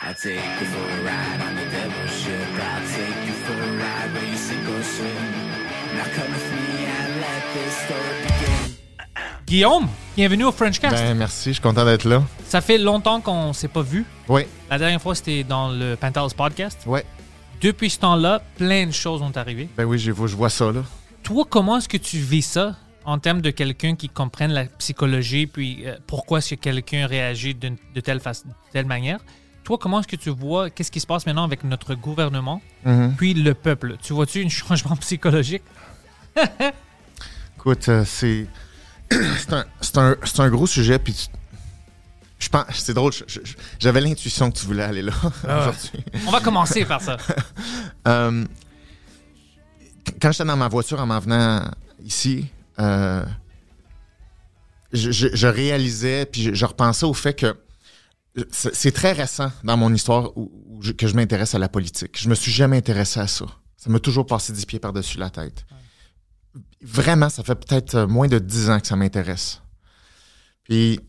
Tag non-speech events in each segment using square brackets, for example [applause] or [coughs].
I take you for a ride on the devil's ship. I'll take you for a ride where you sink or swim. Now come with me and let this story begin. Guillaume, bienvenue au Frenchcast. Ben, merci, je suis content d'être là. Ça fait longtemps qu'on s'est pas vu. Oui, La dernière fois, c'était dans le Penthouse Podcast. ouais. Depuis ce temps-là, plein de choses ont arrivé. Ben oui, je vois, je vois ça, là. Toi, comment est-ce que tu vis ça en termes de quelqu'un qui comprenne la psychologie, puis euh, pourquoi est-ce que quelqu'un réagit d'une- de, telle, façon, de telle manière? Toi, comment est-ce que tu vois qu'est-ce qui se passe maintenant avec notre gouvernement, Mhm. puis le peuple? Tu vois-tu un [laughs] changement psychologique? Écoute, euh, c'est. [clears throat] c'est un, c'est un- c'est un gros sujet, puis tu- Je pense. C'est drôle, j'avais l'intuition que tu voulais aller là [laughs] aujourd'hui. On va commencer par ça. [laughs] Euh, quand j'étais dans ma voiture en m'en venant ici, euh, je, je- je réalisais, puis je, je repensais au fait que c'est très récent dans mon histoire que je m'intéresse à la politique. Je me suis jamais intéressé à ça. Ça m'a toujours passé dix pieds par-dessus la tête. Vraiment, ça fait peut-être euh, moins de dix ans que ça m'intéresse. Puis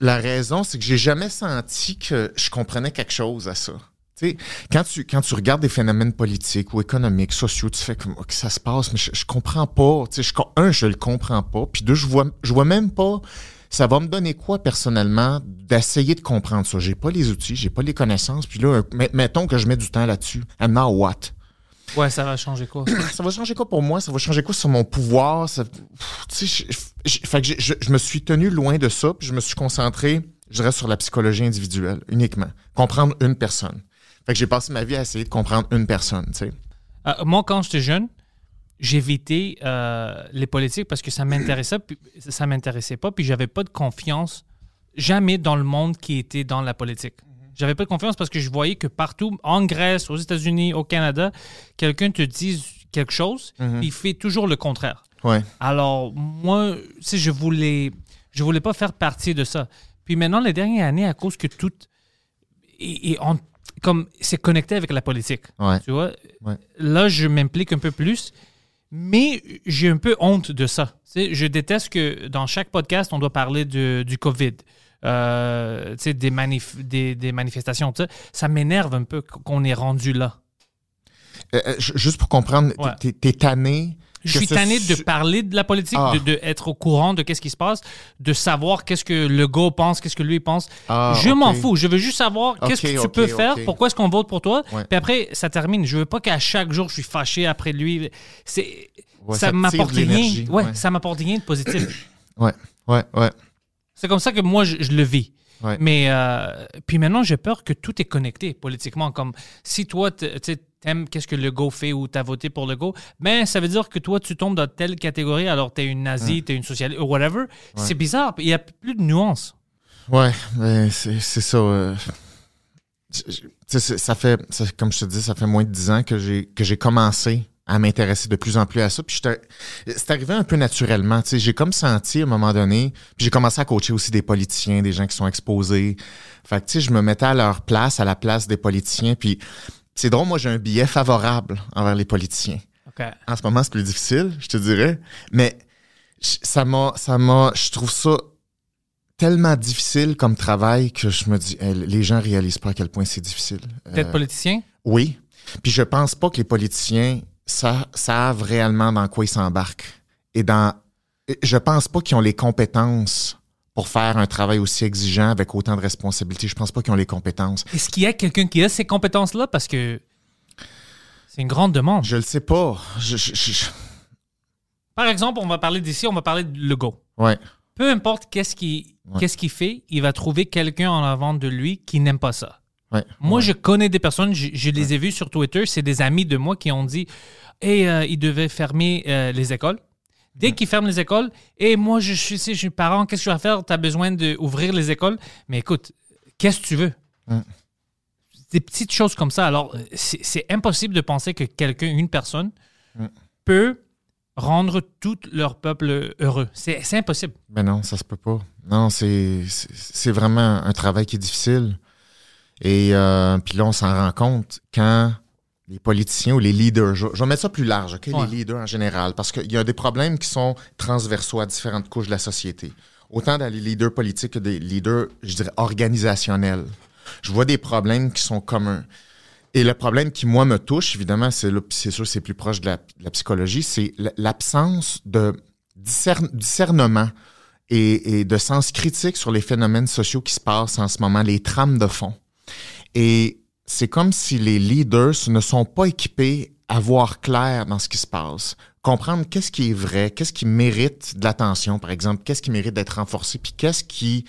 la raison, c'est que j'ai jamais senti que je comprenais quelque chose à ça. Quand tu, regardes des phénomènes politiques ou économiques, sociaux, tu fais OK, ça se passe, mais je, je comprends pas. Je, un, je le comprends pas. Puis deux, je vois, je vois même pas, ça va me donner quoi personnellement d'essayer de comprendre ça? J'ai pas les outils, j'ai pas les connaissances. Puis là, mettons que je mets du temps là-dessus. And now what? Ouais, ça va changer quoi? [clears throat] ça va changer quoi pour moi? Ça va changer quoi sur mon pouvoir? Ça- je, je- fait que j'ai- je, je me suis tenu loin de ça, puis je me suis concentré, je dirais, sur la psychologie individuelle uniquement. Comprendre une personne. Fait que j'ai passé ma vie à essayer de comprendre une personne, tu sais. Euh, moi, quand j'étais jeune, j'évitais euh, les politiques parce que ça m'intéressait, ça m'intéressait pas, puis j'avais pas de confiance jamais dans le monde qui était dans la politique. J'avais pas de confiance parce que je voyais que partout, en Grèce, aux États-Unis, au Canada, quelqu'un te dise quelque chose, puis il fait toujours le contraire. Ouais. Alors, moi, si je voulais, je voulais pas faire partie de ça. Puis maintenant, les dernières années, à cause que tout, et, et on- comme c'est connecté avec la politique, Ouais. tu vois, Ouais. là, je m'implique un peu plus, mais j'ai un peu honte de ça. Je déteste que dans chaque podcast, on doit parler de- du COVID. euh, des, manif- des, des manifestations, ça m'énerve un peu qu'on est rendu là. Euh, euh, ju- juste pour comprendre, Ouais. t'es tanné. Je suis tanné de parler de la politique, Ah. de, de être au courant de qu'est-ce qui se passe, de savoir qu'est-ce que le gars pense, qu'est-ce que lui pense. Ah, je m'en fous. Je veux juste savoir qu'est-ce que tu peux faire, pourquoi est-ce qu'on vote pour toi. Ouais. Puis après, ça termine. Je veux pas qu'à chaque jour, je suis fâché après lui. C'est Ouais, ça m'apporte rien. Ouais, ouais. ça m'apporte rien de positif. [coughs] Ouais, ouais, ouais. C'est comme ça que moi, je, je le vis. Ouais. Mais euh, puis maintenant, j'ai peur que tout est connecté politiquement. Comme si toi, tu t'aimes qu'est-ce que le go fait ou t'as voté pour le go, ben ça veut dire que toi, tu tombes dans telle catégorie, alors t'es une nazie, t'es une socialiste, ou whatever. C'est bizarre. Il y a plus de nuances. Ouais, mais c'est c'est ça. euh, je- ça fait, ça- comme je te dis, ça fait moins de dix ans que j'ai que j'ai commencé à m'intéresser de plus en plus à ça. Puis c'est arrivé un peu naturellement. tu sais, J'ai comme senti à un moment donné, puis j'ai commencé à coacher aussi des politiciens, des gens qui sont exposés. Fait que tu sais, je me mettais à leur place, à la place des politiciens. Puis c'est drôle, moi j'ai un billet favorable envers les politiciens. OK. En ce moment, c'est plus difficile, je te dirais. Mais ça m'a, ça m'a, je trouve ça tellement difficile comme travail que je me dis, hey, les gens réalisent pas à quel point c'est difficile. D'être Euh, politicien? oui. Puis je pense pas que les politiciens sa- savent réellement dans quoi ils s'embarquent. Et dans, je pense pas qu'ils ont les compétences pour faire un travail aussi exigeant avec autant de responsabilités. Je pense pas qu'ils ont les compétences. Est-ce qu'il y a quelqu'un qui a ces compétences-là? Parce que c'est une grande demande. Je le sais pas. Je, je- je- Par exemple, on va parler d'ici, on va parler de Legault. ouais. Peu importe qu'est-ce qu'il Ouais. qu'est-ce qu'il fait, il va trouver quelqu'un en avant de lui qui n'aime pas ça. Ouais. Moi, Ouais. je connais des personnes, je, les ai vus sur Twitter, c'est des amis de moi qui ont dit Hey, euh, il devait fermer euh, les écoles. Dès qu'ils ferment les écoles, et moi, je suis, je suis parent, qu'est-ce que je vais faire? Tu as besoin d'ouvrir les écoles? Mais écoute, qu'est-ce que tu veux? Mm. Des petites choses comme ça. Alors, c'est impossible de penser que quelqu'un, une personne, Mm. peut rendre tout leur peuple heureux. C'est impossible. Mais non, ça se peut pas. Non, c'est c'est- c'est vraiment un travail qui est difficile. Et euh, puis là, on s'en rend compte quand les politiciens ou les leaders, je, je vais mettre ça plus large, OK? Ouais. les leaders en général, parce qu'il y a des problèmes qui sont transversaux à différentes couches de la société. Autant dans les leaders politiques que des leaders, je dirais, organisationnels. Je vois des problèmes qui sont communs. Et le problème qui, moi, me touche, évidemment, c'est c'est sûr, c'est plus proche de la, de la psychologie, c'est l'absence de discern- discernement et, et de sens critique sur les phénomènes sociaux qui se passent en ce moment, les trames de fond. Et c'est comme si les leaders ne sont pas équipés à voir clair dans ce qui se passe, comprendre qu'est-ce qui est vrai, qu'est-ce qui mérite de l'attention, par exemple, qu'est-ce qui mérite d'être renforcé, puis qu'est-ce qui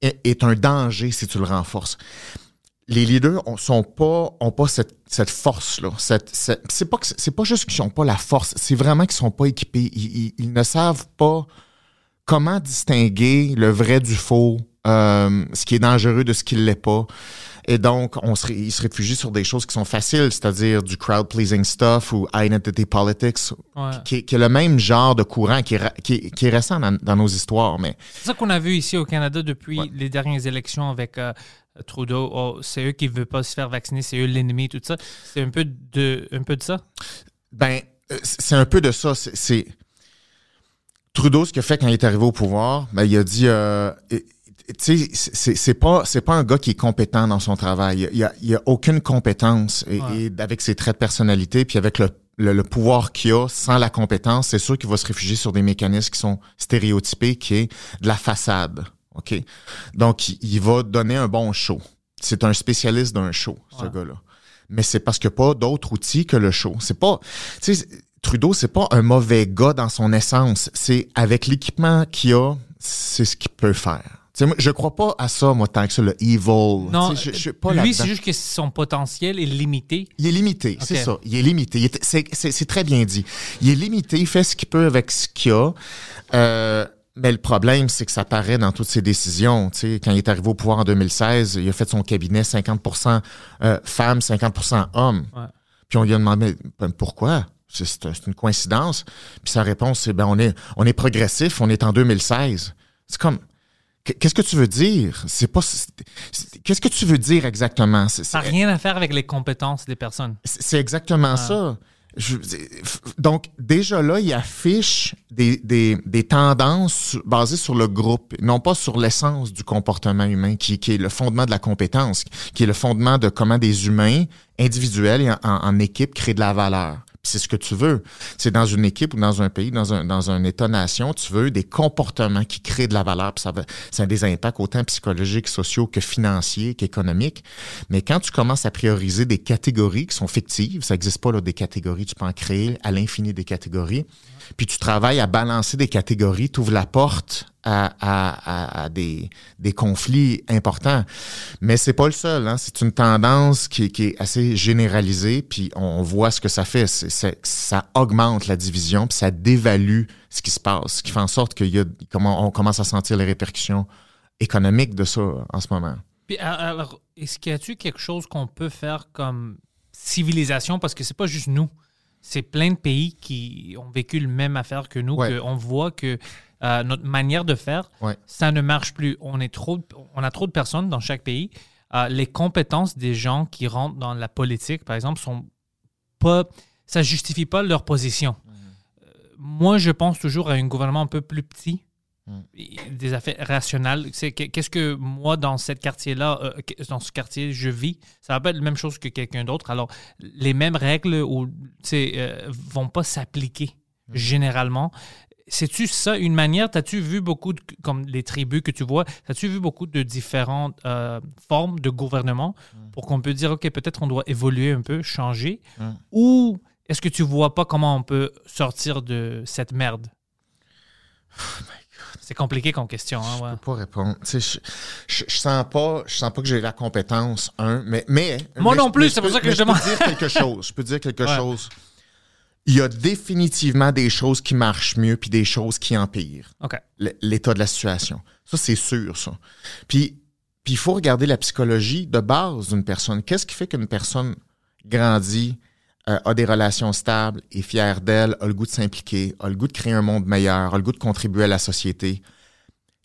est, un danger si tu le renforces. Les leaders ont, sont pas ont pas cette, cette force là cette, cette- c'est pas juste qu'ils ont pas la force c'est vraiment qu'ils sont pas équipés. Ils, ne savent pas comment distinguer le vrai du faux euh, ce qui est dangereux de ce qui l'est pas et donc on se, ils se réfugient sur des choses qui sont faciles c'est-à-dire du crowd pleasing stuff ou identity politics Ouais. qui, est- qui est le même genre de courant qui est, qui est, qui est récent dans, dans nos histoires mais C'est ça qu'on a vu ici au Canada depuis Ouais. les dernières élections avec euh, Trudeau. Oh, c'est eux qui ne veulent pas se faire vacciner, c'est eux l'ennemi, tout ça. C'est un peu de, un peu de ça? Ben, euh, c'est un peu de ça. C'est- Trudeau, ce qu'il a fait quand il est arrivé au pouvoir, ben, il a dit, euh, tu sais, c'est pas c'est pas un gars qui est compétent dans son travail. Il y a, il y a aucune compétence et, Ouais. et avec ses traits de personnalité, puis avec le le, le pouvoir qu'il a sans la compétence, c'est sûr qu'il va se réfugier sur des mécanismes qui sont stéréotypés, qui est de la façade. OK? Donc, il, il va donner un bon show. C'est un spécialiste d'un show, ce gars-là. Mais c'est parce qu'il n'y a pas d'autres outils que le show. C'est pas. Tu sais, Trudeau, c'est pas un mauvais gars dans son essence. C'est avec l'équipement qu'il a, c'est ce qu'il peut faire. Tu sais, moi, je crois pas à ça, moi, tant que ça, le evil. Non, je, je suis pas lui, c'est juste que son potentiel est limité. Il est limité, c'est ça. Il est limité. C'est très bien dit. Il est limité, il fait ce qu'il peut avec ce qu'il a. Euh, mais le problème, c'est que ça paraît dans toutes ses décisions. Tu sais, quand il est arrivé au pouvoir en 2016, il a fait son cabinet 50% euh, femmes, 50% hommes. Ouais. Puis on lui a demandé ben, pourquoi? C'est c'est un- c'est une coïncidence. Puis sa réponse, c'est ben on est on est progressif, on est en 2016. C'est comme Qu'est-ce que tu veux dire? C'est pas. Qu'est-ce que tu veux dire exactement? Ça n'a rien à faire avec les compétences des personnes. c'est exactement ça. Je- f- donc, déjà là, il affiche des, des, des tendances basées sur le groupe, non pas sur l'essence du comportement humain, qui, qui est le fondement de la compétence, qui est le fondement de comment des humains individuels et en équipe créent de la valeur. C'est ce que tu veux. C'est dans une équipe ou dans un pays, dans un, dans un État-nation, tu veux des comportements qui créent de la valeur. Puis ça a des impacts autant psychologiques, sociaux que financiers, qu'économiques. Mais quand tu commences à prioriser des catégories qui sont fictives, ça n'existe pas là, des catégories, tu peux en créer à l'infini des catégories, puis tu travailles à balancer des catégories, tu ouvres la porte à, des, conflits importants. Mais c'est pas le seul, hein. c'est une tendance qui, est- assez généralisée, puis on voit ce que ça fait. Ça augmente la division, puis ça dévalue ce qui se passe, ce qui fait en sorte qu'il y a, comment on commence à sentir les répercussions économiques de ça en ce moment. Puis, alors, est-ce qu'il y a-tu quelque chose qu'on peut faire comme civilisation? Parce que c'est pas juste nous. C'est plein de pays qui ont vécu le même affaire que nous, Ouais. qu'on voit que euh, notre manière de faire, Ouais. ça ne marche plus. On, est trop, on a trop de personnes dans chaque pays. Euh, les compétences des gens qui rentrent dans la politique, par exemple, sont pas. Ça justifie pas leur position. Euh, moi, je pense toujours à un gouvernement un peu plus petit, et des affaires rationnelles. Qu'est-ce que moi dans cette quartier-là, euh, dans ce quartier, je vis? Ça va pas être la même chose que quelqu'un d'autre. Alors, les mêmes règles sais, euh, vont pas s'appliquer généralement. C'est-tu ça une manière? T'as-tu vu beaucoup, de, comme les tribus que tu vois, as-tu vu beaucoup de différentes euh, formes de gouvernement pour qu'on peut dire, OK, peut-être on doit évoluer un peu, changer? Mm. Ou est-ce que tu vois pas comment on peut sortir de cette merde? [sighs] C'est compliqué comme question. Hein, ouais. Je peux pas répondre. Je, je, je sens pas, je sens pas que j'ai la compétence, un, mais, mais Moi mais non je- plus, c'est pour ça que je demande. peux dire quelque [laughs] chose. Je peux dire quelque Ouais. chose. il y a définitivement des choses qui marchent mieux puis des choses qui empirent l'état de la situation. Ça, c'est sûr, ça. Puis, puis il faut regarder la psychologie de base d'une personne. Qu'est-ce qui fait qu'une personne grandit, euh, a des relations stables, est fière d'elle, a le goût de s'impliquer, a le goût de créer un monde meilleur, a le goût de contribuer à la société?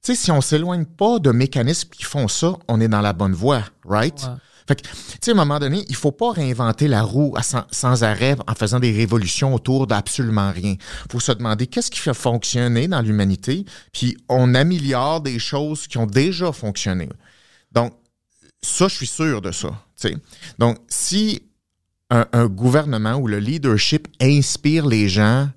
Tu sais, si on s'éloigne pas de mécanismes qui font ça, on est dans la bonne voie, right? Ouais. Fait que, tu sais, à un moment donné, il faut pas réinventer la roue à sans, sans arrêt en faisant des révolutions autour d'absolument rien. Il faut se demander qu'est-ce qui fait fonctionner dans l'humanité, puis on améliore des choses qui ont déjà fonctionné. Donc, ça, je suis sûr de ça. tu sais. Donc, si un, un gouvernement ou le leadership inspire les gens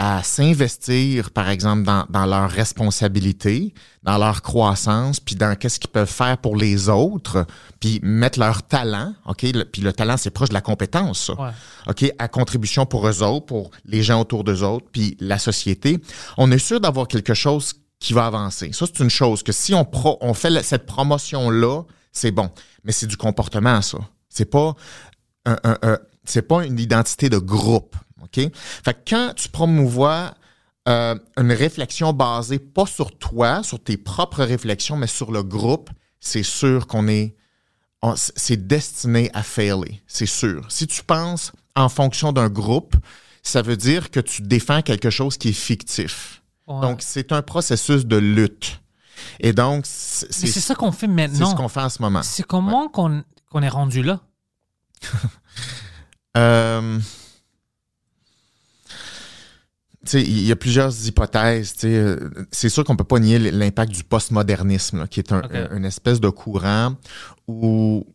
à s'investir, par exemple, dans, dans leurs responsabilités, dans leur croissance, puis dans qu'est-ce qu'ils peuvent faire pour les autres, puis mettre leur talent, OK? Le- puis le talent, c'est proche de la compétence, ça. Ouais. OK? À contribution pour eux autres, pour les gens autour d'eux autres, puis la société. On est sûr d'avoir quelque chose qui va avancer. Ça, c'est une chose que si on, pro, on fait cette promotion-là, c'est bon. Mais c'est du comportement, ça. C'est pas un- un- un- c'est pas une identité de groupe. OK? Fait que quand tu promouvois euh, une réflexion basée pas sur toi, sur tes propres réflexions, mais sur le groupe, c'est sûr qu'on est. on- c'est destiné à failer. C'est sûr. Si tu penses en fonction d'un groupe, ça veut dire que tu défends quelque chose qui est fictif. Ouais. Donc, c'est un processus de lutte. Et donc, c'est c'est c'est ça qu'on fait c'est maintenant. ce qu'on fait en ce moment. C'est comment qu'on qu'on est rendu là? [laughs] Euh, il y a plusieurs hypothèses. Euh, C'est sûr qu'on peut pas nier l'impact du postmodernisme, qui est un, une espèce de courant où,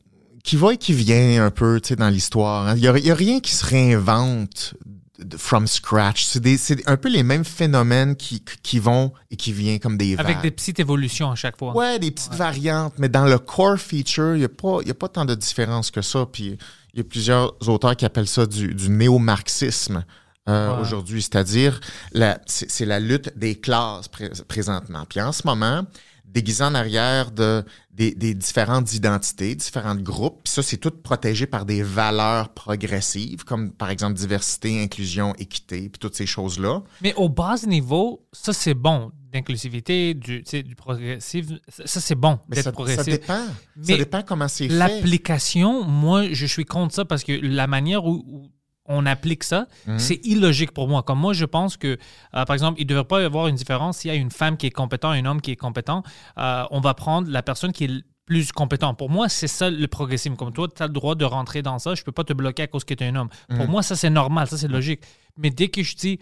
qui va et qui vient un peu dans l'histoire. hein. Il n'y a, rien qui se réinvente from scratch. C'est un peu les mêmes phénomènes qui, qui vont et qui viennent comme des Avec des petites évolutions à chaque fois. Ouais, des petites variantes, mais dans le core feature, il n'y a, pas- y a pas tant de différence que ça. Puis il y a plusieurs auteurs qui appellent ça du, du néo-marxisme euh, Ouais. aujourd'hui, c'est-à-dire c'est c'est la lutte des classes pré- présentement. Puis en ce moment, déguisé en arrière de, des, des différentes identités, différents groupes, puis ça, c'est tout protégé par des valeurs progressives, comme par exemple diversité, inclusion, équité, puis toutes ces choses-là. Mais au bas niveau, ça c'est bon. D'inclusivité, du, progressif, ça c'est bon Mais d'être ça, ça progressif. dépend. ça dépend comment c'est fait. L'application, moi, je suis contre ça parce que la manière où, où on applique ça, Mhm. c'est illogique pour moi. Comme moi, je pense que, euh, par exemple, il ne devrait pas y avoir une différence s'il y a une femme qui est compétente un homme qui est compétent. euh, on va prendre la personne qui est plus compétent. Pour moi, c'est ça le progressisme. Comme toi, tu as le droit de rentrer dans ça. Je ne peux pas te bloquer à cause que tu es un homme. Mhm. Pour moi, ça, c'est normal. Ça, c'est logique. Mais dès que je dis,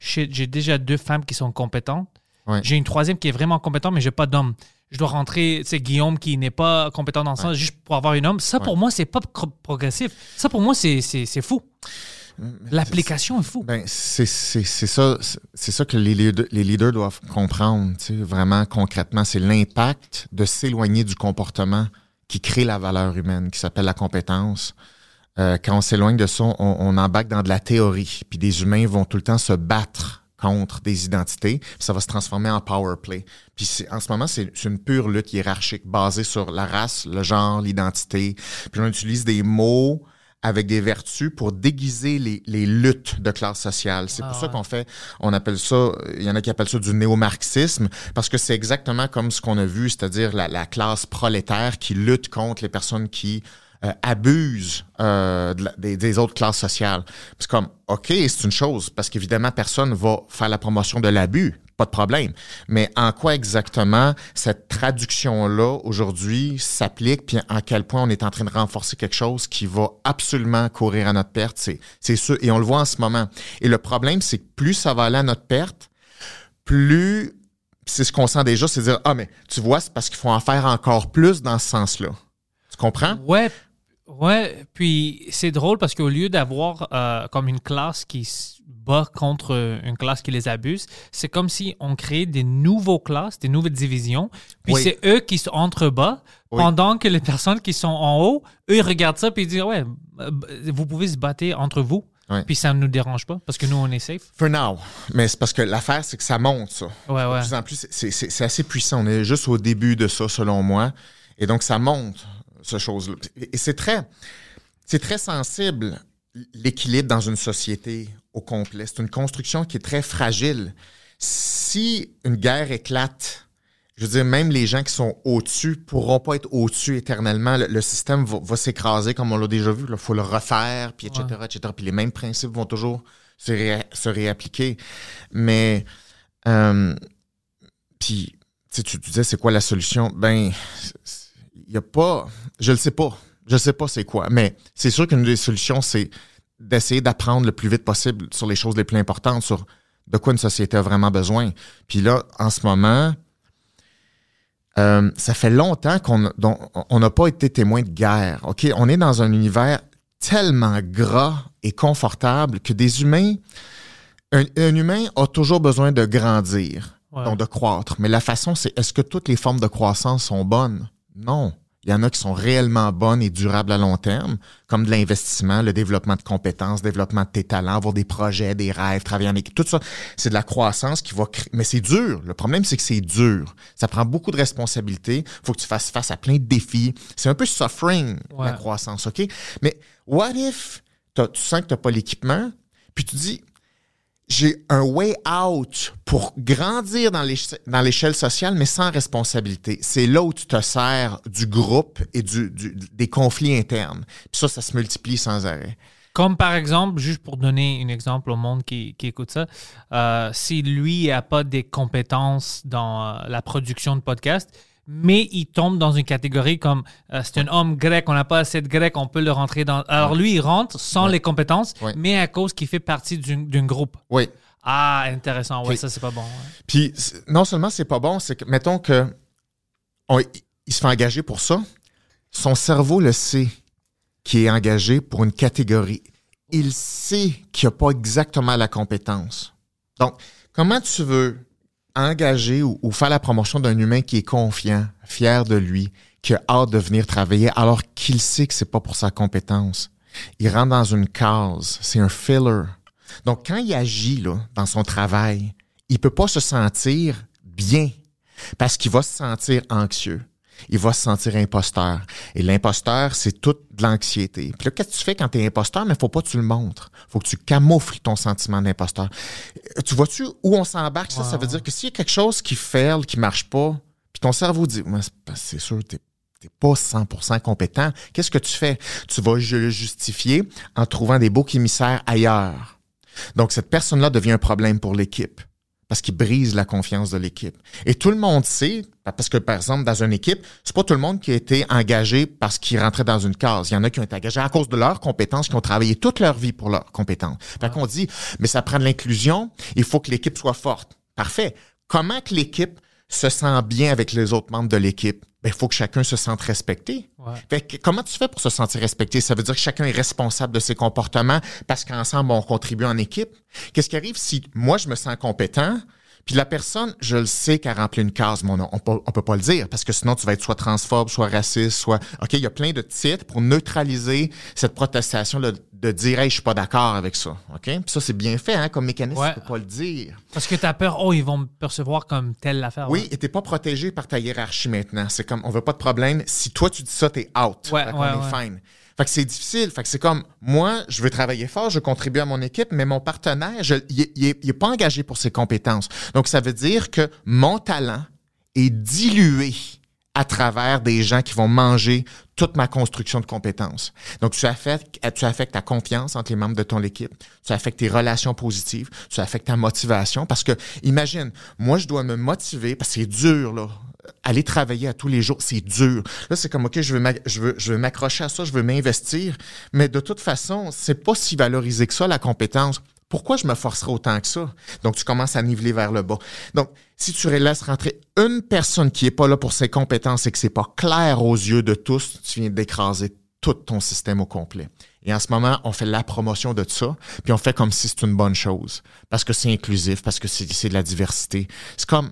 j'ai déjà deux femmes qui sont compétentes, Ouais. j'ai une troisième qui est vraiment compétente, mais j'ai pas d'homme. Je dois rentrer, sais, Guillaume qui n'est pas compétent dans ça, juste pour avoir un homme. Ça, pour moi, c'est pas pro- progressif. Ça, pour moi, c'est c'est- c'est fou. L'application est fou. Ben, c'est c'est- c'est ça, c'est- c'est ça que les leaders, les leaders doivent comprendre, vraiment concrètement. C'est l'impact de s'éloigner du comportement qui crée la valeur humaine, qui s'appelle la compétence. Euh, quand on s'éloigne de ça, on, on embarque dans de la théorie. Puis des humains vont tout le temps se battre contre des identités. Puis ça va se transformer en power play. Puis c'est- en ce moment, c'est une pure lutte hiérarchique basée sur la race, le genre, l'identité. Puis on utilise des mots avec des vertus pour déguiser les, les luttes de classe sociale. C'est Ah pour ça ouais. qu'on fait, on appelle ça, il y en a qui appellent ça du néo-marxisme, parce que c'est exactement comme ce qu'on a vu, c'est-à-dire la, la classe prolétaire qui lutte contre les personnes qui euh, euh, des autres classes sociales. C'est comme, OK, c'est une chose, parce qu'évidemment, personne va faire la promotion de l'abus, pas de problème. Mais en quoi exactement cette traduction-là, aujourd'hui, s'applique, puis en quel point on est en train de renforcer quelque chose qui va absolument courir à notre perte, c'est c'est sûr. Et on le voit en ce moment. Et le problème, c'est que plus ça va aller à notre perte, plus c'est ce qu'on sent déjà, c'est dire, ah, mais tu vois, c'est parce qu'il faut en faire encore plus dans ce sens-là. Tu comprends? Ouais, ouais. Puis c'est drôle parce qu'au lieu d'avoir euh, comme une classe qui se bat contre une classe qui les abuse, c'est comme si on créait des nouveaux classes, des nouvelles divisions. Puis Oui. c'est eux qui se entrebas Oui. pendant que les personnes qui sont en haut, eux, ils regardent ça puis ils disent ouais, vous pouvez se battre entre vous. Puis ça ne nous dérange pas parce que nous, on est safe. For now. Mais c'est parce que l'affaire, c'est que ça monte, ça. Ouais, ouais. De plus en plus, c'est assez puissant. On est juste au début de ça, selon moi. Et donc, ça monte, ce chose-là. Et c'est très, c'est très sensible, l'équilibre dans une société. au complet. C'est une construction qui est très fragile. Si une guerre éclate, je veux dire, même les gens qui sont au-dessus pourront pas être au-dessus éternellement. Le, le système va, va s'écraser, comme on l'a déjà vu. Il faut le refaire, puis etc., etc. Puis les mêmes principes vont toujours se, ré- se réappliquer. Mais, euh, puis, tu tu disais, c'est quoi la solution? Ben, il y a pas... Je le sais pas. Je sais pas c'est quoi. Mais c'est sûr qu'une des solutions, c'est d'essayer d'apprendre le plus vite possible sur les choses les plus importantes, sur de quoi une société a vraiment besoin. Puis là, en ce moment, euh, ça fait longtemps qu'on on n'a pas été témoin de guerre. OK? On est dans un univers tellement gras et confortable que des humains. Un, un humain a toujours besoin de grandir, Ouais. donc de croître. Mais la façon, c'est est-ce que toutes les formes de croissance sont bonnes? Non. Il y en a qui sont réellement bonnes et durables à long terme, comme de l'investissement, le développement de compétences, développement de tes talents, avoir des projets, des rêves, travailler en équipe. Tout ça, c'est de la croissance qui va créer. Mais c'est dur. Le problème, c'est que c'est dur. Ça prend beaucoup de responsabilités. faut que tu fasses face à plein de défis. C'est un peu suffering, la croissance, OK? Mais what if tu sens que tu n'as pas l'équipement, puis tu dis, j'ai un way out pour grandir dans l'éche- dans l'échelle sociale, mais sans responsabilité. C'est là où tu te sers du groupe et des conflits internes. Puis ça, ça se multiplie sans arrêt. Comme par exemple, juste pour donner un exemple au monde qui, qui écoute ça, euh, si lui n'a pas des compétences dans euh, la production de podcast, mais il tombe dans une catégorie comme euh, c'est un homme grec, on n'a pas assez de grec, on peut le rentrer dans. Alors lui, il rentre sans Ouais. les compétences, Ouais. mais à cause qu'il fait partie d'une d'un groupe. Oui. Ah, intéressant. Ouais, Puis- ça, c'est pas bon. Puis non seulement c'est pas bon, c'est que, mettons que on- il se fait engager pour ça, son cerveau le sait qu'il est engagé pour une catégorie. Il sait qu'il n'a pas exactement la compétence. Donc, comment tu veux engager ou, faire la promotion d'un humain qui est confiant, fier de lui, qui a hâte de venir travailler alors qu'il sait que c'est pas pour sa compétence? Il rentre dans une case, c'est un filler. Donc, quand il agit là, dans son travail, il peut pas se sentir bien parce qu'il va se sentir anxieux. Il va se sentir imposteur. Et l'imposteur, c'est toute de l'anxiété. Puis là, qu'est-ce que tu fais quand tu es imposteur? Mais faut pas que tu le montres. faut que tu camoufles ton sentiment d'imposteur. Euh, Tu vois-tu où on s'embarque? Ça, ça veut dire que s'il y a quelque chose qui fail, qui marche pas, puis ton cerveau dit, Ouais, c'est sûr, t'es t'es pas 100% compétent. Qu'est-ce que tu fais? Tu vas le justifier en trouvant des beaux émissaires ailleurs. Donc, cette personne-là devient un problème pour l'équipe parce qu'il brise la confiance de l'équipe. Et tout le monde sait, parce que par exemple, dans une équipe, c'est pas tout le monde qui a été engagé parce qu'il rentrait dans une case. Il y en a qui ont été engagés à cause de leurs compétences, qui ont travaillé toute leur vie pour leurs compétences. Fait qu'on dit, mais ça prend de l'inclusion, il faut que l'équipe soit forte. Parfait. Comment que l'équipe se sent bien avec les autres membres de l'équipe? Ben, il faut que chacun se sente respecté. Ouais. Fait que comment tu fais pour se sentir respecté? Ça veut dire que chacun est responsable de ses comportements parce qu'ensemble, on contribue en équipe. Qu'est-ce qui arrive si moi, je me sens compétent, puis la personne, je le sais qu'elle remplit une case, mais on, on peut, on peut pas le dire parce que sinon, tu vas être soit transphobe, soit raciste, soit... OK, il y a plein de titres pour neutraliser cette protestation là, de dire « Hey, je suis pas d'accord avec ça. » OK? Puis ça, c'est bien fait, hein, comme mécanisme, Ouais. tu peux pas le dire. Parce que tu as peur, oh, ils vont me percevoir comme telle affaire. Oui, et t'es pas protégé par ta hiérarchie maintenant. C'est comme, on veut pas de problème. Si toi, tu dis ça, t'es out. Ouais, ouais, est fine. Fait que c'est difficile. Fait que c'est comme, moi, je veux travailler fort, je contribue à mon équipe, mais mon partenaire, il, est- il est, il est pas engagé pour ses compétences. Donc, ça veut dire que mon talent est dilué à travers des gens qui vont manger toute ma construction de compétences. Donc, tu affectes, tu affectes ta confiance entre les membres de ton équipe, tu affectes tes relations positives, tu affectes ta motivation parce que, imagine, moi, je dois me motiver parce que c'est dur, là. Aller travailler à tous les jours, c'est dur. Là, c'est comme, OK, je veux, m'accrocher à ça, je veux m'investir, mais de toute façon, c'est pas si valorisé que ça, la compétence. Pourquoi je me forcerai autant que ça? Donc, tu commences à niveler vers le bas. Donc, si tu laisses rentrer une personne qui est pas là pour ses compétences et que c'est pas clair aux yeux de tous, tu viens d'écraser tout ton système au complet. Et en ce moment, on fait la promotion de ça, puis on fait comme si c'est une bonne chose, parce que c'est inclusif, parce que c'est de la diversité. C'est comme,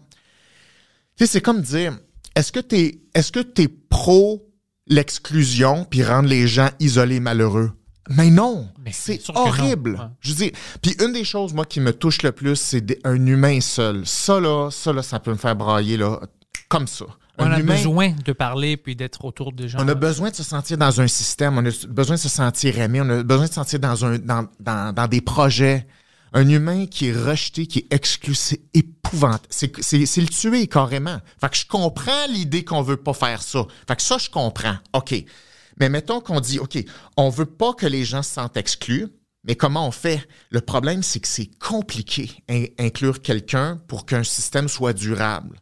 sais, c'est comme dire, est-ce que t'es, est-ce que t'es pro l'exclusion puis rendre les gens isolés, malheureux? Mais non, Mais c'est non. horrible. Ouais. Je dire, puis une des choses, moi, qui me touche le plus, c'est un humain seul. Ça, là, ça, là, ça peut me faire brailler, là, comme ça. On a humain, besoin de parler puis d'être autour des gens. on a besoin de se sentir dans un système, on a besoin de se sentir aimé, on a besoin de se sentir dans, un, dans, dans, dans des projets. Un humain qui est rejeté, qui est exclu, c'est épouvantable. C'est, le tuer carrément. Fait que je comprends l'idée qu'on veut pas faire ça. Fait que ça, je comprends. OK. Mais mettons qu'on dit, OK, on veut pas que les gens se sentent exclus, mais comment on fait? Le problème, c'est que c'est compliqué in- inclure quelqu'un pour qu'un système soit durable.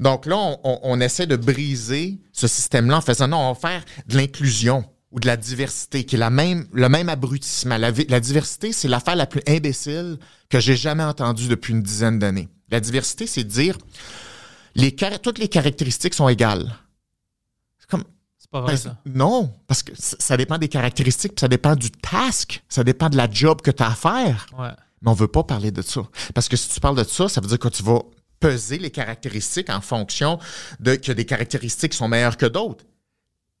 Donc là, on essaie de briser ce système-là en faisant, non, on va faire de l'inclusion ou de la diversité, qui est la même, le même abrutissement. La, diversité, c'est l'affaire la plus imbécile que j'ai jamais entendue depuis une dizaine d'années. La diversité, c'est de dire, les, toutes les caractéristiques sont égales. C'est comme, C'est pas vrai, ben, ça. non, parce que ça dépend des caractéristiques, puis ça dépend du task, ça dépend de la job que tu as à faire. Ouais. Mais on veut pas parler de ça. Parce que si tu parles de ça, ça veut dire que tu vas peser les caractéristiques en fonction de a des caractéristiques sont meilleures que d'autres.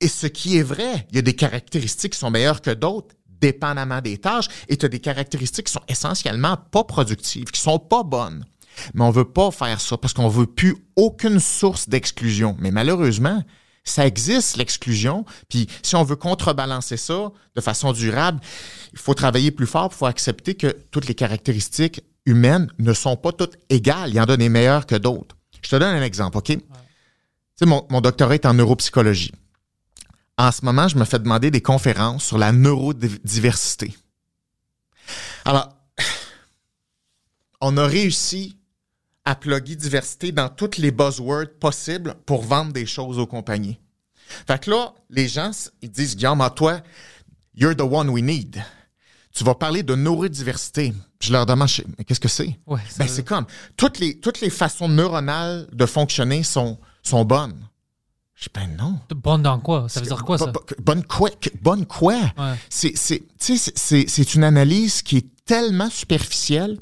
Et ce qui est vrai, il y a des caractéristiques qui sont meilleures que d'autres, dépendamment des tâches, et tu as des caractéristiques qui sont essentiellement pas productives, qui sont pas bonnes. Mais on veut pas faire ça parce qu'on veut plus aucune source d'exclusion. Mais malheureusement, ça existe, l'exclusion. Puis si on veut contrebalancer ça de façon durable, il faut travailler plus fort, il faut accepter que toutes les caractéristiques humaines ne sont pas toutes égales. Il y en a des meilleures que d'autres. Je te donne un exemple, OK? Tu sais, mon, mon doctorat est en neuropsychologie. En ce moment, je me fais demander des conférences sur la neurodiversité. Alors, on a réussi à plugger diversité dans toutes les buzzwords possibles pour vendre des choses aux compagnies. Fait que là, les gens, ils disent, Guillaume, à toi, you're the one we need. Tu vas parler de neurodiversité. Je leur demande, mais qu'est-ce que c'est? Ouais, Ben, c'est comme, toutes les, toutes les façons neuronales de fonctionner sont, sont bonnes. Je dis, ben non. Bonne dans quoi? Ça veut dire quoi, ça? Bo- bo- Bonne quoi? Bonne quoi? Ouais. C'est, c'est, tu sais, c'est- c'est, c'est une analyse qui est tellement superficielle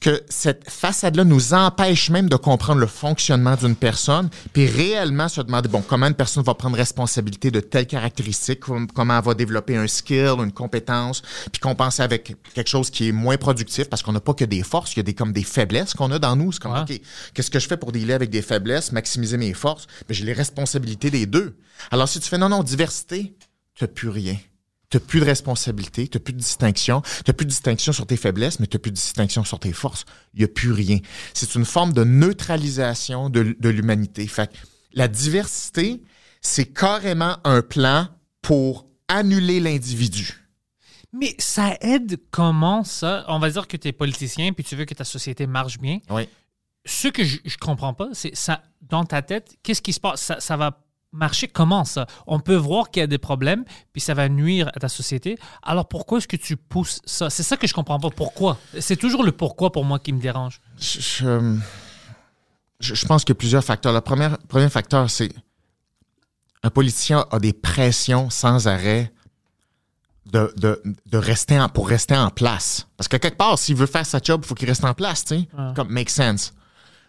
que cette façade-là nous empêche même de comprendre le fonctionnement d'une personne, puis réellement se demander, bon, comment une personne va prendre responsabilité de telles caractéristiques, com- comment elle va développer un skill, une compétence, puis compenser avec quelque chose qui est moins productif, parce qu'on n'a pas que des forces, il y a des, comme des faiblesses qu'on a dans nous. C'est comme. OK, qu'est-ce que je fais pour dealer avec des faiblesses, maximiser mes forces? Mais j'ai les responsabilités des deux. Alors, si tu fais non, non, diversité, tu n'as plus rien. Tu n'as plus de responsabilité, tu n'as plus de distinction. Tu n'as plus de distinction sur tes faiblesses, mais tu n'as plus de distinction sur tes forces. Il n'y a plus rien. C'est une forme de neutralisation de, l'humanité. Fait que la diversité, c'est carrément un plan pour annuler l'individu. Mais ça aide comment ça? On va dire que tu es politicien puis tu veux que ta société marche bien. Oui. Ce que je, je comprends pas, c'est ça, dans ta tête, qu'est-ce qui se passe? Ça, ça va marcher comment ça? On peut voir qu'il y a des problèmes puis ça va nuire à ta société. Alors pourquoi est-ce que tu pousses ça? C'est ça que je comprends pas. Pourquoi? C'est toujours le pourquoi pour moi qui me dérange. Je, je- pense qu'il y a plusieurs facteurs. Le premier, premier facteur, c'est un politicien a des pressions sans arrêt de, de, de rester en- pour rester en place. Parce que quelque part, s'il veut faire sa job, il faut qu'il reste en place, tu sais. Ouais. Comme make sense.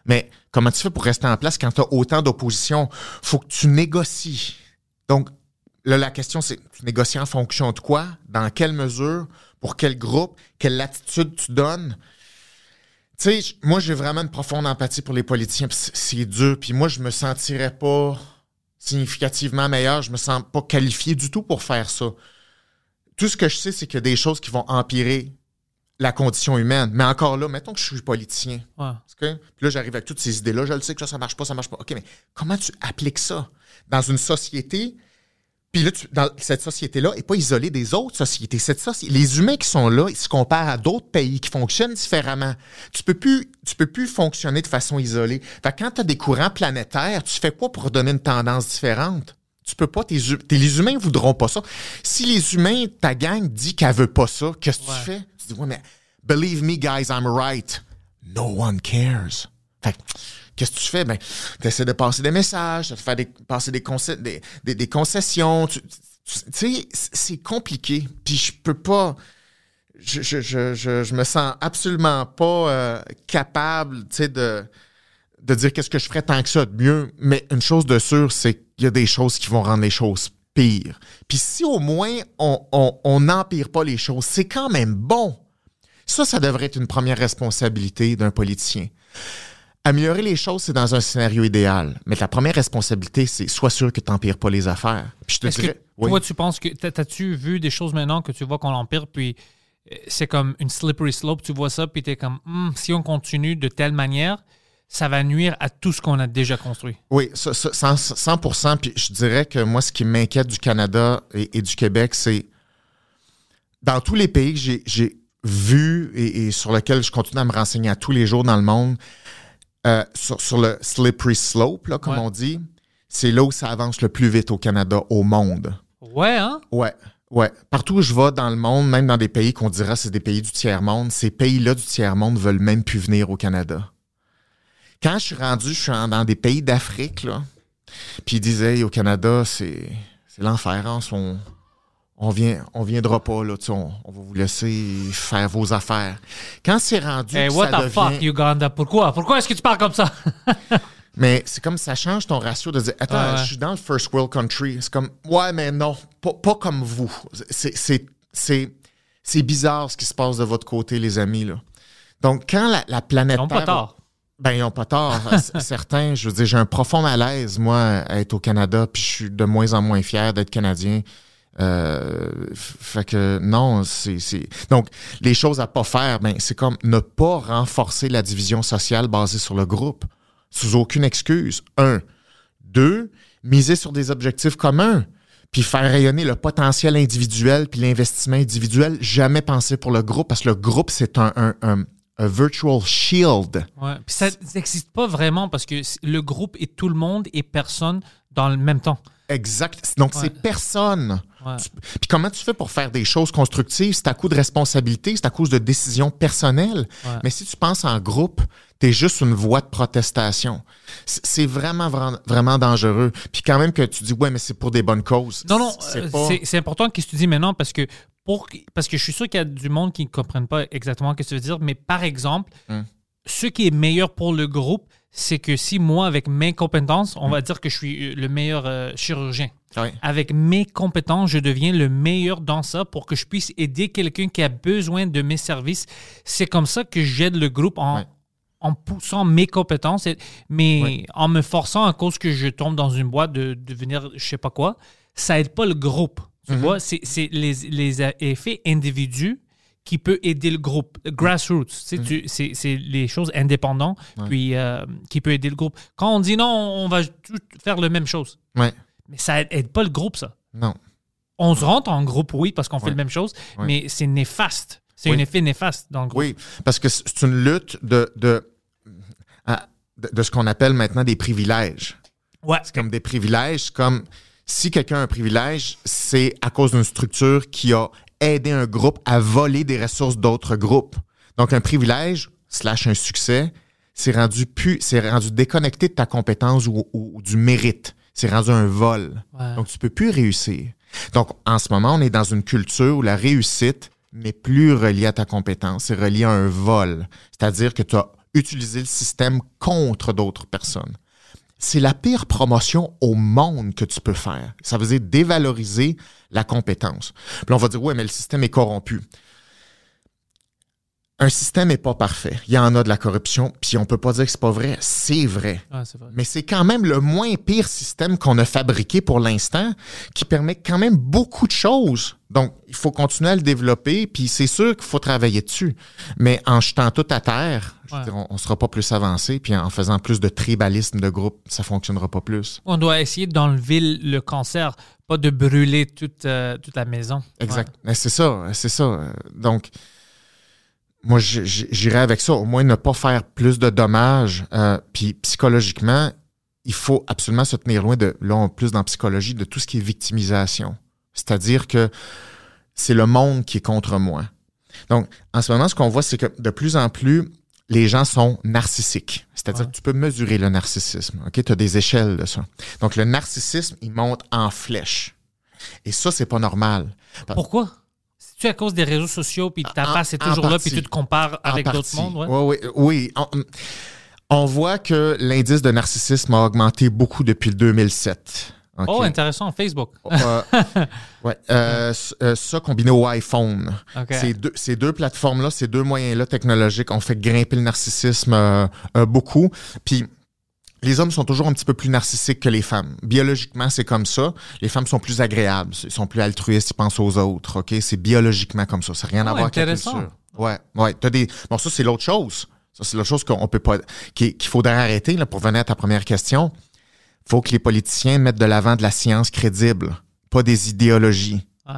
Mais comment tu fais pour rester en place quand tu as autant d'opposition? faut que tu négocies. Donc, là, la question, c'est tu négocies en fonction de quoi? Dans quelle mesure? Pour quel groupe? Quelle latitude tu donnes? Tu sais, moi, j'ai vraiment une profonde empathie pour les politiciens, c'est dur. Puis moi, je me sentirais pas significativement meilleur. Je me sens pas qualifié du tout pour faire ça. Tout ce que je sais, c'est qu'il y a des choses qui vont empirer la condition humaine. Mais encore là, mettons que je suis politicien. Ouais. Que- Puis là, j'arrive avec toutes ces idées-là. Je le sais que ça, ça marche pas, ça marche pas. OK, mais comment tu appliques ça dans une société? Puis là, tu- dans cette société-là n'est pas isolée des autres sociétés. Cette soci- les humains qui sont là, ils se comparent à d'autres pays qui fonctionnent différemment. Tu peux plus, tu peux plus fonctionner de façon isolée. Fait que quand tu as des courants planétaires, tu fais quoi pour donner une tendance différente? Tu peux pas, tes, les humains voudront pas ça. Si les humains, ta gang dit qu'elle veut pas ça, qu'est-ce que Ouais. tu fais? Tu dis, ouais, mais believe me, guys, I'm right. No one cares. Fait que, qu'est-ce que tu fais? Ben, tu essaies de passer des messages, de faire des, passer des, conce- des, des- des concessions. Tu tu- tu sais, c'est compliqué. Puis je peux pas. Je, je, je, je, je me sens absolument pas euh, capable, tu sais, de, de dire qu'est-ce que je ferais tant que ça de mieux. Mais une chose de sûre, c'est qu'il y a des choses qui vont rendre les choses pires. Puis si au moins on n'empire pas les choses, c'est quand même bon. Ça, ça devrait être une première responsabilité d'un politicien. Améliorer les choses, c'est dans un scénario idéal. Mais la première responsabilité, c'est sois sûr que tu n'empires pas les affaires. Puis je te que dirais. oui. toi, tu penses que. t'as- T'as-tu vu des choses maintenant que tu vois qu'on empire, puis c'est comme une slippery slope. Tu vois ça, puis tu es comme, Hmm, si on continue de telle manière, ça va nuire à tout ce qu'on a déjà construit. Oui, ça, ça, 100, 100%. Puis je dirais que moi, ce qui m'inquiète du Canada et, et du Québec, c'est dans tous les pays que j'ai- vus et, et sur lesquels je continue à me renseigner à tous les jours dans le monde, euh, sur, sur le slippery slope, là, comme Ouais. on dit, c'est là où ça avance le plus vite au Canada, au monde. Ouais, hein? Ouais, ouais. Partout où je vais dans le monde, même dans des pays qu'on dira c'est des pays du tiers-monde, ces pays-là du tiers-monde veulent même plus venir au Canada. Quand je suis rendu, je suis en- dans des pays d'Afrique, là, puis ils disaient, Hey, au Canada, c'est l'enfer, hein, on, on, vient, on viendra pas, là, on, on va vous laisser faire vos affaires. Quand c'est rendu, Hey, que what ça the fuck, Uganda? Pourquoi? Pourquoi est-ce que tu parles comme ça? [laughs] Mais c'est comme ça change ton ratio de dire Attends, ouais. je suis dans le first world country. C'est comme Ouais, mais non, pas, pas comme vous. C'est- bizarre ce qui se passe de votre côté, les amis. Là. Donc, quand la, la planète. Ils n'ont pas Terre- tort. Ben, ils n'ont pas tort. C- [laughs] Certains, je veux dire, j'ai un profond malaise, moi, à être au Canada, puis je suis de moins en moins fier d'être Canadien. Euh, fait que non, c'est. c'est- Donc, les choses à pas faire, ben, c'est comme ne pas renforcer la division sociale basée sur le groupe, sous aucune excuse. Un. Deux, miser sur des objectifs communs, puis faire rayonner le potentiel individuel puis l'investissement individuel. Jamais penser pour le groupe, parce que le groupe, c'est un, un, un- un virtual shield. Ouais. Puis ça n'existe pas vraiment parce que le groupe est tout le monde et personne dans le même temps. Exact. Donc, Ouais. c'est personne. Ouais. Tu- Puis comment tu fais pour faire des choses constructives? C'est à coup de responsabilité, c'est à cause de décisions personnelles. Ouais. Mais si tu penses en groupe, t'es juste une voix de protestation. C'est vraiment, vra- vraiment dangereux. Puis quand même que tu dis, ouais, mais c'est pour des bonnes causes. Non, non, C'est euh, pas... important ce que tu dis maintenant parce que, pour, parce que je suis sûr qu'il y a du monde qui ne comprennent pas exactement ce que tu veux dire. Mais par exemple, Hmm. ce qui est meilleur pour le groupe, c'est que si moi, avec mes compétences, on va dire que je suis euh, le meilleur euh, chirurgien. Ouais. Avec mes compétences, je deviens le meilleur dans ça pour que je puisse aider quelqu'un qui a besoin de mes services. C'est comme ça que j'aide le groupe en, en poussant mes compétences, mais en me forçant à cause que je tombe dans une boîte de devenir je sais pas quoi. Ça aide pas le groupe. Tu Mhm. vois, c'est les, les effets individus qui peut aider le groupe. Grassroots, tu sais, tu- c'est c'est les choses indépendantes Mhm. Ouais. puis euh, qui peut aider le groupe. Quand on dit non, on va tout faire la même chose. Ouais. Mais ça aide, pas le groupe, ça. Non. On se rentre en groupe, oui, parce qu'on fait la même chose, mais c'est néfaste. C'est Oui. un effet néfaste dans le groupe. Oui, parce que c'est une lutte de, de, de, de ce qu'on appelle maintenant des privilèges. Ouais. C'est comme des privilèges, c'est comme si quelqu'un a un privilège, c'est à cause d'une structure qui a aidé un groupe à voler des ressources d'autres groupes. Donc un privilège slash un succès, c'est rendu plus, c'est rendu déconnecté de ta compétence ou, ou- ou du mérite. C'est rendu un vol. Ouais. Donc tu peux plus réussir. Donc en ce moment, on est dans une culture où la réussite n'est plus reliée à ta compétence, c'est relié à un vol. C'est-à-dire que tu as utilisé le système contre d'autres personnes c'est la pire promotion au monde que tu peux faire. Ça veut dire dévaloriser la compétence. Puis on va dire, ouais, mais le système est corrompu. Un système n'est pas parfait. Il y en a de la corruption, puis on peut pas dire que c'est pas vrai. C'est vrai. Ouais, c'est vrai. Mais c'est quand même le moins pire système qu'on a fabriqué pour l'instant, qui permet quand même beaucoup de choses. Donc, il faut continuer à le développer, puis c'est sûr qu'il faut travailler dessus. Mais en jetant tout à terre, je dire, on ne sera pas plus avancé, puis en faisant plus de tribalisme de groupe, ça fonctionnera pas plus. On doit essayer d'enlever le cancer, pas de brûler toute, euh, toute la maison. Exact. C'est ça, c'est ça. Donc, moi, j'irais avec ça. Au moins, ne pas faire plus de dommages. Euh, puis psychologiquement, il faut absolument se tenir loin de, là, est plus dans la psychologie, de tout ce qui est victimisation. C'est-à-dire que c'est le monde qui est contre moi. Donc, en ce moment, ce qu'on voit, c'est que de plus en plus, les gens sont narcissiques. C'est-à-dire Ouais. que tu peux mesurer le narcissisme. OK? Tu as des échelles de ça. Donc, le narcissisme, il monte en flèche. Et ça, c'est pas normal. Pourquoi? C'est-tu à cause des réseaux sociaux, puis ta face est toujours là, partie. puis tu te compares avec d'autres mondes? Ouais. Oui, oui, oui. On, on voit que l'indice de narcissisme a augmenté beaucoup depuis le 2007. OK? Oh, intéressant, Facebook. Euh, ouais, [laughs] euh, euh, ça combiné au iPhone. Ces deux, ces deux plateformes-là, ces deux moyens-là technologiques ont fait grimper le narcissisme euh, beaucoup. Puis les hommes sont toujours un petit peu plus narcissiques que les femmes. Biologiquement, c'est comme ça. Les femmes sont plus agréables, ils sont plus altruistes, ils pensent aux autres. Ok, c'est biologiquement comme ça. Ça n'a rien à Oh, voir avec la culture. Ouais, ouais. T'as des. Bon, ça c'est l'autre chose. Ça c'est l'autre chose qu'on peut pas, qui- qu'il faudrait arrêter là pour venir à ta première question. Faut que les politiciens mettent de l'avant de la science crédible, pas des idéologies. Ouais.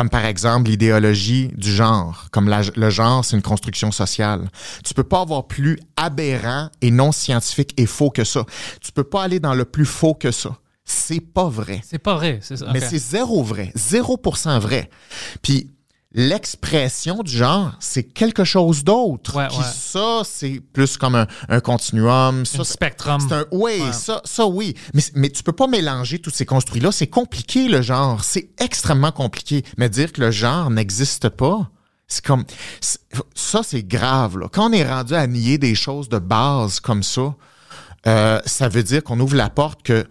Comme par exemple l'idéologie du genre. Comme la- le genre, c'est une construction sociale. Tu peux pas avoir plus aberrant et non scientifique et faux que ça. Tu peux pas aller dans le plus faux que ça. C'est pas vrai. C'est pas vrai, c'est ça. Mais c'est zéro vrai. 0% vrai. Puis l'expression du genre, c'est quelque chose d'autre. Ouais, ça, c'est plus comme un, un continuum. Ça, Un spectrum. c'est un, oui, Ouais. ça, ça oui. Mais, mais tu peux pas mélanger tous ces construits-là. C'est compliqué, le genre. C'est extrêmement compliqué. Mais dire que le genre n'existe pas, c'est comme. Ça, c'est grave. Là. Quand on est rendu à nier des choses de base comme ça, euh, ça veut dire qu'on ouvre la porte que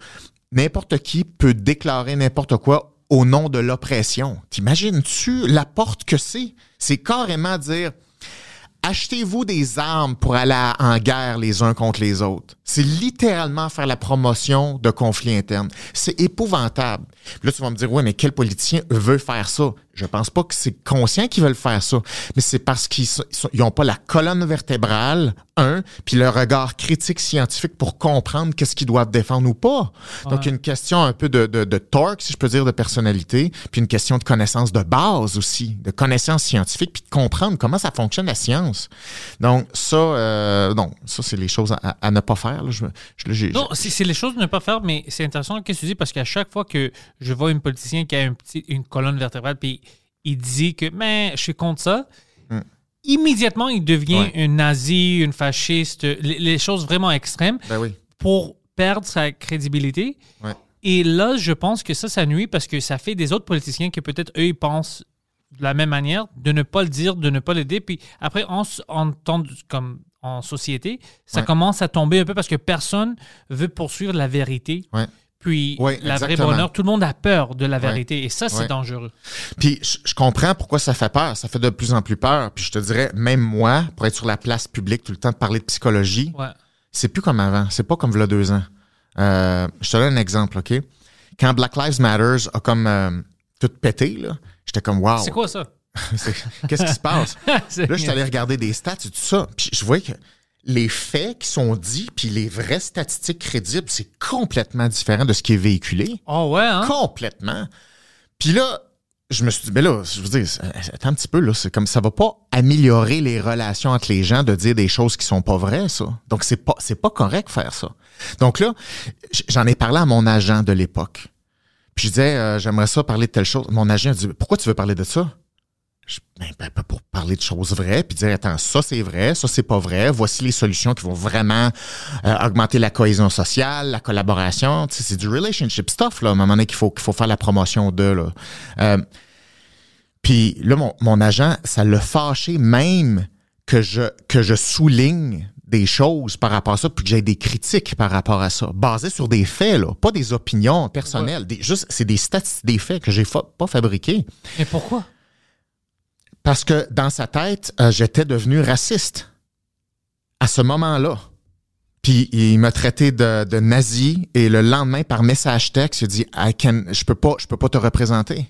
n'importe qui peut déclarer n'importe quoi au nom de l'oppression. T'imagines-tu la porte que c'est? C'est carrément dire achetez-vous des armes pour aller en guerre les uns contre les autres. C'est littéralement faire la promotion de conflits internes. C'est épouvantable. Là, tu vas me dire, ouais, mais quel politicien veut faire ça? Je pense pas que c'est conscient qu'ils veulent faire ça, mais c'est parce qu'ils n'ont pas la colonne vertébrale, un, puis le regard critique scientifique pour comprendre qu'est-ce qu'ils doivent défendre ou pas. Donc, une question un peu de, de, de torque, si je peux dire, de personnalité, puis une question de connaissance de base aussi, de connaissance scientifique, puis de comprendre comment ça fonctionne la science. Donc, ça, euh, non, ça, c'est les choses à, à ne pas faire. Là. Je, je- Non, c'est les choses de ne pas faire, mais c'est intéressant ce que tu dis parce qu'à chaque fois que je vois un politicien qui a un petit, une colonne vertébrale, puis il dit que mais je suis contre ça, immédiatement il devient Hmm. Ouais. un nazi, un fasciste, les, les choses vraiment extrêmes Ben oui. pour perdre sa crédibilité. Ouais. Et là, je pense que ça, ça nuit parce que ça fait des autres politiciens que peut-être eux, ils pensent de la même manière, de ne pas le dire, de ne pas l'aider. Puis après, en, s- en temps de- comme en société, ça Ouais. commence à tomber un peu parce que personne veut poursuivre la vérité. Ouais. Puis la vraie bonheur, tout le monde a peur de la vérité. Et ça, c'est dangereux. Puis je, comprends pourquoi ça fait peur. Ça fait de plus en plus peur. Puis je te dirais, même moi, pour être sur la place publique tout le temps de parler de psychologie, Ouais. c'est plus comme avant. C'est pas comme il y a deux ans. Euh, je te donne un exemple, OK? Quand Black Lives Matter a comme euh, tout pété, là, j'étais comme, wow. C'est quoi ça? [laughs] Qu'est-ce qui se passe? [laughs] Là, je suis allé regarder des stats et tout ça. Puis je voyais que les faits qui sont dits, puis les vraies statistiques crédibles, c'est complètement différent de ce qui est véhiculé. Oh ouais, hein? Complètement. Puis là, je me suis dit, ben là, je veux dire, attends un petit peu, là, c'est comme ça va pas améliorer les relations entre les gens de dire des choses qui sont pas vraies, ça. Donc, c'est pas, c'est pas correct faire ça. Donc là, j'en ai parlé à mon agent de l'époque. Puis je disais, euh, j'aimerais ça parler de telle chose. Mon agent a dit, pourquoi tu veux parler de ça? Ben, ben, ben, pour parler de choses vraies, puis dire, attends, ça c'est vrai, ça c'est pas vrai, voici les solutions qui vont vraiment euh, augmenter la cohésion sociale, la collaboration. Tu sais, c'est du relationship stuff, là, à un moment donné qu'il faut, qu'il faut faire la promotion de. Là. Euh, puis là, mon, mon agent, ça l'a fâché même que je, que je souligne des choses par rapport à ça, puis que j'ai des critiques par rapport à ça, basées sur des faits, là, pas des opinions personnelles. Des, juste, c'est des statistiques, des faits que j'ai fa- pas fabriqués. Mais pourquoi? Parce que dans sa tête, euh, j'étais devenu raciste à ce moment-là. Puis il m'a traité de, de nazi et le lendemain, par message texte, il a dit I can, je peux pas, je peux pas te représenter.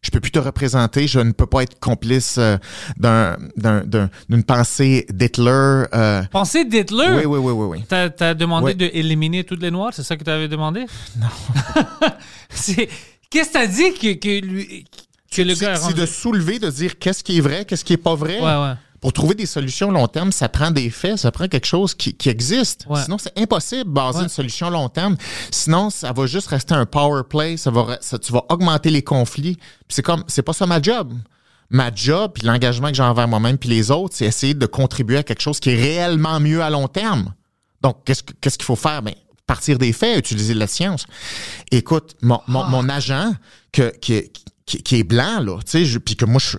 Je peux plus te représenter. Je ne peux pas être complice euh, d'un, d'un- d'un- d'une pensée d'Hitler. euh. Pensez d'Hitler? Oui, oui, oui, oui, oui. T'as, t'as demandé d'éliminer toutes les Noirs, c'est ça que tu avais demandé? Non. [laughs] Qu'est-ce que t'as dit que, que, lui, que le gars c'est de soulever, de dire qu'est-ce qui est vrai, qu'est-ce qui est pas vrai. Ouais, ouais. Pour trouver des solutions long terme, ça prend des faits, ça prend quelque chose qui, qui existe. Ouais. Sinon, c'est impossible de baser une solution long terme. Sinon, ça va juste rester un power play, ça va, ça- tu vas augmenter les conflits. C'est comme, c'est pas ça ma job. Ma job, puis l'engagement que j'ai envers moi-même puis les autres, c'est essayer de contribuer à quelque chose qui est réellement mieux à long terme. Donc, qu'est-ce, que- qu'est-ce qu'il faut faire? Ben, partir des faits, utiliser la science. Écoute, mon, mon, mon agent, que, qui, qui, qui est blanc, là, tu sais, je- puis que moi, je,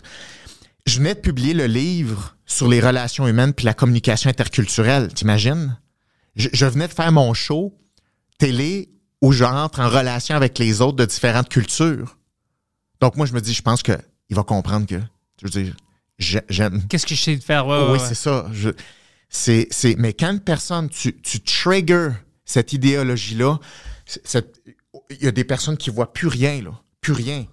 je venais de publier le livre sur les relations humaines puis la communication interculturelle, t'imagines? Je, je venais de faire mon show télé où j'entre en relation avec les autres de différentes cultures. Donc moi, je me dis, je pense que il va comprendre que, je veux dire, j'ai- j'aime. Qu'est-ce que je sais de faire? Ouais, oui, ouais, c'est ça. Je- c'est, c'est, mais quand une personne, tu, tu triggers cette idéologie-là, il y a des personnes qui voient plus rien, là. Plus rien.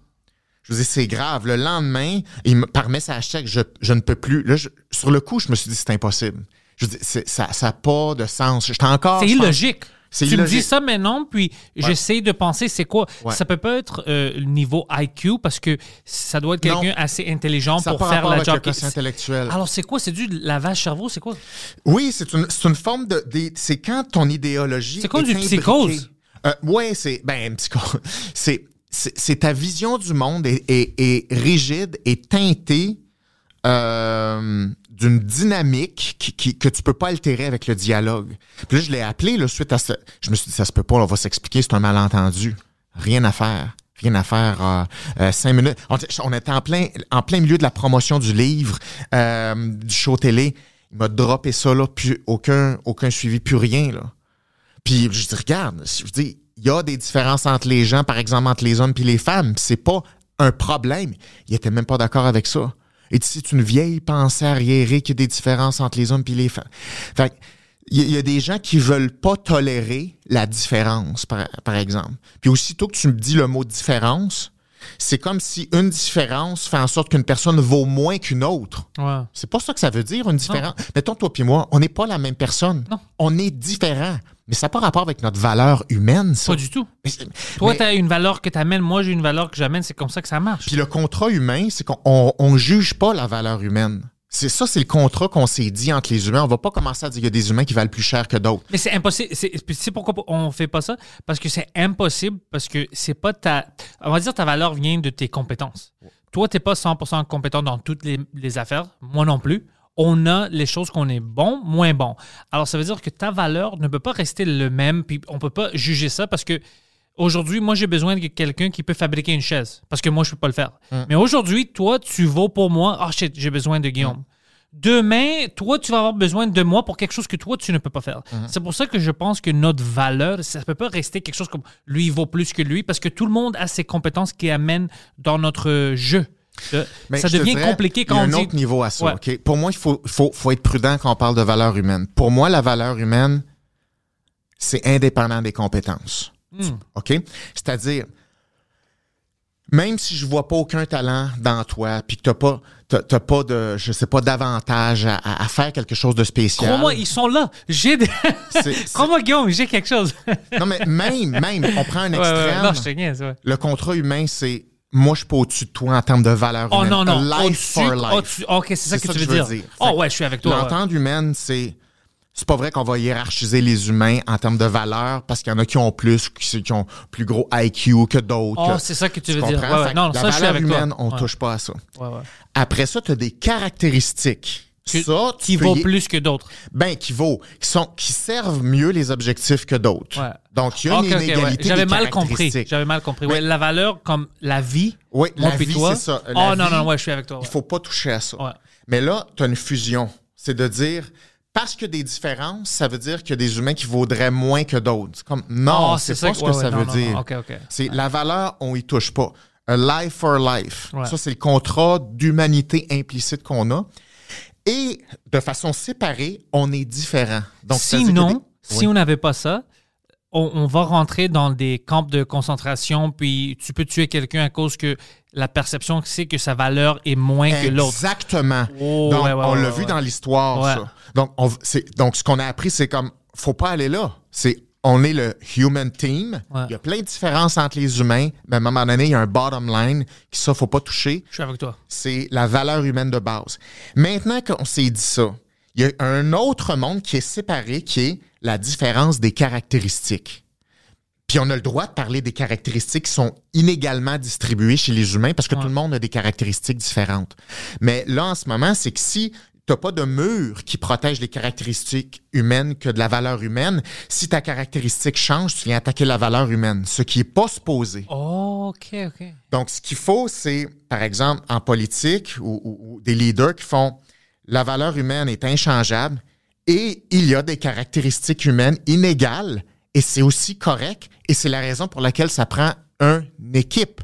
Je vous dis, c'est grave. Le lendemain, il me, par message texte, je, je ne peux plus. Là, je- sur le coup, je me suis dit, c'est impossible. Je dis, ça n'a pas de sens. J'étais encore. C'est illogique. Tu me illogique. dis ça maintenant, puis j'essaie de penser c'est quoi. Ouais. Ça peut pas être euh, le niveau IQ parce que ça doit être Non. quelqu'un assez intelligent Ça pour faire la job. intellectuel. Alors c'est quoi? C'est du lavage cerveau? C'est quoi? Oui, c'est une, c'est une forme de. C'est quand ton idéologie. C'est comme du imbriquée. psychose? Euh, oui, c'est. Ben, psychose. [laughs] C'est, c'est, ta vision du monde est, rigide et teintée euh, d'une dynamique qui, que tu peux pas altérer avec le dialogue. Puis là, je l'ai appelé là, suite à ce. Je me suis dit, ça se peut pas, on va s'expliquer, c'est un malentendu. Rien à faire. Rien à faire. euh, euh, cinq minutes. On, était en plein, milieu de la promotion du livre, du show télé. Il m'a droppé ça, là, plus aucun, aucun suivi, plus rien, là. Puis je dis, regarde, je dis, il y a des différences entre les gens, par exemple, entre les hommes et les femmes. C'est pas un problème. Il était même pas d'accord avec ça. Et c'est une vieille pensée arriérée qu'il y a des différences entre les hommes et les femmes. Fait que, il y, a- il y a des gens qui veulent pas tolérer la différence, par, par exemple. Puis aussitôt que tu me dis le mot différence, c'est comme si une différence fait en sorte qu'une personne vaut moins qu'une autre. Ouais. C'est pas ça que ça veut dire, une différence. Mettons, toi puis moi, on n'est pas la même personne. Non. On est différents. Mais ça n'a pas rapport avec notre valeur humaine, ça. Pas du tout. Mais Toi, tu as une valeur que tu amènes, moi, j'ai une valeur que j'amène, c'est comme ça que ça marche. Puis le contrat humain, c'est qu'on on, on juge pas la valeur humaine. C'est ça, c'est le contrat qu'on s'est dit entre les humains. On va pas commencer à dire qu'il y a des humains qui valent plus cher que d'autres. Mais c'est impossible. C'est puis tu sais pourquoi on fait pas ça? Parce que c'est impossible, parce que c'est pas ta. On va dire ta valeur vient de tes compétences. Toi, t'es pas 100% compétent dans toutes les, les affaires. Moi non plus. On a les choses qu'on est bon, moins bon. Alors, ça veut dire que ta valeur ne peut pas rester le même, puis on peut pas juger ça parce que aujourd'hui, moi, j'ai besoin de quelqu'un qui peut fabriquer une chaise parce que moi, je peux pas le faire. Mais aujourd'hui, toi, tu vaux pour moi. Ah, shit, j'ai besoin de Guillaume. Demain, toi, tu vas avoir besoin de moi pour quelque chose que toi, tu ne peux pas faire. C'est pour ça que je pense que notre valeur, ça ne peut pas rester quelque chose comme lui il vaut plus que lui, parce que tout le monde a ses compétences qui amènent dans notre jeu. Euh, Mais ça devient dirais, compliqué quand il y a on un dit... autre niveau à ça. Ouais. ok? Pour moi, il faut, faut, faut être prudent quand on parle de valeur humaine. Pour moi, la valeur humaine, c'est indépendant des compétences. Hmm. OK? C'est-à-dire, même si je vois pas aucun talent dans toi, puis que t'as pas, t'as, t'as pas de, je sais pas, d'avantage à, faire quelque chose de spécial. Crois-moi, ils sont là. J'ai des... C'est- c'est- [laughs] Crois-moi, Guillaume, j'ai quelque chose. Non, mais même, même, on prend un Ouais, ouais, ouais. extrême. Non, je te niaise, ouais. Le contrat humain, c'est moi, je suis pas au-dessus de toi en termes de valeur Oh humaine. non, non. Life for life. OK, c'est ça que ça tu veux dire. Oh, ouais, je suis avec toi. ouais. L'entente humaine, c'est. C'est pas vrai qu'on va hiérarchiser les humains en termes de valeur parce qu'il y en a qui ont plus, qui, qui ont plus gros IQ que d'autres. Oh, c'est ça que tu veux comprends? dire. Ouais, ouais. Non, la ça, je suis valeur avec toi. humaine, on Ouais. touche pas à ça. Ouais, ouais. Après ça, tu as des caractéristiques. Que- ça, qui vaut y- plus que d'autres. Ben, qui vaut, qui sont, qui servent mieux les objectifs que d'autres. Ouais. Donc, il y a Ok, une ok, ouais. J'avais mal compris. J'avais mal compris. Ouais, la valeur comme la vie. Oui, la vie, c'est ça. Oh La non, vie, non, ouais, je suis avec toi. Il faut pas toucher à ça. Mais là, tu as une fusion. C'est de dire, parce qu'il y a des différences, ça veut dire qu'il y a des humains qui vaudraient moins que d'autres. Comme, non, Oh, c'est ça pas ce ouais, que ça non, veut non, dire. non. OK, OK. C'est la valeur, on y touche pas. A life for life. Ça, c'est le contrat d'humanité implicite qu'on a. Et de façon séparée, on est différent. Donc, Sinon, des- si Oui. on n'avait pas ça, on, on va rentrer dans des camps de concentration, puis tu peux tuer quelqu'un à cause que la perception c'est que sa valeur est moins que l'autre. Exactement. Oh, donc, ouais, ouais, on ouais, l'a vu dans l'histoire, ça. Donc, on, donc, ce qu'on a appris, c'est comme, faut pas aller là. C'est, on est le human team. Ouais. Il y a plein de différences entre les humains, mais à un moment donné, il y a un bottom line qui, ça, faut pas toucher. Je suis avec toi. C'est la valeur humaine de base. Maintenant qu'on s'est dit ça, il y a un autre monde qui est séparé, qui est la différence des caractéristiques. Puis on a le droit de parler des caractéristiques qui sont inégalement distribuées chez les humains parce que Ouais. tout le monde a des caractéristiques différentes. Mais là, en ce moment, c'est que si tu n'as pas de mur qui protège les caractéristiques humaines que de la valeur humaine, si ta caractéristique change, tu viens attaquer la valeur humaine, ce qui n'est pas supposé. Oh, OK, OK. Donc, ce qu'il faut, c'est, par exemple, en politique ou, ou- ou des leaders qui font la valeur humaine est inchangeable et il y a des caractéristiques humaines inégales et c'est aussi correct et c'est la raison pour laquelle ça prend une équipe.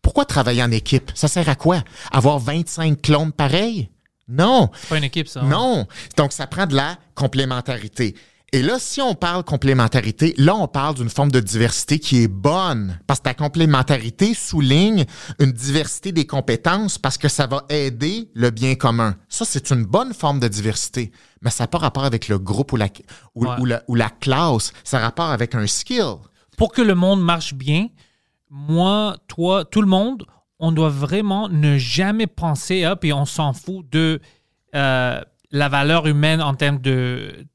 Pourquoi travailler en équipe? Ça sert à quoi? Avoir 25 clones pareils? Non. C'est pas une équipe, ça. hein? Non. Donc, ça prend de la complémentarité. Et là, si on parle complémentarité, là, on parle d'une forme de diversité qui est bonne, parce que ta complémentarité souligne une diversité des compétences parce que ça va aider le bien commun. Ça, c'est une bonne forme de diversité, mais ça n'a pas rapport avec le groupe ou la, ou, Ouais. ou la, ou la classe, ça a rapport avec un skill. Pour que le monde marche bien, moi, toi, tout le monde, on doit vraiment ne jamais penser à, puis on s'en fout de euh, la valeur humaine en termes de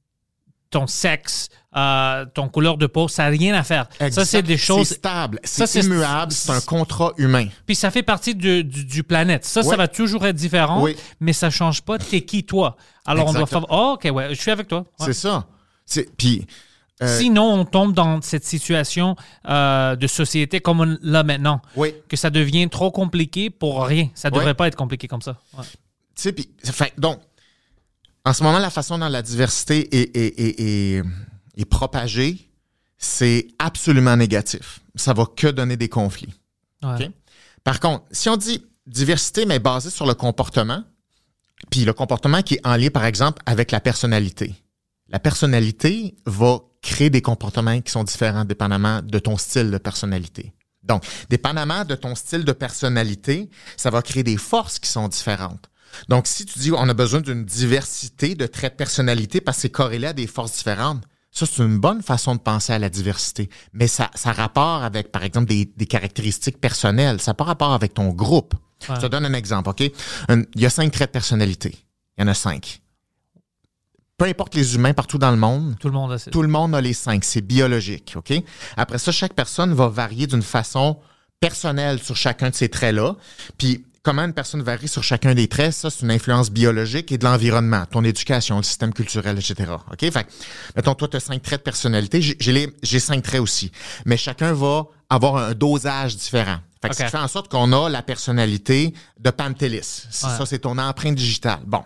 ton sexe, euh, ton couleur de peau, ça n'a rien à faire. Ça, c'est des choses. C'est stable, Ça, c'est immuable, c'est un contrat humain. Puis ça fait partie du, du, du planète. Ça, ça va toujours être différent, Oui. mais ça change pas t'es qui toi? Alors on doit faire. Oh, ok, ouais, je suis avec toi. Ouais. C'est ça. Puis, euh, Sinon, on tombe dans cette situation euh, de société comme on l'a maintenant. oui. Que ça devient trop compliqué pour rien. Ça devrait Ouais. pas être compliqué comme ça. Ouais. Tu sais, fait- donc, en ce moment, la façon dont la diversité est, est- est- est- propagée, c'est absolument négatif. Ça va que donner des conflits. Ouais. Par contre, si on dit diversité, mais basée sur le comportement, puis le comportement qui est en lien, par exemple, avec la personnalité. La personnalité va créer des comportements qui sont différents dépendamment de ton style de personnalité. Donc, dépendamment de ton style de personnalité, ça va créer des forces qui sont différentes. Donc, si tu dis on a besoin d'une diversité de traits de personnalité parce que c'est corrélé à des forces différentes, ça, c'est une bonne façon de penser à la diversité. Mais ça, ça a rapport avec, par exemple, des, des caractéristiques personnelles. Ça n'a pas rapport avec ton groupe. Ouais. Je te donne un exemple, OK? Un- Il y a cinq traits de personnalité. Il y en a cinq. Peu importe les humains partout dans le monde, Tout le monde a tout le monde a les cinq. C'est biologique, OK? Après ça, chaque personne va varier d'une façon personnelle sur chacun de ces traits-là. Puis, comment une personne varie sur chacun des traits, ça, c'est une influence biologique et de l'environnement, ton éducation, le système culturel, etc. OK? Fait que, mettons, toi, tu as cinq traits de personnalité. J'ai- J'ai les- j'ai cinq traits aussi. Mais chacun va avoir un dosage différent. Fait que OK. ça fait en sorte qu'on a la personnalité de Pantelis. Ouais. Ça, c'est ton empreinte digitale. Bon.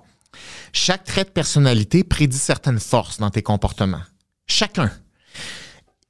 Chaque trait de personnalité prédit certaines forces dans tes comportements. Chacun.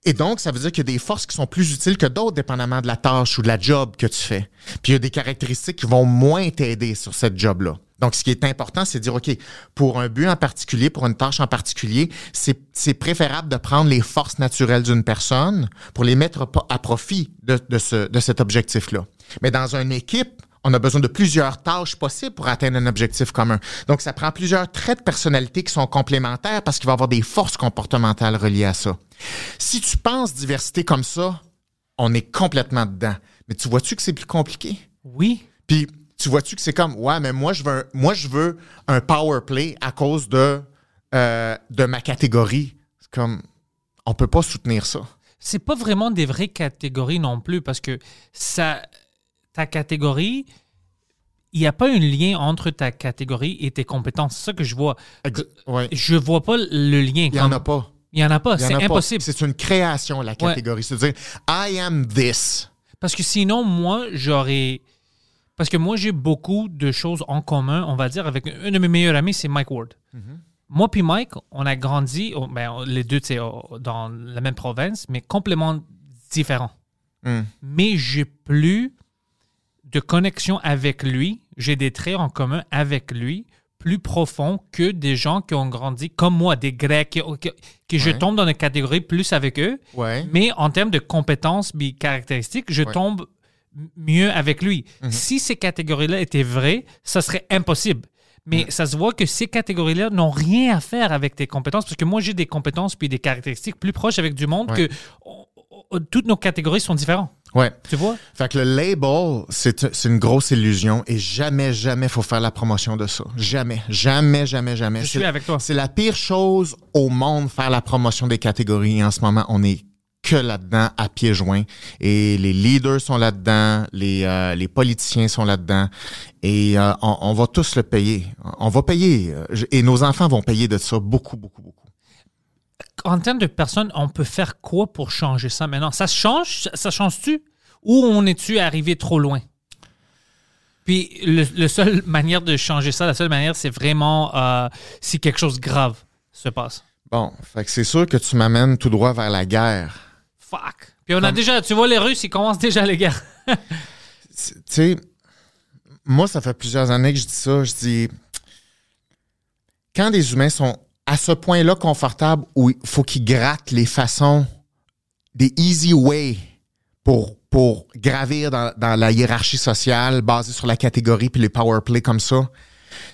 Et donc, ça veut dire qu'il y a des forces qui sont plus utiles que d'autres, dépendamment de la tâche ou de la job que tu fais. Puis il y a des caractéristiques qui vont moins t'aider sur cette job-là. Donc, ce qui est important, c'est de dire, OK, pour un but en particulier, pour une tâche en particulier, c'est préférable de prendre les forces naturelles d'une personne pour les mettre à profit de, de cet objectif-là. Mais dans une équipe, on a besoin de plusieurs tâches possibles pour atteindre un objectif commun. Donc, ça prend plusieurs traits de personnalité qui sont complémentaires parce qu'il va y avoir des forces comportementales reliées à ça. Si tu penses diversité comme ça, on est complètement dedans. Mais tu vois-tu que c'est plus compliqué? Oui. Puis tu vois-tu que c'est comme ouais, mais moi je veux un, moi je veux un power play à cause de euh, de ma catégorie. C'est comme on peut pas soutenir ça. c'est pas vraiment des vraies catégories non plus parce que ça, ta catégorie, il n'y a pas un lien entre ta catégorie et tes compétences. C'est ça que je vois. Ouais. Je vois pas le lien. Il y en a pas. Il y en a pas. C'est impossible. C'est une création la catégorie. C'est-à-dire I am this. Parce que sinon, moi, j'aurais. Parce que moi, j'ai beaucoup de choses en commun, on va dire, avec un de mes meilleurs amis, c'est Mike Ward. Moi puis Mike, on a grandi, oh, ben, on- les deux, tu sais, oh, dans la même province, mais complètement différents. Hmm. Mais j'ai plus de connexion avec lui. J'ai des traits en commun avec lui plus profonds que des gens qui ont grandi comme moi, des Grecs, qui, je tombe dans une catégorie plus avec eux. Ouais. Mais en termes de compétences et caractéristiques, je Ouais. tombe mieux avec lui. Si ces catégories-là étaient vraies, ça serait impossible. Mais ça se voit que ces catégories-là n'ont rien à faire avec tes compétences, parce que moi, j'ai des compétences puis des caractéristiques plus proches avec du monde que on- toutes nos catégories sont différentes. Ouais. Tu vois? Fait que le label, c'est c'est une grosse illusion et jamais, jamais faut faire la promotion de ça. Jamais, jamais, jamais, jamais. Je suis avec toi. C'est la pire chose au monde, faire la promotion des catégories. Et en ce moment, on est que là-dedans, à pieds joints. Et les leaders sont là-dedans, les, euh, les politiciens sont là-dedans. Et euh, on, on va tous le payer. On va payer. euh, Et nos enfants vont payer de ça beaucoup, beaucoup, beaucoup. En termes de personnes, on peut faire quoi pour changer ça maintenant? Ça se change? Ça- Ça change-tu? Ou on est-tu arrivé trop loin? Puis, le, le seule [laughs] manière de changer ça, la seule manière, c'est vraiment euh, si quelque chose de grave se passe. Bon, fait que c'est sûr que tu m'amènes tout droit vers la guerre. Fuck. Puis on a déjà, tu vois, les Russes, ils commencent déjà les guerres. [laughs] tu sais, moi, ça fait plusieurs années que je dis ça. Je dis, quand des humains sont à ce point-là confortable où il faut qu'ils grattent les façons, des easy way pour, pour gravir dans, dans la hiérarchie sociale basée sur la catégorie puis les power play comme ça,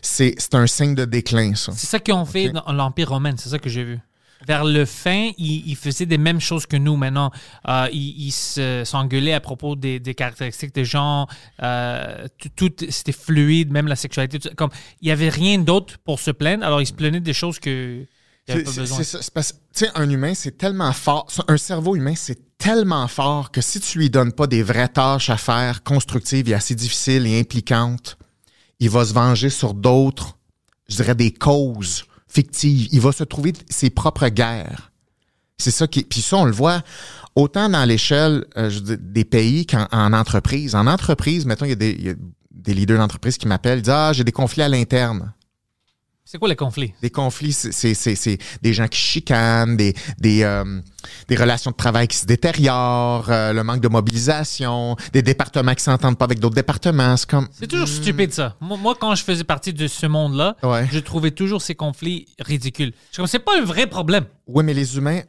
c'est un signe de déclin, ça. C'est ça qu'ils ont fait dans l'Empire romain, c'est ça que j'ai vu. Vers le fin, ils, ils faisaient des mêmes choses que nous maintenant. Euh, ils se- s'engueulaient à propos des, des caractéristiques des gens. euh, tout, tout- c'était fluide, même la sexualité. tout comme il n'y avait rien d'autre pour se plaindre, alors ils se plaignaient des choses que il avait pas c'est- besoin. parce que, un humain, c'est tellement fort. Un cerveau humain, c'est tellement fort que si tu lui donnes pas des vraies tâches à faire, constructives et assez difficiles et impliquantes, il va se venger sur d'autres, je dirais des causes fictives. Il va se trouver ses propres guerres. C'est ça qui. Puis ça, on le voit autant dans l'échelle euh, des pays qu'en en entreprise. En entreprise, mettons, il y a des, y a des leaders d'entreprise qui m'appellent, disent Ah, j'ai des conflits à l'interne. C'est quoi le conflit? Des conflits, c'est- c'est c'est- c'est des gens qui chicanent, des, des, euh, des relations de travail qui se détériorent, euh, le manque de mobilisation, des départements qui s'entendent pas avec d'autres départements. C'est comme. C'est toujours stupide ça. Moi, moi, quand je faisais partie de ce monde-là, Ouais. je trouvais toujours ces conflits ridicules. Je comme, c'est pas un vrai problème. Oui, mais les humains,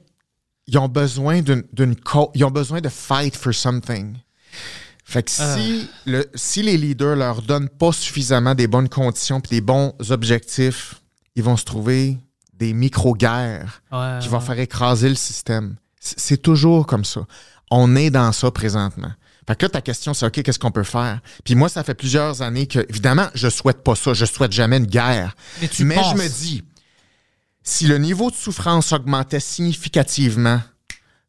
ils ont besoin d'une Ils ont besoin de fight for something. Fait que si, le, si les leaders leur donnent pas suffisamment des bonnes conditions puis des bons objectifs, ils vont se trouver des micro-guerres Ouais, qui vont ouais. faire écraser le système. C'est toujours comme ça. On est dans ça présentement. Fait que là, ta question, c'est OK, qu'est-ce qu'on peut faire? Puis moi, ça fait plusieurs années que, évidemment, je souhaite pas ça. Je souhaite jamais une guerre. Mais tu Mais penses. je me dis, si le niveau de souffrance augmentait significativement,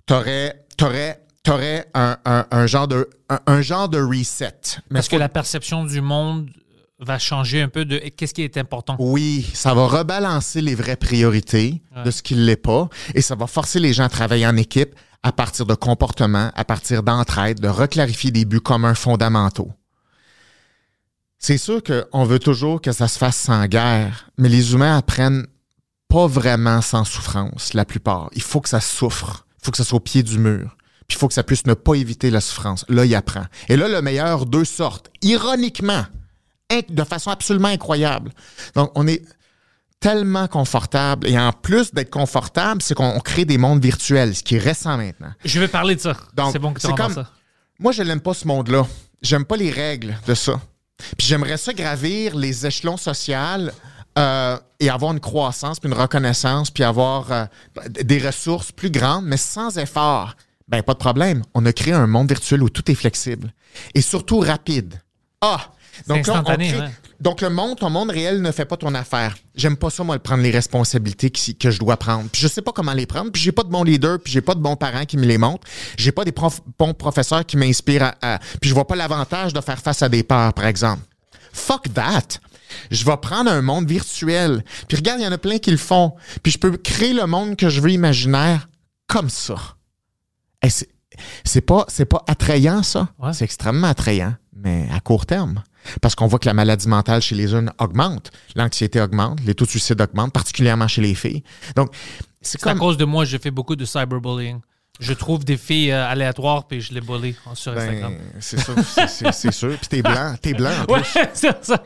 t'aurais, t'aurais, t'aurais un, un- un genre de, un, un genre de reset. Mais Parce que la perception du monde va changer un peu de qu'est-ce qui est important. Oui, ça va rebalancer les vraies priorités Ouais. de ce qui ne l'est pas et ça va forcer les gens à travailler en équipe à partir de comportements, à partir d'entraide, de reclarifier des buts communs fondamentaux. C'est sûr qu'on veut toujours que ça se fasse sans guerre, mais les humains apprennent pas vraiment sans souffrance, la plupart. Il faut que ça souffre. Il faut que ça soit au pied du mur. Puis il faut que ça puisse ne pas éviter la souffrance. Là, il apprend. Et là, le meilleur, deux sortes. Ironiquement, de façon absolument incroyable. Donc, on est tellement confortable. Et en plus d'être confortable, c'est qu'on on crée des mondes virtuels, ce qui est récent maintenant. Je vais parler de ça. Donc, c'est bon que tu comme- ça. Moi, je n'aime pas ce monde-là. J'aime pas les règles de ça. Puis j'aimerais ça gravir les échelons sociaux euh, et avoir une croissance, puis une reconnaissance, puis avoir euh, des ressources plus grandes, mais sans effort. Ben, pas de problème. On a créé un monde virtuel où tout est flexible et surtout rapide. Ah! Donc, là, on instantané, crée- ouais. donc le monde, ton monde réel ne fait pas ton affaire. J'aime pas ça, moi, de prendre les responsabilités qui- que je dois prendre. Puis je sais pas comment les prendre. Puis j'ai pas de bons leaders, puis j'ai pas de bons parents qui me les montrent. J'ai pas des prof- bons professeurs qui m'inspirent à, à- Puis je vois pas l'avantage de faire face à des peurs, par exemple. Fuck that! Je vais prendre un monde virtuel. Puis regarde, il y en a plein qui le font. Puis je peux créer le monde que je veux imaginaire comme ça. Hey, c'est- pas, c'est pas attrayant, ça. Ouais. C'est extrêmement attrayant, mais à court terme. Parce qu'on voit que la maladie mentale chez les jeunes augmente, l'anxiété augmente, les taux de suicide augmentent, particulièrement chez les filles. Donc, c'est à cause de moi, je fais beaucoup de cyberbullying. Je trouve des filles euh, aléatoires puis je les bully en- sur Instagram. Ben, c'est sûr, c'est- sûr. Puis t'es blanc, t'es blanc. en [laughs] Ouais, c'est ça.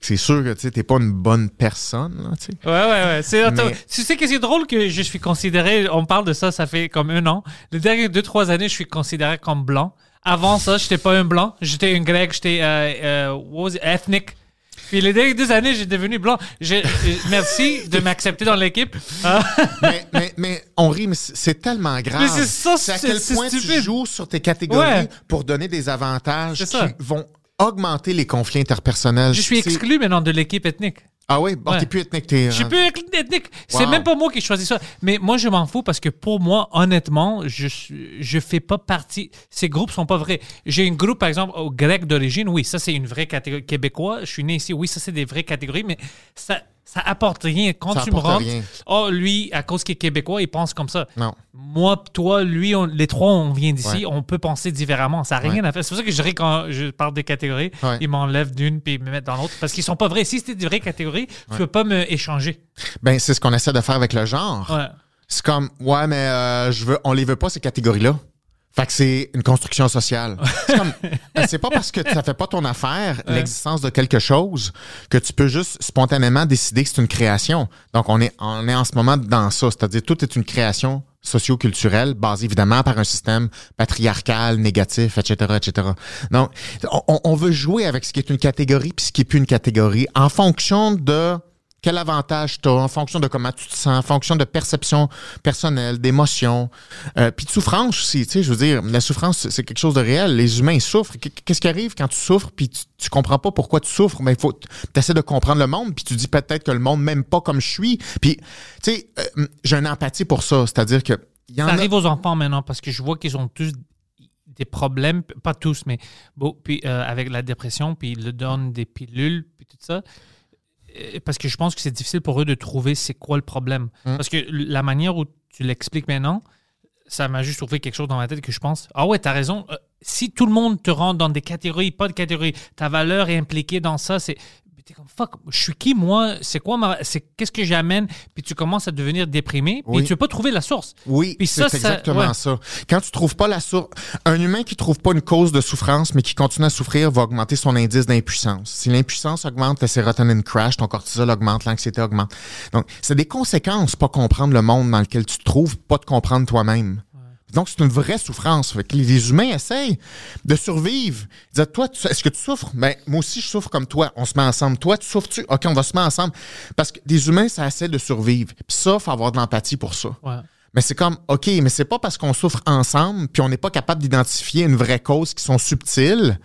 C'est sûr que tu sais, t'es pas une bonne personne, là, tu sais. Ouais, ouais, ouais. Mais- Tu sais que c'est drôle que je suis considéré, on parle de ça, ça fait comme un an. Les dernières deux, trois années, je suis considéré comme blanc. Avant ça, j'étais pas un blanc, j'étais un grec, j'étais euh, euh, ethnic. Puis les dernières deux années, j'ai devenu blanc. Je- merci de m'accepter dans l'équipe. Ah. [laughs] mais, mais, mais on rit, mais c'est tellement grave. Mais c'est ça, à c'est- quel c'est point tu joues sur tes catégories Ouais. pour donner des avantages C'est qui ça. vont augmenter les conflits interpersonnels. Je suis exclu maintenant de l'équipe ethnique. Ah oui? Bon, Ouais. t'es plus ethnique, t'es... Je suis plus ethnique. C'est Wow. même pas moi qui choisis ça. Mais moi, je m'en fous parce que pour moi, honnêtement, je je fais pas partie. Ces groupes sont pas vrais. J'ai un groupe, par exemple, au grec d'origine. Oui, ça, c'est une vraie catégorie. Québécois, je suis né ici. Oui, ça, c'est des vraies catégories, mais ça, ça apporte rien. Quand Ça tu me rentres, oh, lui, à cause qu'il est québécois, il pense comme ça. Non. Moi, toi, lui, on- les trois, on vient d'ici, Ouais. on peut penser différemment. Ça n'a rien Ouais. à faire. C'est pour ça que je ris quand je parle des catégories. Ouais. Ils m'enlèvent d'une puis ils me mettent dans l'autre parce qu'ils sont pas vrais. Si c'était des vraies catégories, tu peux pas me échanger. Ben, c'est ce qu'on essaie de faire avec le genre. C'est comme, ouais, mais euh, je veux, on les veut pas, ces catégories-là. Fait que c'est une construction sociale. C'est comme, ben, c'est pas parce que ça fait pas ton affaire, l'existence de quelque chose, que tu peux juste spontanément décider que c'est une création. Donc, on est, on est en ce moment dans ça. C'est-à-dire, tout est une création socio-culturelle basée évidemment par un système patriarcal, négatif, etc., etc. Donc, on, on veut jouer avec ce qui est une catégorie puis ce qui est plus une catégorie en fonction de quel avantage tu as en fonction de comment tu te sens, en fonction de perception personnelle, d'émotion, euh, puis de souffrance aussi. Tu sais, je veux dire, la souffrance, c'est quelque chose de réel. Les humains souffrent. Qu'est-ce qui arrive quand tu souffres, puis tu, tu comprends pas pourquoi tu souffres? Mais il faut, tu essaies de comprendre le monde, puis tu dis peut-être que le monde m'aime pas comme je suis. Puis, tu sais, euh, j'ai une empathie pour ça. C'est-à-dire que. Y en ça arrive aux enfants maintenant, parce que je vois qu'ils ont tous des problèmes, pas tous, mais bon, puis euh, avec la dépression, puis ils le donnent des pilules, puis tout ça. Euh, parce que je pense que c'est difficile pour eux de trouver c'est quoi le problème. Hum. Parce que la manière où tu l'expliques maintenant, ça m'a juste trouvé quelque chose dans ma tête que je pense Ah ouais, t'as raison. Euh, si tout le monde te rentre dans des catégories, pas de catégories, ta valeur est impliquée dans ça, c'est comme fuck, je suis qui moi? C'est quoi ma, c'est qu'est-ce que j'amène? Puis tu commences à devenir déprimé, puis tu veux pas trouver la source. Oui, c'est exactement ça, Quand tu trouves pas la source, un humain qui trouve pas une cause de souffrance mais qui continue à souffrir va augmenter son indice d'impuissance. Si l'impuissance augmente, la sérotonine crash, ton cortisol augmente, l'anxiété augmente. Donc c'est des conséquences pas comprendre le monde dans lequel tu te trouves, pas te comprendre toi-même. Donc, c'est une vraie souffrance. Fait que les humains essayent de survivre. Ils disent, toi, est-ce que tu souffres? Ben, moi aussi, je souffre comme toi. On se met ensemble. Toi, tu souffres-tu? OK, on va se mettre ensemble. Parce que les humains, ça essaie de survivre. Puis ça, il faut avoir de l'empathie pour ça. Mais c'est comme, OK, mais c'est pas parce qu'on souffre ensemble, puis on n'est pas capable d'identifier une vraie cause qui sont subtiles,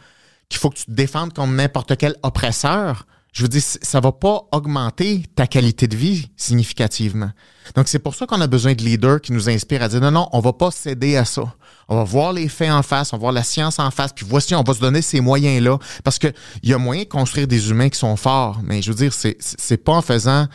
qu'il faut que tu te défendes contre n'importe quel oppresseur je veux dire, ça va pas augmenter ta qualité de vie significativement. Donc, c'est pour ça qu'on a besoin de leaders qui nous inspirent à dire non, non, on va pas céder à ça. On va voir les faits en face, on va voir la science en face, puis voici, on va se donner ces moyens-là. Parce qu'il y a moyen de construire des humains qui sont forts, mais je veux dire, c'est, c'est pas en faisant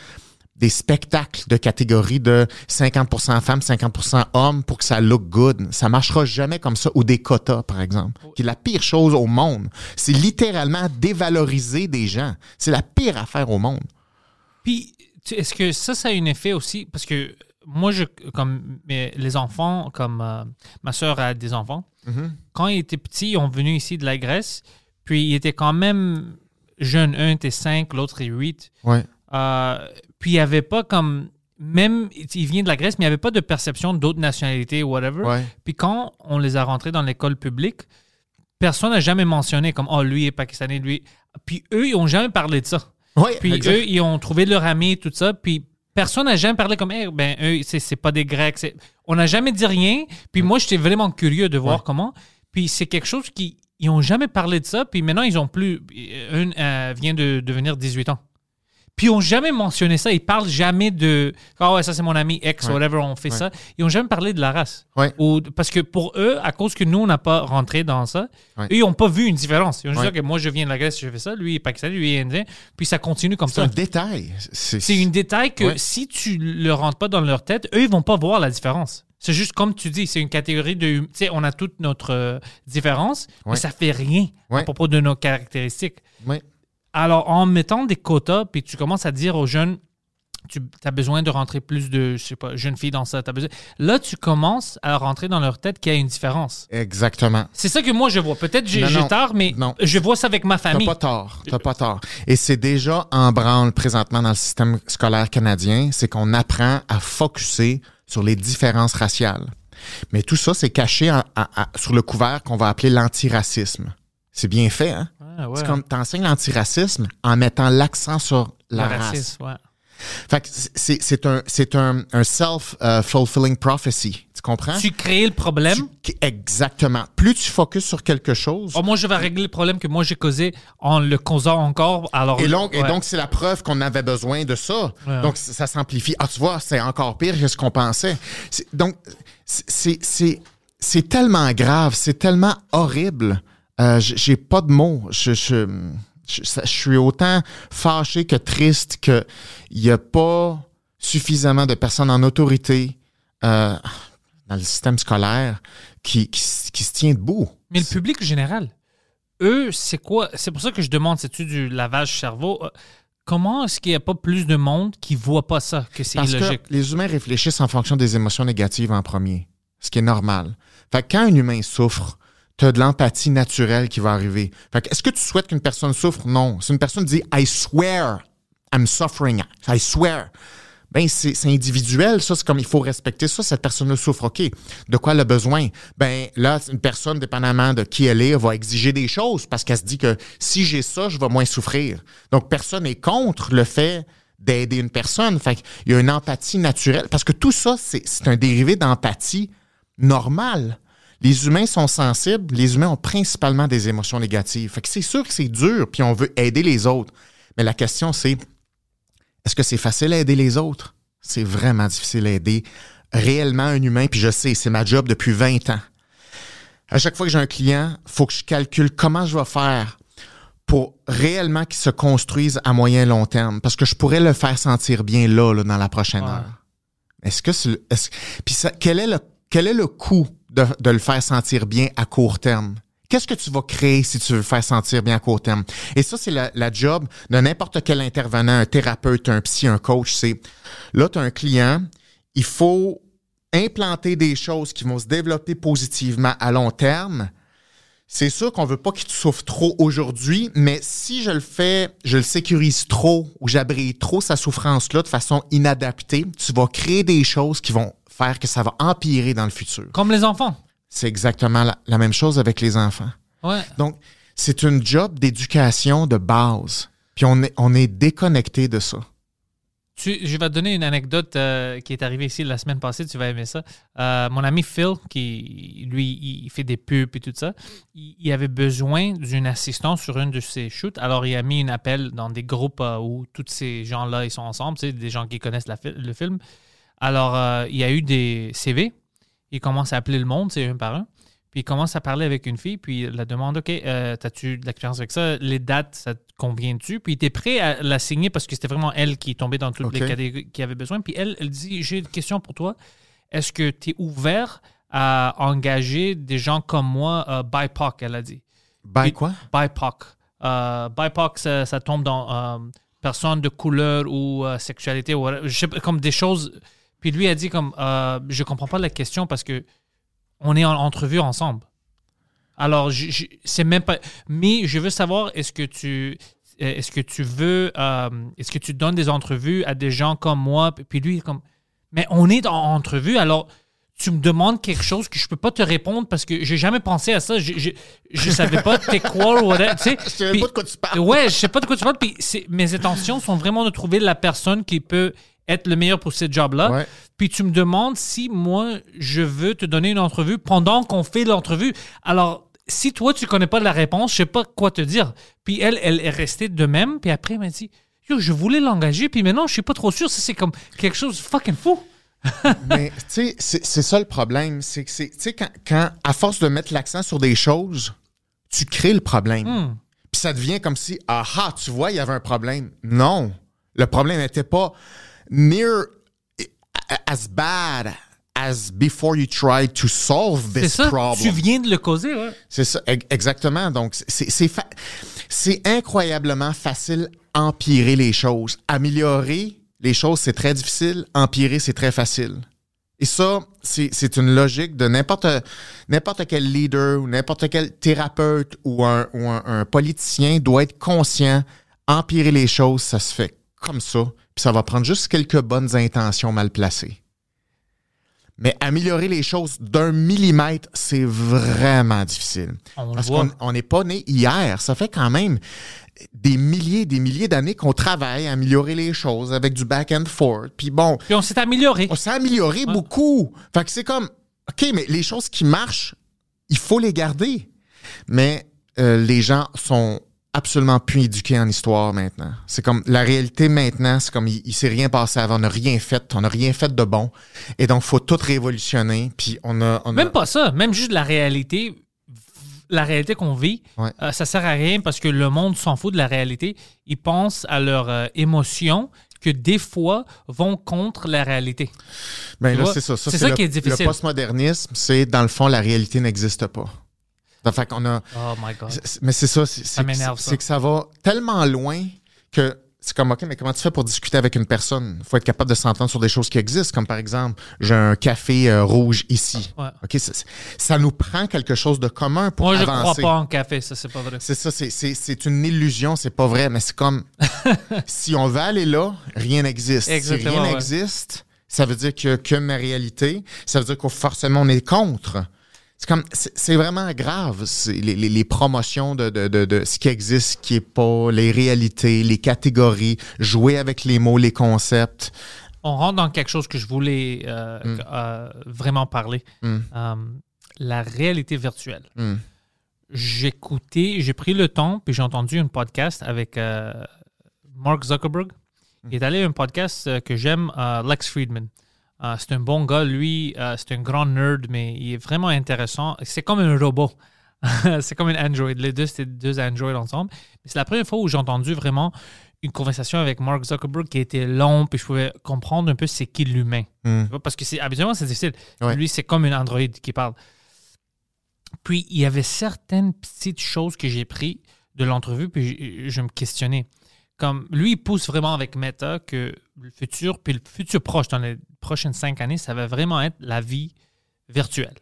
des spectacles de catégorie de 50% femmes, 50% hommes pour que ça look good. Ça marchera jamais comme ça. Ou des quotas, par exemple, qui est la pire chose au monde. C'est littéralement dévaloriser des gens. C'est la pire affaire au monde. Puis, est-ce que ça, ça a un effet aussi? Parce que moi, je, comme les enfants, comme euh, ma soeur a des enfants, mm-hmm. quand ils étaient petits, ils ont venu ici de la Grèce, puis ils étaient quand même jeunes. Un était 5, l'autre est 8. Ouais. Euh, puis il n'y avait pas comme. Même, il vient de la Grèce, mais il n'y avait pas de perception d'autres nationalités ou whatever. Puis quand on les a rentrés dans l'école publique, personne n'a jamais mentionné comme Oh, lui est pakistanais, lui. Puis eux, ils n'ont jamais parlé de ça. puis eux, ils ont trouvé leur ami, tout ça. Puis personne n'a jamais parlé comme hey, ben eux, c'est pas des Grecs. On n'a jamais dit rien. Puis moi, j'étais vraiment curieux de voir comment. Puis c'est quelque chose qui. Ils n'ont jamais parlé de ça. Puis maintenant, ils ont plus. Un euh, vient de devenir 18 ans. Puis ils n'ont jamais mentionné ça. Ils parlent jamais de Ah ouais, ça c'est mon ami ex, whatever, on fait ça. Ils n'ont jamais parlé de la race. Ou, parce que pour eux, à cause que nous, on n'a pas rentré dans ça, eux, ils n'ont pas vu une différence. Ils ont juste dit que moi, je viens de la Grèce, je fais ça, lui, il est pakistanais, lui, il est indien. Puis ça continue comme ça. C'est un détail. C'est un détail que si tu ne le rentres pas dans leur tête, eux, ils vont pas voir la différence. C'est juste comme tu dis, c'est une catégorie de. Tu sais, on a toute notre euh, différence, mais ça fait rien à propos de nos caractéristiques. Alors, en mettant des quotas, puis tu commences à dire aux jeunes, tu as besoin de rentrer plus de, je sais pas, jeunes filles dans ça. As besoin... Là, tu commences à rentrer dans leur tête qu'il y a une différence. Exactement. C'est ça que moi, je vois. Peut-être j'ai tort, mais je vois ça avec ma famille. T'as pas tort. T'as pas tort. Et c'est déjà en branle présentement dans le système scolaire canadien, c'est qu'on apprend à focuser sur les différences raciales. Mais tout ça, c'est caché sur le couvert qu'on va appeler l'antiracisme. C'est bien fait, hein? Ah, c'est comme t'enseignes l'antiracisme en mettant l'accent sur la, race. Fait que c'est un, un, un self-fulfilling prophecy. Tu comprends? Tu crées le problème? exactement. Plus tu focuses sur quelque chose. Oh, moi, je vais régler le problème que moi j'ai causé en le causant encore. Alors, et, donc, et donc, c'est la preuve qu'on avait besoin de ça. Donc, ça s'amplifie. Ah, tu vois, c'est encore pire que ce qu'on pensait. Donc, c'est tellement grave, c'est tellement horrible euh, j'ai pas de mots. Je, suis autant fâché que triste qu'il n'y a pas suffisamment de personnes en autorité euh, dans le système scolaire qui, se tient debout. Mais le public général, eux, c'est quoi? C'est pour ça que je demande, c'est-tu du lavage cerveau? Euh, comment est-ce qu'il n'y a pas plus de monde qui ne voit pas ça, que c'est illogique? Que les humains réfléchissent en fonction des émotions négatives en premier, ce qui est normal. Fait que quand un humain souffre, tu as de l'empathie naturelle qui va arriver. Fait est-ce que tu souhaites qu'une personne souffre? Non. Si une personne dit I swear I'm suffering, I swear. Ben, c'est individuel, ça, c'est comme il faut respecter ça. Cette personne-là souffre, OK. De quoi elle a besoin? Ben, là, une personne, dépendamment de qui elle est, va exiger des choses parce qu'elle se dit que si j'ai ça, je vais moins souffrir. Donc, personne n'est contre le fait d'aider une personne. Fait qu'il y a une empathie naturelle. Parce que tout ça, c'est un dérivé d'empathie normale. Les humains sont sensibles. Les humains ont principalement des émotions négatives. Fait que c'est sûr que c'est dur, puis on veut aider les autres. Mais la question, c'est est-ce que c'est facile à aider les autres? C'est vraiment difficile à aider réellement un humain, puis je sais, c'est ma job depuis 20 ans. À chaque fois que j'ai un client, faut que je calcule comment je vais faire pour réellement qu'il se construise à moyen long terme, parce que je pourrais le faire sentir bien là, là, dans la prochaine Ouais. heure. Est-ce que c'est est-ce- puis ça, quel est le quel est le coût de, le faire sentir bien à court terme? Qu'est-ce que tu vas créer si tu veux faire sentir bien à court terme? Et ça, c'est la, job de n'importe quel intervenant, un thérapeute, un psy, un coach. C'est là, tu as un client, il faut implanter des choses qui vont se développer positivement à long terme. C'est sûr qu'on veut pas qu'il te souffre trop aujourd'hui, mais si je le fais, je le sécurise trop ou j'abrite trop sa souffrance-là de façon inadaptée, tu vas créer des choses qui vont faire que ça va empirer dans le futur. Comme les enfants. C'est exactement la, la même chose avec les enfants. Ouais. Donc, c'est une job d'éducation de base. Puis on est, on est déconnecté de ça. Tu- je vais te donner une anecdote euh, qui est arrivée ici la semaine passée, tu vas aimer ça. Euh, mon ami Phil, qui lui, il fait des pubs et tout ça, il, il avait besoin d'une assistance sur une de ses shoots. Alors, il a mis un appel dans des groupes euh, où tous ces gens-là, ils sont ensemble, tu sais, des gens qui connaissent la le film. Alors, euh, il y a eu des CV. Il commence à appeler le monde, c'est un par un. Puis il commence à parler avec une fille, puis il la demande OK, euh, as-tu de l'expérience avec ça? Les dates, ça te convient-tu? Puis il était prêt à la signer parce que c'était vraiment elle qui tombait dans toutes les catégories qui avait besoin. Puis elle, elle dit J'ai une question pour toi. Est-ce que tu es ouvert à engager des gens comme moi, euh, BIPOC, elle a dit Puis- quoi? BIPOC. Euh, BIPOC, ça, ça tombe dans personne de couleur ou sexualité, ou je sais comme des choses. Puis lui a dit comme euh, je comprends pas la question parce que on est en entrevue ensemble. Alors je- je- c'est même pas. Mais je veux savoir est-ce que tu euh, est-ce que tu veux euh, est-ce que tu donnes des entrevues à des gens comme moi? Puis lui comme mais on est en entrevue alors tu me demandes quelque chose que je peux pas te répondre parce que j'ai jamais pensé à ça. Je, je, je savais pas t'es quoi ou whatever. Tu sais, [laughs] Je Puis- pas de quoi tu parles. Ouais, je sais pas de quoi tu parles. Puis mes intentions sont vraiment de trouver la personne qui peut être le meilleur pour ce job-là. Ouais. Puis tu me demandes si moi, je veux te donner une entrevue pendant qu'on fait l'entrevue. Alors, si toi, tu connais pas la réponse, je sais pas quoi te dire. Puis elle, elle est restée de même. Puis après, elle m'a dit, yo, je voulais l'engager. Puis maintenant, je suis pas trop sûr. Ça, c'est comme quelque chose de fucking fou. [laughs] Mais tu sais, c'est ça le problème. C'est que c'est, tu sais, quand, quand, à force de mettre l'accent sur des choses, tu crées le problème. Hmm. Puis ça devient comme si, ah ah, tu vois, il y avait un problème. Non, le problème n'était pas near as bad as before you tried to solve this ça. problem. Tu viens de le causer, ouais. C'est ça, exactement. Donc, c'est fa- incroyablement facile empirer les choses. Améliorer les choses, c'est très difficile. Empirer, c'est très facile. Et ça, c'est c'est une logique de n'importe n'importe quel leader ou n'importe quel thérapeute ou un, ou un- un politicien doit être conscient. Empirer les choses, ça se fait comme ça. Puis ça va prendre juste quelques bonnes intentions mal placées. Mais améliorer les choses d'un millimètre, c'est vraiment difficile. On le Parce qu'on on n'est pas né hier. Ça fait quand même des milliers des milliers d'années qu'on travaille à améliorer les choses avec du back and forth. Puis bon, Puis on s'est amélioré. on s'est amélioré beaucoup. Fait que c'est comme, OK, mais les choses qui marchent, il faut les garder. Mais euh, les gens sont absolument plus éduqués en histoire maintenant. C'est comme, la réalité maintenant, c'est comme, il, il s'est rien passé avant, on n'a rien fait, on n'a rien fait de bon. Et donc, faut tout révolutionner. Puis on a... on a- Même pas ça, même juste la réalité, la réalité qu'on vit, Ouais. euh, ça sert à rien parce que le monde s'en fout de la réalité. Ils pensent à leurs euh, émotions que des fois vont contre la réalité. Ben là, c'est ça. c'est ça le- qui est difficile. Le postmodernisme, c'est, dans le fond, la réalité n'existe pas. Donc, fait qu'on a... Oh my God. Mais c'est ça, c'est, que ça va tellement loin que c'est comme, OK, mais comment tu fais pour discuter avec une personne? Il faut être capable de s'entendre sur des choses qui existent, comme par exemple, j'ai un café euh, rouge ici. Ouais. OK, ça, nous prend quelque chose de commun pour Moi, je avancer. crois pas en café, ça, c'est pas vrai. C'est ça, c'est- une illusion, c'est pas vrai, mais c'est comme [laughs] si on va aller là, rien n'existe. Si rien ouais. n'existe, ça veut dire que, que ma réalité, ça veut dire qu'on forcément on est contre. C'est comme c'est c'est vraiment grave, les, les- les promotions de, de, de, de ce qui existe, ce qui est pas, les réalités, les catégories, jouer avec les mots, les concepts. On rentre dans quelque chose que je voulais euh, euh, vraiment parler. Mm. Euh, la réalité virtuelle. Mm. J'ai écouté, j'ai pris le temps, puis j'ai entendu un podcast avec Mark Zuckerberg. Il est allé à un podcast que j'aime, Lex Friedman. Euh, c'est un bon gars, lui, euh, c'est un grand nerd, mais il est vraiment intéressant. C'est comme un robot. [laughs] c'est comme un Android. Les deux, c'était deux Android ensemble. Mais c'est la première fois où j'ai entendu vraiment une conversation avec Mark Zuckerberg qui était long, puis je pouvais comprendre un peu c'est qui l'humain. Mm. Parce que c'est habituellement, c'est difficile. Ouais. Lui, c'est comme un Android qui parle. Puis, il y avait certaines petites choses que j'ai prises de l'entrevue, puis je, je me questionnais. Comme lui, il pousse vraiment avec Meta que le futur, puis le futur proche, dans les prochaines cinq années, ça va vraiment être la vie virtuelle.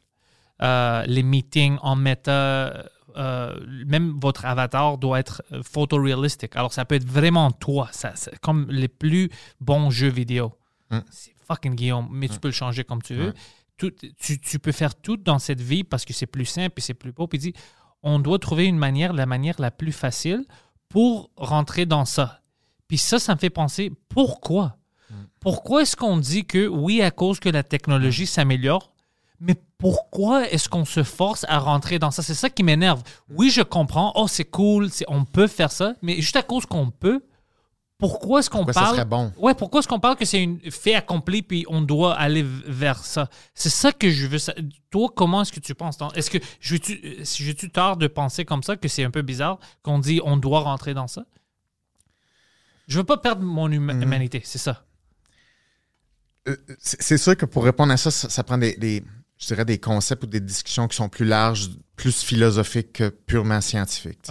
Euh, les meetings en Meta, euh, même votre avatar doit être euh, photoréalistique. Alors, ça peut être vraiment toi, ça, comme les plus bons jeux vidéo. Mm. C'est fucking Guillaume, mais tu peux le changer comme tu veux. Tout- tu, tu peux faire tout dans cette vie parce que c'est plus simple et c'est plus beau. Puis dit, on doit trouver une manière, la manière la plus facile pour rentrer dans ça. Puis ça, ça me fait penser, pourquoi? Pourquoi est-ce qu'on dit que oui, à cause que la technologie s'améliore, mais pourquoi est-ce qu'on se force à rentrer dans ça? C'est ça qui m'énerve. Oui, je comprends, oh, c'est cool, on peut faire ça, mais juste à cause qu'on peut, pourquoi est-ce qu'on ça parle... serait bon? Ouais, pourquoi est-ce qu'on parle que c'est une fait accompli puis on doit aller vers ça? C'est ça que je veux. Toi, comment est-ce que tu penses? Est-ce que je tu euh, j'ai-tu tort de penser comme ça, que c'est un peu bizarre qu'on dit on doit rentrer dans ça? Je veux pas perdre mon Mhm. humanité, c'est ça. Euh, c'est c'est sûr que pour répondre à ça, ça, ça prend des, des- je dirais des concepts ou des discussions qui sont plus larges, plus philosophiques que purement scientifiques.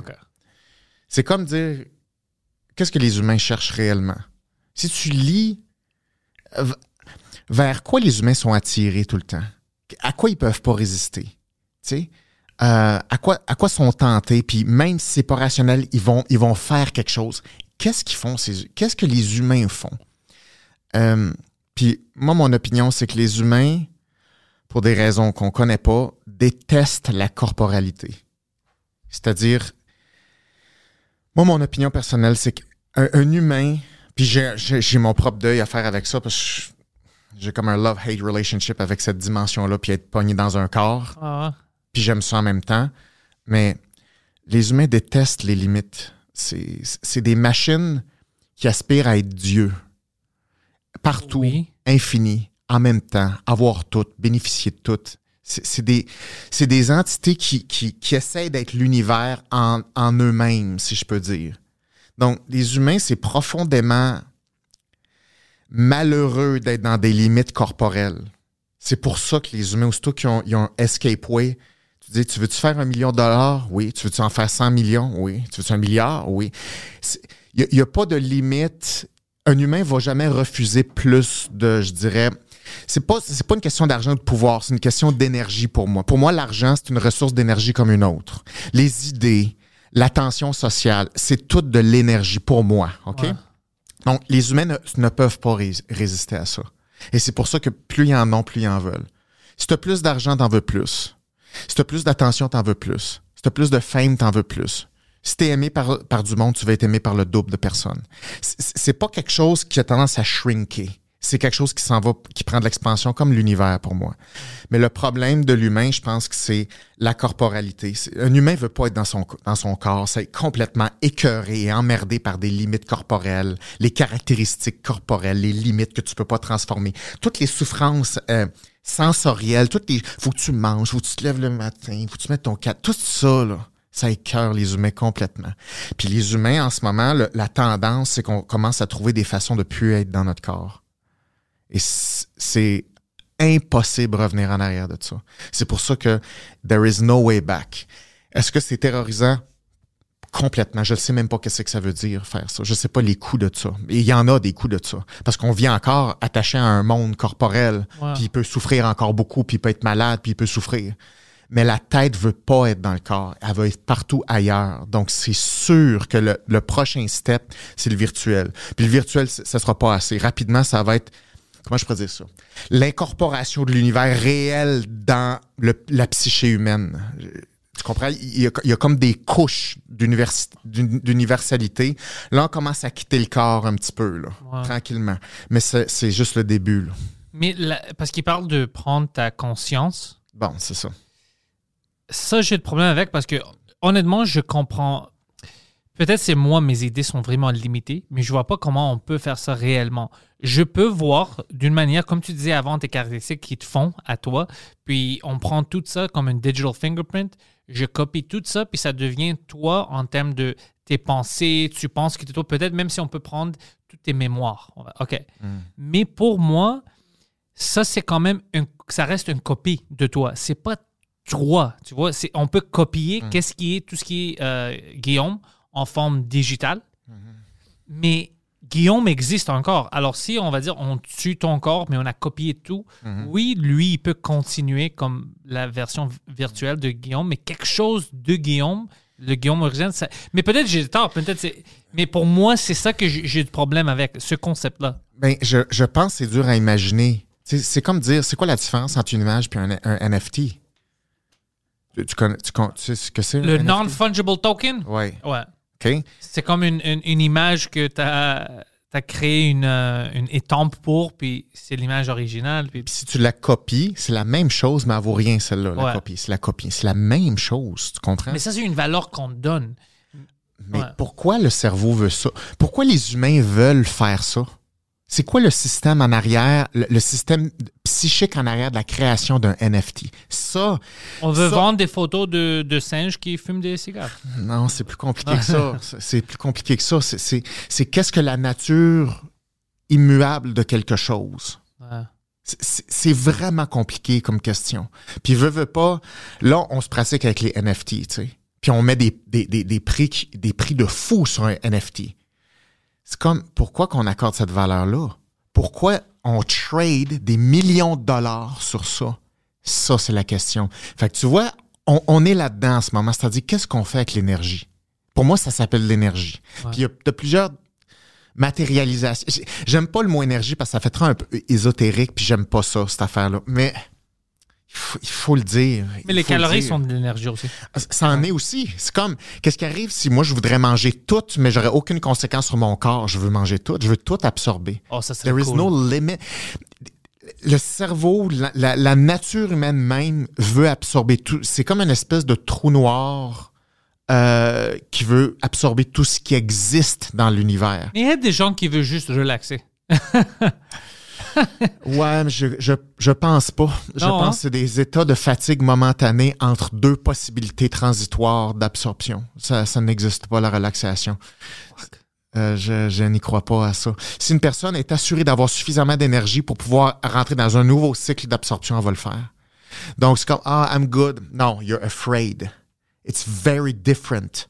C'est comme dire qu'est-ce que les humains cherchent réellement? Si tu lis vers quoi les humains sont attirés tout le temps, à quoi ils peuvent pas résister, tu sais, euh, à quoi à quoi sont tentés, puis même si c'est pas rationnel, ils vont ils vont faire quelque chose. Qu'est-ce qu'ils font Qu'est-ce que les humains font? Euh, Puis moi mon opinion c'est que les humains, pour des raisons qu'on connaît pas, détestent la corporalité. C'est-à-dire moi, mon opinion personnelle, c'est qu'un un humain, puis j'ai- mon propre deuil à faire avec ça, parce que j'ai comme un love-hate relationship avec cette dimension-là, puis être pogné dans un corps, Ah, puis j'aime ça en même temps. Mais les humains détestent les limites. C'est c'est des machines qui aspirent à être Dieu. Partout, Oui. infini, en même temps, avoir tout, bénéficier de tout. C'est des, des entités qui, qui, qui essaient d'être l'univers en, en eux-mêmes, si je peux dire. Donc, les humains, c'est profondément malheureux d'être dans des limites corporelles. C'est pour ça que les humains, aussitôt qu'ils ont, ont un escape way, tu dis, tu veux-tu faire un million de dollars? Oui. Tu veux-tu en faire 100 millions? Oui. Tu veux-tu un milliard? Oui. Il n'y a, pas de limite. Un humain va jamais refuser plus de, je dirais, c'est pas c'est pas une question d'argent ou de pouvoir, c'est une question d'énergie pour moi. Pour moi, l'argent, c'est une ressource d'énergie comme une autre. Les idées, l'attention sociale, c'est toute de l'énergie pour moi, OK? Ouais. Donc les humains ne, ne peuvent pas rés- résister à ça. Et c'est pour ça que plus ils en ont, plus ils en veulent. Si tu as plus d'argent, t'en veux plus. Si tu as plus d'attention, t'en veux plus. Si tu as plus de fame, t'en veux plus. Si tu es aimé par, par du monde, tu vas être aimé par le double de personnes. C'est c'est pas quelque chose qui a tendance à shrinker. C'est quelque chose qui s'en va, qui prend de l'expansion comme l'univers pour moi. Mais le problème de l'humain, je pense que c'est la corporalité. Un humain veut pas être dans son, dans son corps. C'est complètement écœuré et emmerdé par des limites corporelles, les caractéristiques corporelles, les limites que tu peux pas transformer. Toutes les souffrances euh, sensorielles, toutes les, faut que tu manges, faut que tu te lèves le matin, faut que tu mettes ton cat, tout ça, là. Ça écœure les humains complètement. Puis les humains, en ce moment, la tendance, c'est qu'on commence à trouver des façons de plus être dans notre corps. Et c'est impossible de revenir en arrière de ça. C'est pour ça que there is no way back. Est-ce que c'est terrorisant? Complètement. Je ne sais même pas qu'est-ce que ça veut dire faire ça. Je ne sais pas les coûts de ça. Et il y en a des coûts de ça. Parce qu'on vient encore attaché à un monde corporel, Ouais. puis il peut souffrir encore beaucoup, puis il peut être malade, puis il peut souffrir. Mais la tête veut pas être dans le corps. Elle va être partout ailleurs. Donc, c'est sûr que le, le prochain step, c'est le virtuel. Puis le virtuel, ça sera pas assez. Rapidement, ça va être comment je pourrais dire ça? L'incorporation de l'univers réel dans le- la psyché humaine. Tu comprends? Il y a, il y a comme des couches d'univers- d'uni- d'universalité. Là, on commence à quitter le corps un petit peu, là, Ouais. tranquillement. Mais c'est c'est juste le début. là. Mais la- parce qu'il parle de prendre ta conscience, Bon, c'est ça. ça, j'ai de problème avec parce que, honnêtement, je comprends. Peut-être c'est moi, mes idées sont vraiment limitées, mais je vois pas comment on peut faire ça réellement. Je peux voir d'une manière, comme tu disais avant, tes caractéristiques qui te font à toi, puis on prend tout ça comme une digital fingerprint, je copie tout ça, puis ça devient toi en termes de tes pensées, tu penses que tu es toi, peut-être même si on peut prendre toutes tes mémoires. OK. Mais pour moi, ça, c'est quand même, une- ça reste une copie de toi. C'est pas toi, tu vois. On peut copier qu'est-ce qui est, tout ce qui est euh, Guillaume en forme digitale. Mais Guillaume existe encore. Alors, si on va dire on tue ton corps, mais on a copié tout, oui, lui, il peut continuer comme la version virtuelle de Guillaume, mais quelque chose de Guillaume, le Guillaume original, ça- mais peut-être j'ai tort, peut-être c'est. Mais pour moi, c'est ça que j'ai de problème avec, ce concept-là. Ben, je, je pense que c'est dur à imaginer. C'est comme dire, c'est quoi la différence entre une image et un, un NFT? Tu, tu connais, tu, tu sais ce que c'est? Le non-fungible token? Oui. Ouais. C'est comme une, une- une image que tu as, créé une, euh, une étampe pour, puis c'est l'image originale. Puis Puis si tu la copies, c'est la même chose, mais elle vaut rien, celle-là, la copie. C'est la copie. C'est la même chose, tu comprends? Mais ça, c'est une valeur qu'on te donne. Mais Ouais. pourquoi le cerveau veut ça? Pourquoi les humains veulent faire ça? C'est quoi le système en arrière, le, le système psychique en arrière de la création d'un NFT? Ça, On veut Ça- vendre des photos de, de singes qui fument des cigares. non, c'est plus compliqué que ça. [laughs] C'est- plus compliqué que ça. C'est- qu'est-ce que la nature immuable de quelque chose? Ouais. C'est- vraiment compliqué comme question. Puis veut, veut pas, là, on se pratique avec les NFT, tu sais. Puis on met des, des, des, des prix, des prix de fou sur un NFT. C'est comme, pourquoi qu'on accorde cette valeur-là? Pourquoi on trade des millions de dollars sur ça? Ça, c'est la question. Fait que tu vois, on, on est là-dedans en ce moment. C'est-à-dire, qu'est-ce qu'on fait avec l'énergie? Pour moi, ça s'appelle l'énergie. Ouais. Puis il y a de plusieurs matérialisations. J'ai- J'aime pas le mot énergie parce que ça fait très un peu ésotérique, puis j'aime pas ça, cette affaire-là. Mais faut, il faut le dire. Mais les le calories sont de l'énergie aussi. Ça en est aussi. C'est comme, qu'est-ce qui arrive si moi je voudrais manger tout, mais j'aurais aucune conséquence sur mon corps? Je veux manger tout. Je veux tout absorber. Oh, ça There is cool. no limit. Le cerveau, la, la- la nature humaine même veut absorber tout. C'est comme une espèce de trou noir euh, qui veut absorber tout ce qui existe dans l'univers. Mais il y a des gens qui veulent juste relaxer. [laughs] [laughs] Ouais, mais je, je, je pense pas. Je Non, pense hein? que c'est des états de fatigue momentanée entre deux possibilités transitoires d'absorption. Ça, ça n'existe pas, la relaxation. Euh, je, je n'y crois pas à ça. Si une personne est assurée d'avoir suffisamment d'énergie pour pouvoir rentrer dans un nouveau cycle d'absorption, elle va le faire. Donc, c'est comme, ah, I'm good. Non, you're afraid. It's very different.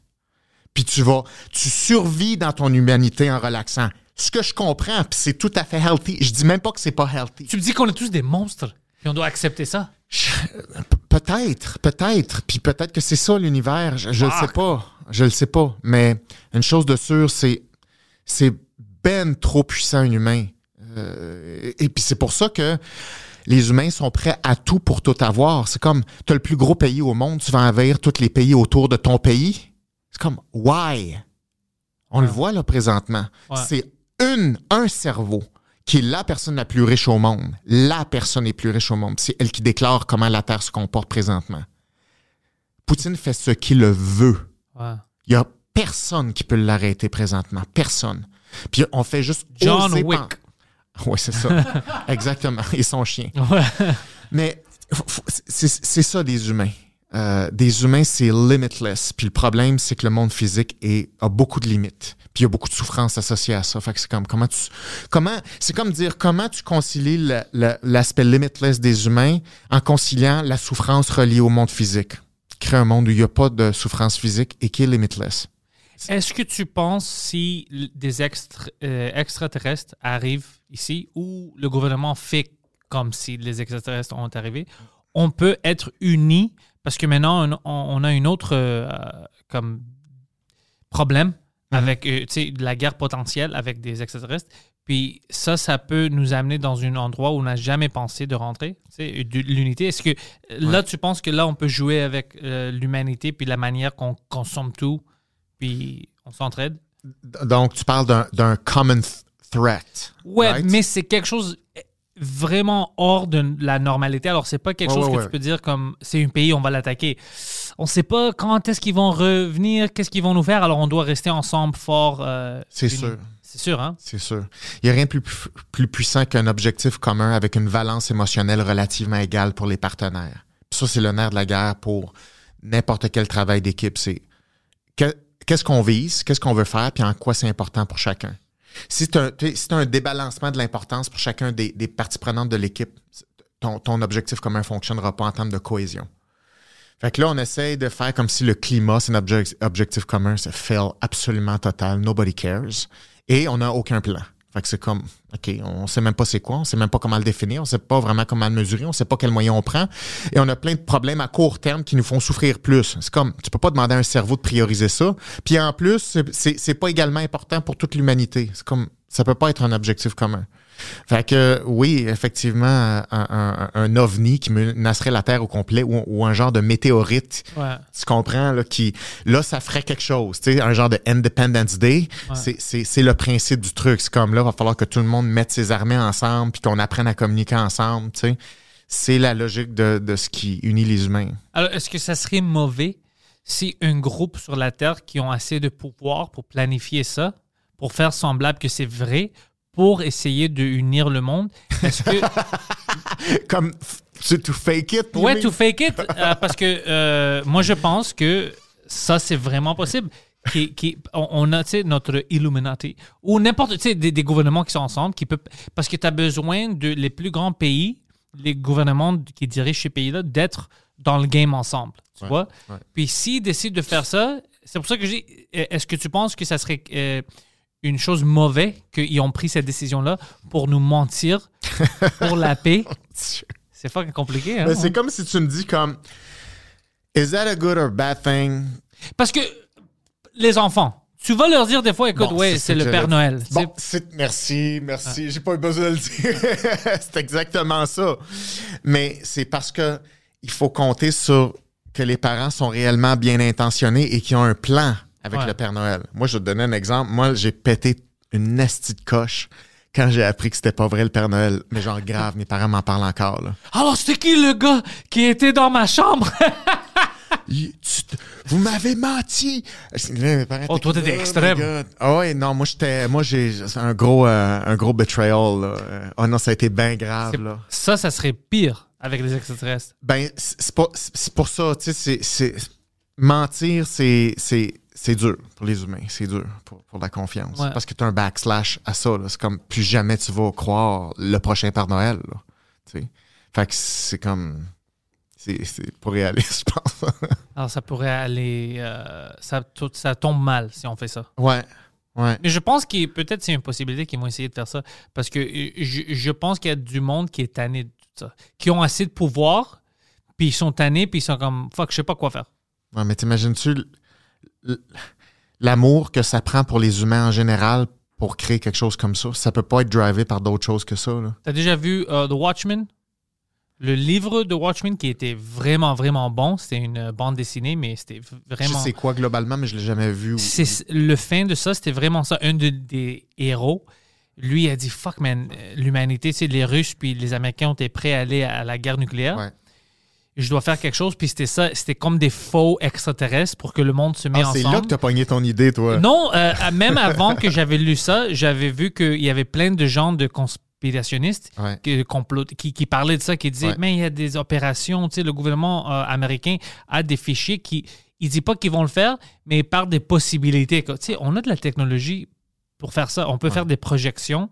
Puis tu vas, tu survis dans ton humanité en relaxant. Ce que je comprends, puis c'est tout à fait healthy. Je dis même pas que c'est pas healthy. Tu me dis qu'on est tous des monstres, et on doit accepter ça. Je- Peut-être, peut-être. Puis peut-être que c'est ça l'univers. Je, je le sais pas. Je le sais pas. Mais une chose de sûre, c'est c'est ben trop puissant un humain. Euh, et puis c'est pour ça que les humains sont prêts à tout pour tout avoir. C'est comme, tu as le plus gros pays au monde, tu vas envahir tous les pays autour de ton pays. C'est comme, why? On le voit là présentement. Ouais. C'est une, un cerveau qui est la personne la plus riche au monde. La personne la plus riche au monde. C'est elle qui déclare comment la Terre se comporte présentement. Poutine fait ce qu'il veut. Ouais. Il y a personne qui peut l'arrêter présentement. Personne. Puis on fait juste John Wick. Ouais, c'est ça. [laughs] Exactement. Et son chien. Ouais. Mais c'est ça des humains. Euh, des humains, c'est limitless. Puis le problème, c'est que le monde physique a beaucoup de limites. Puis il y a beaucoup de souffrance associée à ça. Fait que c'est comme comment tu, comment, c'est comme dire comment tu concilies l'aspect limitless des humains en conciliant la souffrance reliée au monde physique? Créer un monde où il n'y a pas de souffrance physique et qui est limitless. Est-ce que tu penses si des euh, extraterrestres arrivent ici ou le gouvernement fait comme si les extraterrestres ont arrivé, on peut être unis parce que maintenant on, a une autre euh, comme problème avec euh, de la guerre potentielle avec des extraterrestres. Puis ça, ça peut nous amener dans un endroit où on n'a jamais pensé de rentrer, de l'unité. Est-ce que là, tu penses que là, on peut jouer avec euh, l'humanité puis la manière qu'on consomme tout, puis on s'entraide? Donc, tu parles d'un- d'un common th- threat. Ouais, right? mais c'est quelque chose vraiment hors de la normalité. Alors, c'est pas quelque Ouais, chose ouais, que ouais. tu peux dire comme c'est un pays, on va l'attaquer. On sait pas quand est-ce qu'ils vont revenir, qu'est-ce qu'ils vont nous faire. Alors, on doit rester ensemble fort. euh, C'est sûr. C'est sûr, hein? C'est sûr. Il n'y a rien de plus, plus puissant qu'un objectif commun avec une valence émotionnelle relativement égale pour les partenaires. Puis ça, c'est le nerf de la guerre pour n'importe quel travail d'équipe. C'est que- qu'est-ce qu'on vise, qu'est-ce qu'on veut faire, puis en quoi c'est important pour chacun. Si c'est un, un débalancement de l'importance pour chacun des, parties prenantes de l'équipe, ton, objectif commun ne fonctionnera pas en termes de cohésion. Fait que là, on essaye de faire comme si le climat, c'est obje- objectif commun, c'est fail absolument total, nobody cares. Et on n'a aucun plan. Fait que c'est comme, OK, on sait même pas c'est quoi, on sait même pas comment le définir, on sait pas vraiment comment le mesurer, on sait pas quel moyen on prend. Et on a plein de problèmes à court terme qui nous font souffrir plus. C'est comme, tu peux pas demander à un cerveau de prioriser ça. Puis en plus, c'est pas également important pour toute l'humanité. C'est comme, ça peut pas être un objectif commun. Fait que oui, effectivement, un, un- un ovni qui menacerait la Terre au complet ou, ou un genre de météorite Ouais. tu comprends, là, qui, là, ça ferait quelque chose, tu sais, un genre de Independence Day. Ouais. C'est- C'est c'est le principe du truc. C'est comme là, il va falloir que tout le monde mette ses armées ensemble puis qu'on apprenne à communiquer ensemble, tu sais. C'est la logique de, de ce qui unit les humains. Alors, est-ce que ça serait mauvais si un groupe sur la Terre qui ont assez de pouvoir pour planifier ça, pour faire semblable que c'est vrai, pour essayer de unir le monde, est-ce que [laughs] Comme, c'est to fake it. Ouais, mean? to fake it. euh, parce que euh, moi, je pense que ça, c'est vraiment possible. Qui, qui- on, a, notre Illuminati, ou n'importe, tu sais, des, des gouvernements qui sont ensemble, qui peut, parce que tu as besoin de les plus grands pays, les gouvernements qui dirigent ces pays-là, d'être dans le game ensemble, tu Ouais, vois? ouais. Puis s'ils décident de faire ça, c'est pour ça que je dis, est-ce que tu penses que ça serait euh, une chose mauvaise qu'ils ont pris cette décision-là pour nous mentir, [laughs] pour la paix? C'est fucking compliqué, hein? Mais c'est comme si tu me dis comme, is that a good or bad thing? Parce que les enfants, tu vas leur dire des fois, écoute, Bon, ouais, c'est le Père Noël. Bon, merci, merci. J'ai pas eu besoin de le dire. [laughs] c'est exactement ça. Mais c'est parce que il faut compter sur que les parents sont réellement bien intentionnés et qui ont un plan avec Ouais. le Père Noël. Moi, je vais te donner un exemple. Moi, j'ai pété une nasty de coche quand j'ai appris que c'était pas vrai le Père Noël. Mais genre grave, mes parents m'en parlent encore. Là. Alors, c'était qui le gars qui était dans ma chambre? [laughs] Il- tu te- vous m'avez menti. Là, mes parents Oh, toi, t'étais my extrême. Ah ouais, non, moi j'étais, moi j'ai un gros, euh, un gros betrayal. Là. Oh non, ça a été bien grave là. ça, ça serait pire avec les extraterrestres. Ben c'est pour ça, tu sais, c'est mentir, c'est, c'est, dur pour les humains, c'est dur pour, pour la confiance, Ouais. parce que tu as un backslash à ça. là. C'est comme plus jamais tu vas croire le prochain Père Noël. Là, tu sais. Fait que c'est comme, c'est, c'est pas réaliste, [laughs] je pense. Alors, ça pourrait aller. euh, ça, tout, ça tombe mal si on fait ça. ouais, ouais. Mais je pense que peut-être c'est une possibilité qu'ils vont essayer de faire ça. Parce que euh, je, je pense qu'il y a du monde qui est tanné de tout ça. Qui ont assez de pouvoir, puis ils sont tannés, puis ils sont comme fuck, je sais pas quoi faire. Ouais, mais t'imagines-tu l'amour que ça prend pour les humains en général pour créer quelque chose comme ça? Ça peut pas être drivé par d'autres choses que ça. T'as déjà vu euh, The Watchmen? Le livre de Watchmen qui était vraiment, vraiment bon. C'était une bande dessinée, mais c'était vraiment. Sais quoi globalement, mais je l'ai jamais vu. C'est le fin de ça, c'était vraiment ça. Un de- des héros, lui a dit fuck man, l'humanité, c'est les Russes puis les Américains ont été prêts à aller à la guerre nucléaire. Ouais. Je dois faire quelque chose, puis c'était ça, c'était comme des faux extraterrestres pour que le monde se mette Ah, c'est ensemble. là que t'as pogné ton idée, toi. Non, euh, même avant que j'avais lu ça, j'avais vu qu'il y avait plein de gens de conspirationnistes Ouais. complot- qui, qui parlaient de ça, qui disaient, Ouais. mais il y a des opérations, tu sais, le gouvernement euh, américain a des fichiers qui, il dit pas qu'ils vont le faire, mais il parle des possibilités. Tu sais, on a de la technologie pour faire ça. On peut Ouais. faire des projections.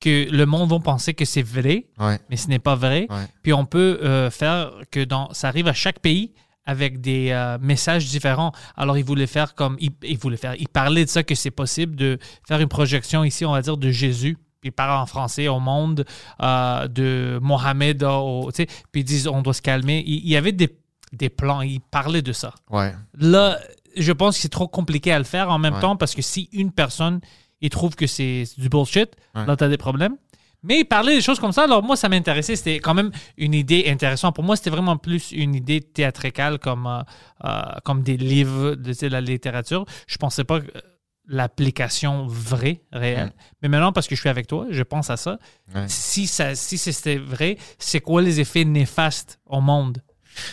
Que le monde va penser que c'est vrai, Ouais. mais ce n'est pas vrai. Ouais. Puis on peut euh, faire que dans, ça arrive à chaque pays avec des euh, messages différents. Alors, il voulait faire comme. Il, il voulait faire. Il parlait de ça, que c'est possible de faire une projection ici, on va dire, de Jésus. Puis il parle en français au monde, euh, de Mohamed, au- puis ils disent on doit se calmer. Il, y avait des, des plans, il parlait de ça. Ouais. Là, je pense que c'est trop compliqué à le faire en même Ouais. temps parce que si une personne, il trouve que c'est du bullshit, Ouais. là, tu as des problèmes. Mais parlait des choses comme ça. Alors, moi, ça m'intéressait. C'était quand même une idée intéressante. Pour moi, c'était vraiment plus une idée théâtrale comme, euh, euh, comme des livres de la littérature. Je pensais pas que, euh, l'application vraie, réelle. Mais maintenant, parce que je suis avec toi, je pense à ça. Ouais. Si, ça, si c'était vrai, c'est quoi les effets néfastes au monde?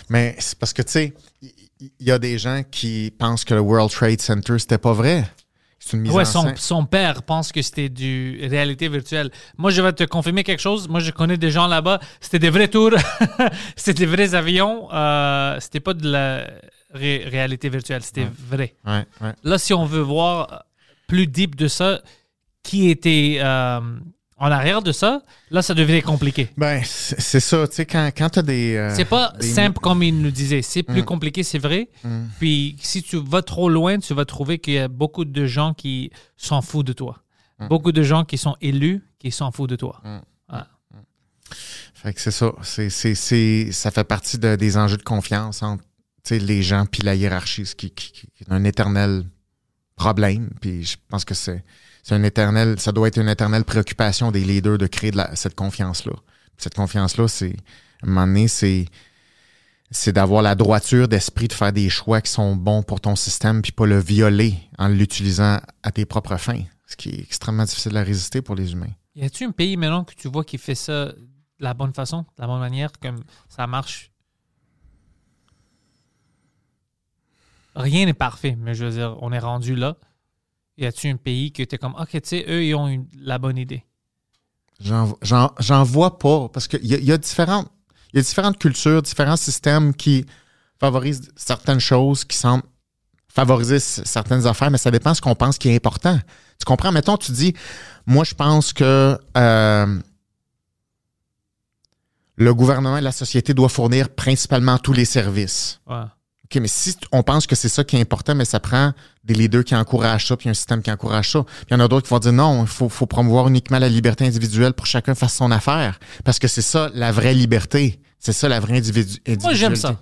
Mais c'est parce que, tu sais, il il y, a des gens qui pensent que le World Trade Center, c'était pas vrai. C'est une mise Ouais, en son, scène. son père pense que c'était du réalité virtuelle. Moi, je vais te confirmer quelque chose. Moi, je connais des gens là-bas. C'était des vrais tours. [laughs] c'était des vrais avions. Euh, c'était pas de la ré- réalité virtuelle. C'était vrai. Ouais, ouais. Là, si on veut voir plus deep de ça, qui était euh, en arrière de ça, là, ça devenait compliqué. Ben, c'est ça. Tu sais, quand, quand tu as des. euh, C'est pas des- simple comme il nous disait. C'est plus Mm. compliqué, c'est vrai. Mm. Puis si tu vas trop loin, tu vas trouver qu'il y a beaucoup de gens qui s'en foutent de toi. Mm. Beaucoup de gens qui sont élus qui s'en foutent de toi. Fait que c'est ça. C'est, c'est, c'est- ça fait partie de- des enjeux de confiance entre les gens puis la hiérarchie, ce qui, qui- qui est un éternel problème. Puis je pense que c'est, c'est un éternel, ça doit être une éternelle préoccupation des leaders de créer cette confiance-là. Cette confiance-là, c'est, à un moment donné, c'est, c'est d'avoir la droiture d'esprit de faire des choix qui sont bons pour ton système puis pas le violer en l'utilisant à tes propres fins. Ce qui est extrêmement difficile à résister pour les humains. Y a-tu un pays maintenant que tu vois qui fait ça de la bonne façon, de la bonne manière, comme ça marche? Rien n'est parfait, mais je veux dire, on est rendu là. Y a-tu un pays que tu es comme, OK, tu sais, eux, ils ont une- la bonne idée? J'en- vois pas parce qu'il y, a- il y, a différentes- y a différentes cultures, différents systèmes qui favorisent certaines choses, qui semblent favoriser certaines affaires, mais ça dépend ce qu'on pense qui est important. Tu comprends? Mettons, tu dis, moi, je pense que euh, le gouvernement et la société doivent fournir principalement tous les services. Ouais. OK, mais si on pense que c'est ça qui est important, mais ça prend des leaders qui encouragent ça, puis un système qui encourage ça. Puis il y en a d'autres qui vont dire non, il faut, faut promouvoir uniquement la liberté individuelle pour que chacun fasse son affaire. Parce que c'est ça la vraie liberté. C'est ça la vraie individu Moi, j'aime ça.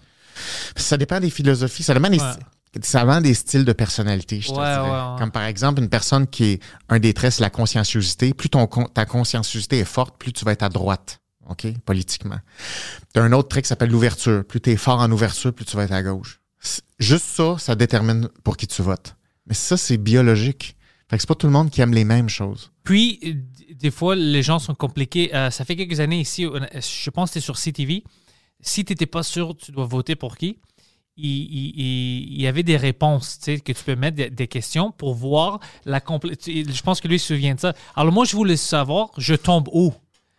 Ça dépend des philosophies, ça dépend des, Ouais. ça dépend des styles de personnalité, je te dirais. ouais. Comme par exemple, une personne qui est un des traits, c'est la conscienciosité. Plus ton, ta conscienciosité est forte, plus tu vas être à droite. OK? Politiquement. Tu as un autre trait qui s'appelle l'ouverture. Plus tu es fort en ouverture, plus tu vas être à gauche. Juste ça, ça détermine pour qui tu votes. Mais ça, c'est biologique. Fait que c'est pas tout le monde qui aime les mêmes choses. Puis, des fois, les gens sont compliqués. Euh, ça fait quelques années ici, je pense que c'était sur CTV. Si tu n'étais pas sûr, tu dois voter pour qui, il, il- il- il y avait des réponses tu sais, que tu peux mettre, des, des questions pour voir la complexité. Je pense que lui se souvient de ça. Alors, moi, je voulais savoir, je tombe où?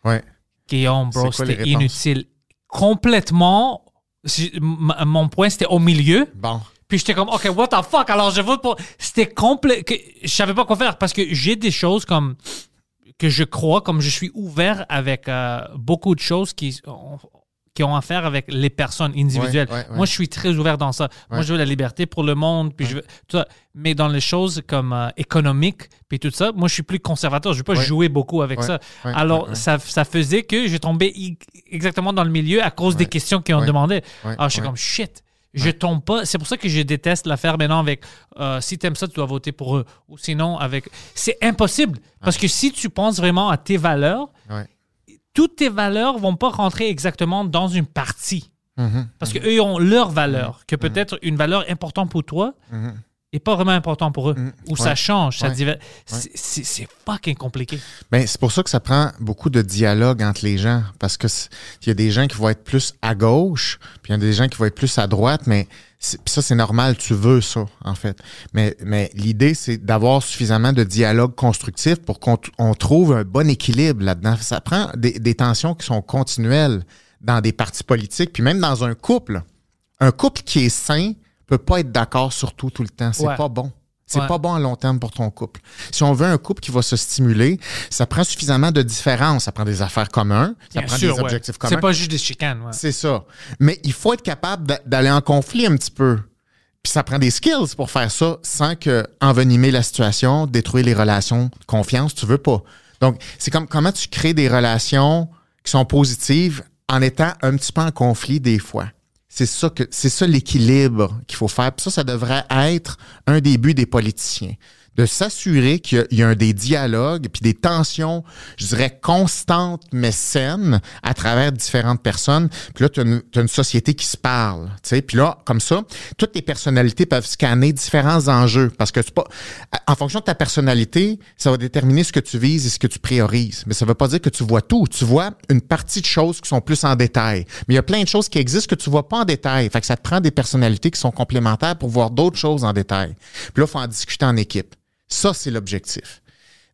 Ouais. Guillaume, bro, c'était inutile. Complètement. Mon point, c'était au milieu. Bon. Puis j'étais comme, OK, what the fuck? Alors je vote pour. C'était complet. Je savais pas quoi faire parce que j'ai des choses comme. que je crois, comme je suis ouvert avec euh, beaucoup de choses qui ont, qui ont à faire avec les personnes individuelles. Ouais, ouais, ouais. Moi, je suis très ouvert dans ça. Moi, je veux la liberté pour le monde. Puis je veux, tout ça. Mais dans les choses comme euh, économiques, puis tout ça, moi, je suis plus conservateur. Je veux pas jouer beaucoup avec ça. Alors. Ça, ça faisait que j'ai tombé i- exactement dans le milieu à cause des questions qu'ils ont demandé. Alors, je suis comme shit. Je tombe pas. C'est pour ça que je déteste l'affaire maintenant avec euh, si t'aimes ça, tu dois voter pour eux. Ou sinon, avec. C'est impossible. Parce que si tu penses vraiment à tes valeurs. Toutes tes valeurs vont pas rentrer exactement dans une partie. Mhm. Parce qu'eux, ont leurs valeurs, que peut-être une valeur importante pour toi Mhm. est pas vraiment importante pour eux. Mhm. Ou ça change, ça Ouais. c'est- fucking compliqué. Ben, c'est pour ça que ça prend beaucoup de dialogue entre les gens. Parce que il y a des gens qui vont être plus à gauche, puis il y a des gens qui vont être plus à droite, mais ça, c'est normal, tu veux ça, en fait. Mais, mais l'idée, c'est d'avoir suffisamment de dialogue constructif pour qu'on on trouve un bon équilibre là-dedans. Ça prend des, des tensions qui sont continuelles dans des partis politiques, puis même dans un couple. Un couple qui est sain peut pas être d'accord sur tout tout le temps. C'est Ouais. pas bon. C'est Ouais. pas bon à long terme pour ton couple. Si on veut un couple qui va se stimuler, ça prend suffisamment de différences. Ça prend des affaires communes, ça Bien prend sûr, des ouais. objectifs communs. C'est pas juste des chicanes. ouais. C'est ça. Mais il faut être capable d'a- d'aller en conflit un petit peu. Puis ça prend des skills pour faire ça sans que envenimer la situation, détruire les relations de confiance, tu veux pas. Donc, c'est comme comment tu crées des relations qui sont positives en étant un petit peu en conflit des fois. C'est ça que c'est ça l'équilibre qu'il faut faire. Puis ça, ça devrait être un des buts des politiciens. De s'assurer qu'il y a- des dialogues puis des tensions, je dirais, constantes mais saines à travers différentes personnes. Puis là, tu as, une société qui se parle. tu sais. Puis là, comme ça, toutes les personnalités peuvent scanner différents enjeux. Parce que c'est pas. En fonction de ta personnalité, ça va déterminer ce que tu vises et ce que tu priorises. Mais ça veut pas dire que tu vois tout. Tu vois une partie de choses qui sont plus en détail. Mais il y a plein de choses qui existent que tu vois pas en détail. Fait que ça te prend des personnalités qui sont complémentaires pour voir d'autres choses en détail. Puis là, il faut en discuter en équipe. Ça, c'est l'objectif.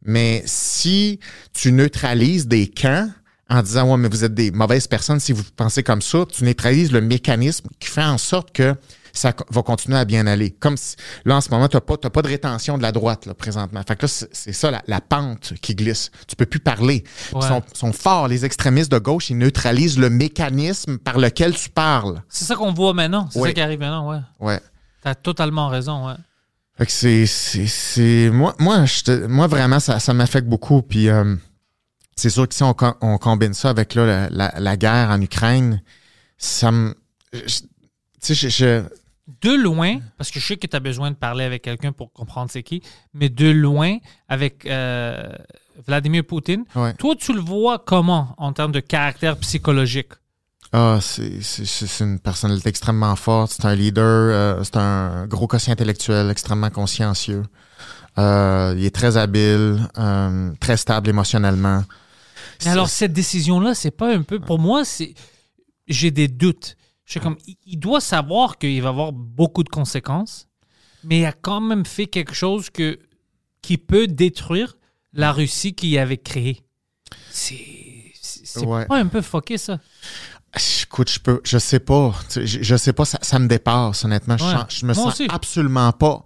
Mais si tu neutralises des camps en disant, ouais, mais vous êtes des mauvaises personnes si vous pensez comme ça, tu neutralises le mécanisme qui fait en sorte que ça va continuer à bien aller. Comme si, là, en ce moment, tu n'as pas, pas de rétention de la droite, là, présentement. Fait que là, c'est ça, la, la pente qui glisse. Tu peux plus parler. Ouais. Ils sont, sont forts, les extrémistes de gauche, ils neutralisent le mécanisme par lequel tu parles. C'est ça qu'on voit maintenant. C'est Oui. ça qui arrive maintenant, ouais. Ouais. T'as totalement raison, ouais. Fait que c'est, c'est, c'est- moi, moi, je moi vraiment, ça, ça m'affecte beaucoup. Puis euh, c'est sûr que si on, on combine ça avec là, la, la- la guerre en Ukraine, ça me, tu sais, je, je- De loin, parce que je sais que tu as besoin de parler avec quelqu'un pour comprendre c'est qui, mais de loin, avec euh, Vladimir Poutine, ouais. toi, tu le vois comment en termes de caractère psychologique? Ah, c'est, une personnalité extrêmement forte. C'est un leader. euh, c'est un gros quotient intellectuel, extrêmement consciencieux. Euh, il est très habile, euh, très stable émotionnellement. Mais alors, cette décision-là, c'est pas un peu. Pour moi, c'est. J'ai des doutes. Je suis comme. il- doit savoir qu'il va avoir beaucoup de conséquences, mais il a quand même fait quelque chose que, qui peut détruire la Russie qu'il avait créée. C'est. C'est c'est Ouais. pas un peu fucké, ça? Écoute, je peux, je sais pas. Je, je sais pas, ça, ça me dépasse, honnêtement. Je, Ouais. je me Moi sens aussi. absolument pas.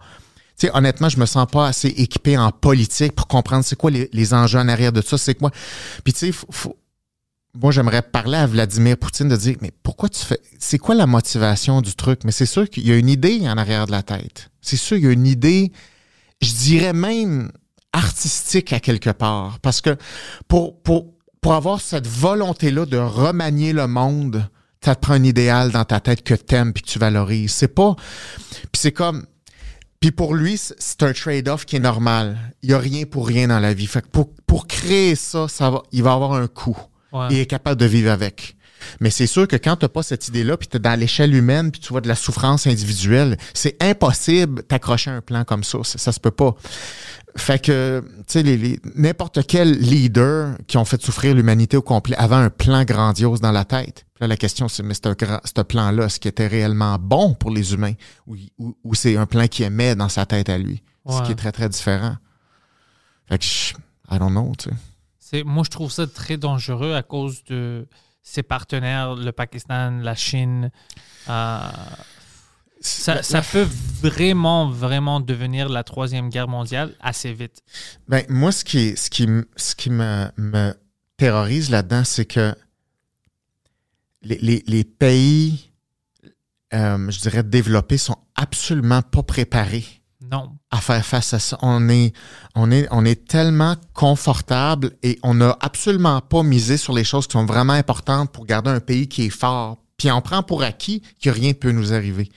Tu sais, honnêtement, je me sens pas assez équipé en politique pour comprendre c'est quoi les, les enjeux en arrière de ça, c'est quoi. Puis tu sais, faut- faut- moi j'aimerais parler à Vladimir Poutine de dire, mais pourquoi tu fais, c'est quoi la motivation du truc? Mais c'est sûr qu'il y a une idée en arrière de la tête. C'est sûr qu'il y a une idée, je dirais même artistique à quelque part. Parce que pour, pour, pour avoir cette volonté-là de remanier le monde, ça te prend un idéal dans ta tête que t'aimes puis que tu valorises. C'est pas. Puis c'est comme. Puis pour lui, c'est- un trade-off qui est normal. Il n'y a rien pour rien dans la vie. Fait que pour, pour créer ça, ça va, il va avoir un coût. Ouais. Il est capable de vivre avec. Mais c'est sûr que quand tu n'as pas cette idée-là, puis tu es dans l'échelle humaine, puis tu vois de la souffrance individuelle, c'est impossible t'accrocher à un plan comme ça. Ça, ça se peut pas. Fait que, tu sais, les, les- n'importe quel leader qui ont fait souffrir l'humanité au complet avait un plan grandiose dans la tête. Puis là, la question, c'est, mais ce plan-là, est-ce qu'il était réellement bon pour les humains? Ou, ou- ou c'est un plan qui aimait dans sa tête à lui? Ce qui est très, très différent. Fait que, je- I don't know, tu sais. Moi, je trouve ça très dangereux à cause de ses partenaires, le Pakistan, la Chine. Euh, ça, [laughs] peut vraiment, vraiment devenir la troisième guerre mondiale assez vite. Ben, moi, ce qui, ce qui, ce qui me, me terrorise là-dedans, c'est que les, les- les pays, euh, je dirais, développés sont absolument pas préparés Non. à faire face à ça. On est, on est, on est tellement confortable et on n'a absolument pas misé sur les choses qui sont vraiment importantes pour garder un pays qui est fort. Puis on prend pour acquis que rien ne peut nous arriver.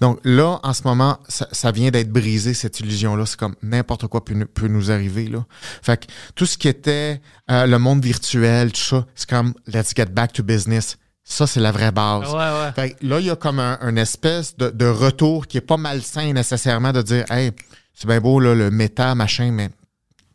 Donc là, en ce moment, ça, ça vient d'être brisé, cette illusion-là. C'est comme n'importe quoi peut, nous- peut nous arriver. Là. Fait que tout ce qui était euh, le monde virtuel, tout ça, c'est comme let's get back to business. Ça, c'est la vraie base. Ouais, ouais. Fait que là, il y a comme un, un espèce de, de retour qui est pas malsain nécessairement de dire Hey, c'est bien beau là, le méta, machin, mais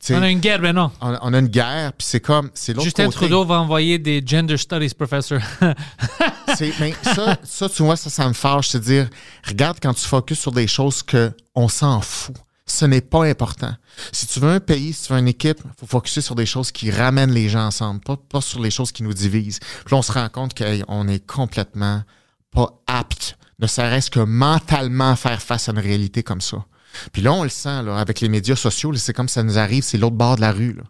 On a une guerre maintenant. on, on a une guerre, puis c'est comme c'est l'autre Justin côté. Trudeau va envoyer des gender studies professors. [laughs] C'est- mais ça, ça, tu vois, ça, ça me fâche, c'est dire regarde quand tu focuses sur des choses que on s'en fout. Ce n'est pas important. Si tu veux un pays, si tu veux une équipe, il faut focuser sur des choses qui ramènent les gens ensemble, pas, pas sur les choses qui nous divisent. Puis là, on se rend compte qu'on est complètement pas apte, ne serait-ce que mentalement, à faire face à une réalité comme ça. Puis là, on le sent, là, avec les médias sociaux, c'est comme ça nous arrive, c'est l'autre bord de la rue. Là.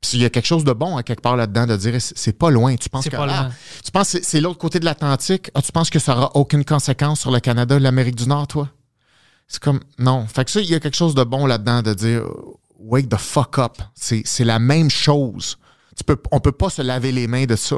Puis il y a quelque chose de bon à quelque part là-dedans de dire c'est pas loin. Tu penses que ah, tu penses que c'est- l'autre côté de l'Atlantique? Ah, tu penses que ça aura aucune conséquence sur le Canada, l'Amérique du Nord, toi? C'est comme non. Fait que ça, il y a quelque chose de bon là-dedans de dire wake the fuck up. C'est la même chose. Tu peux, on peut pas se laver les mains de ça.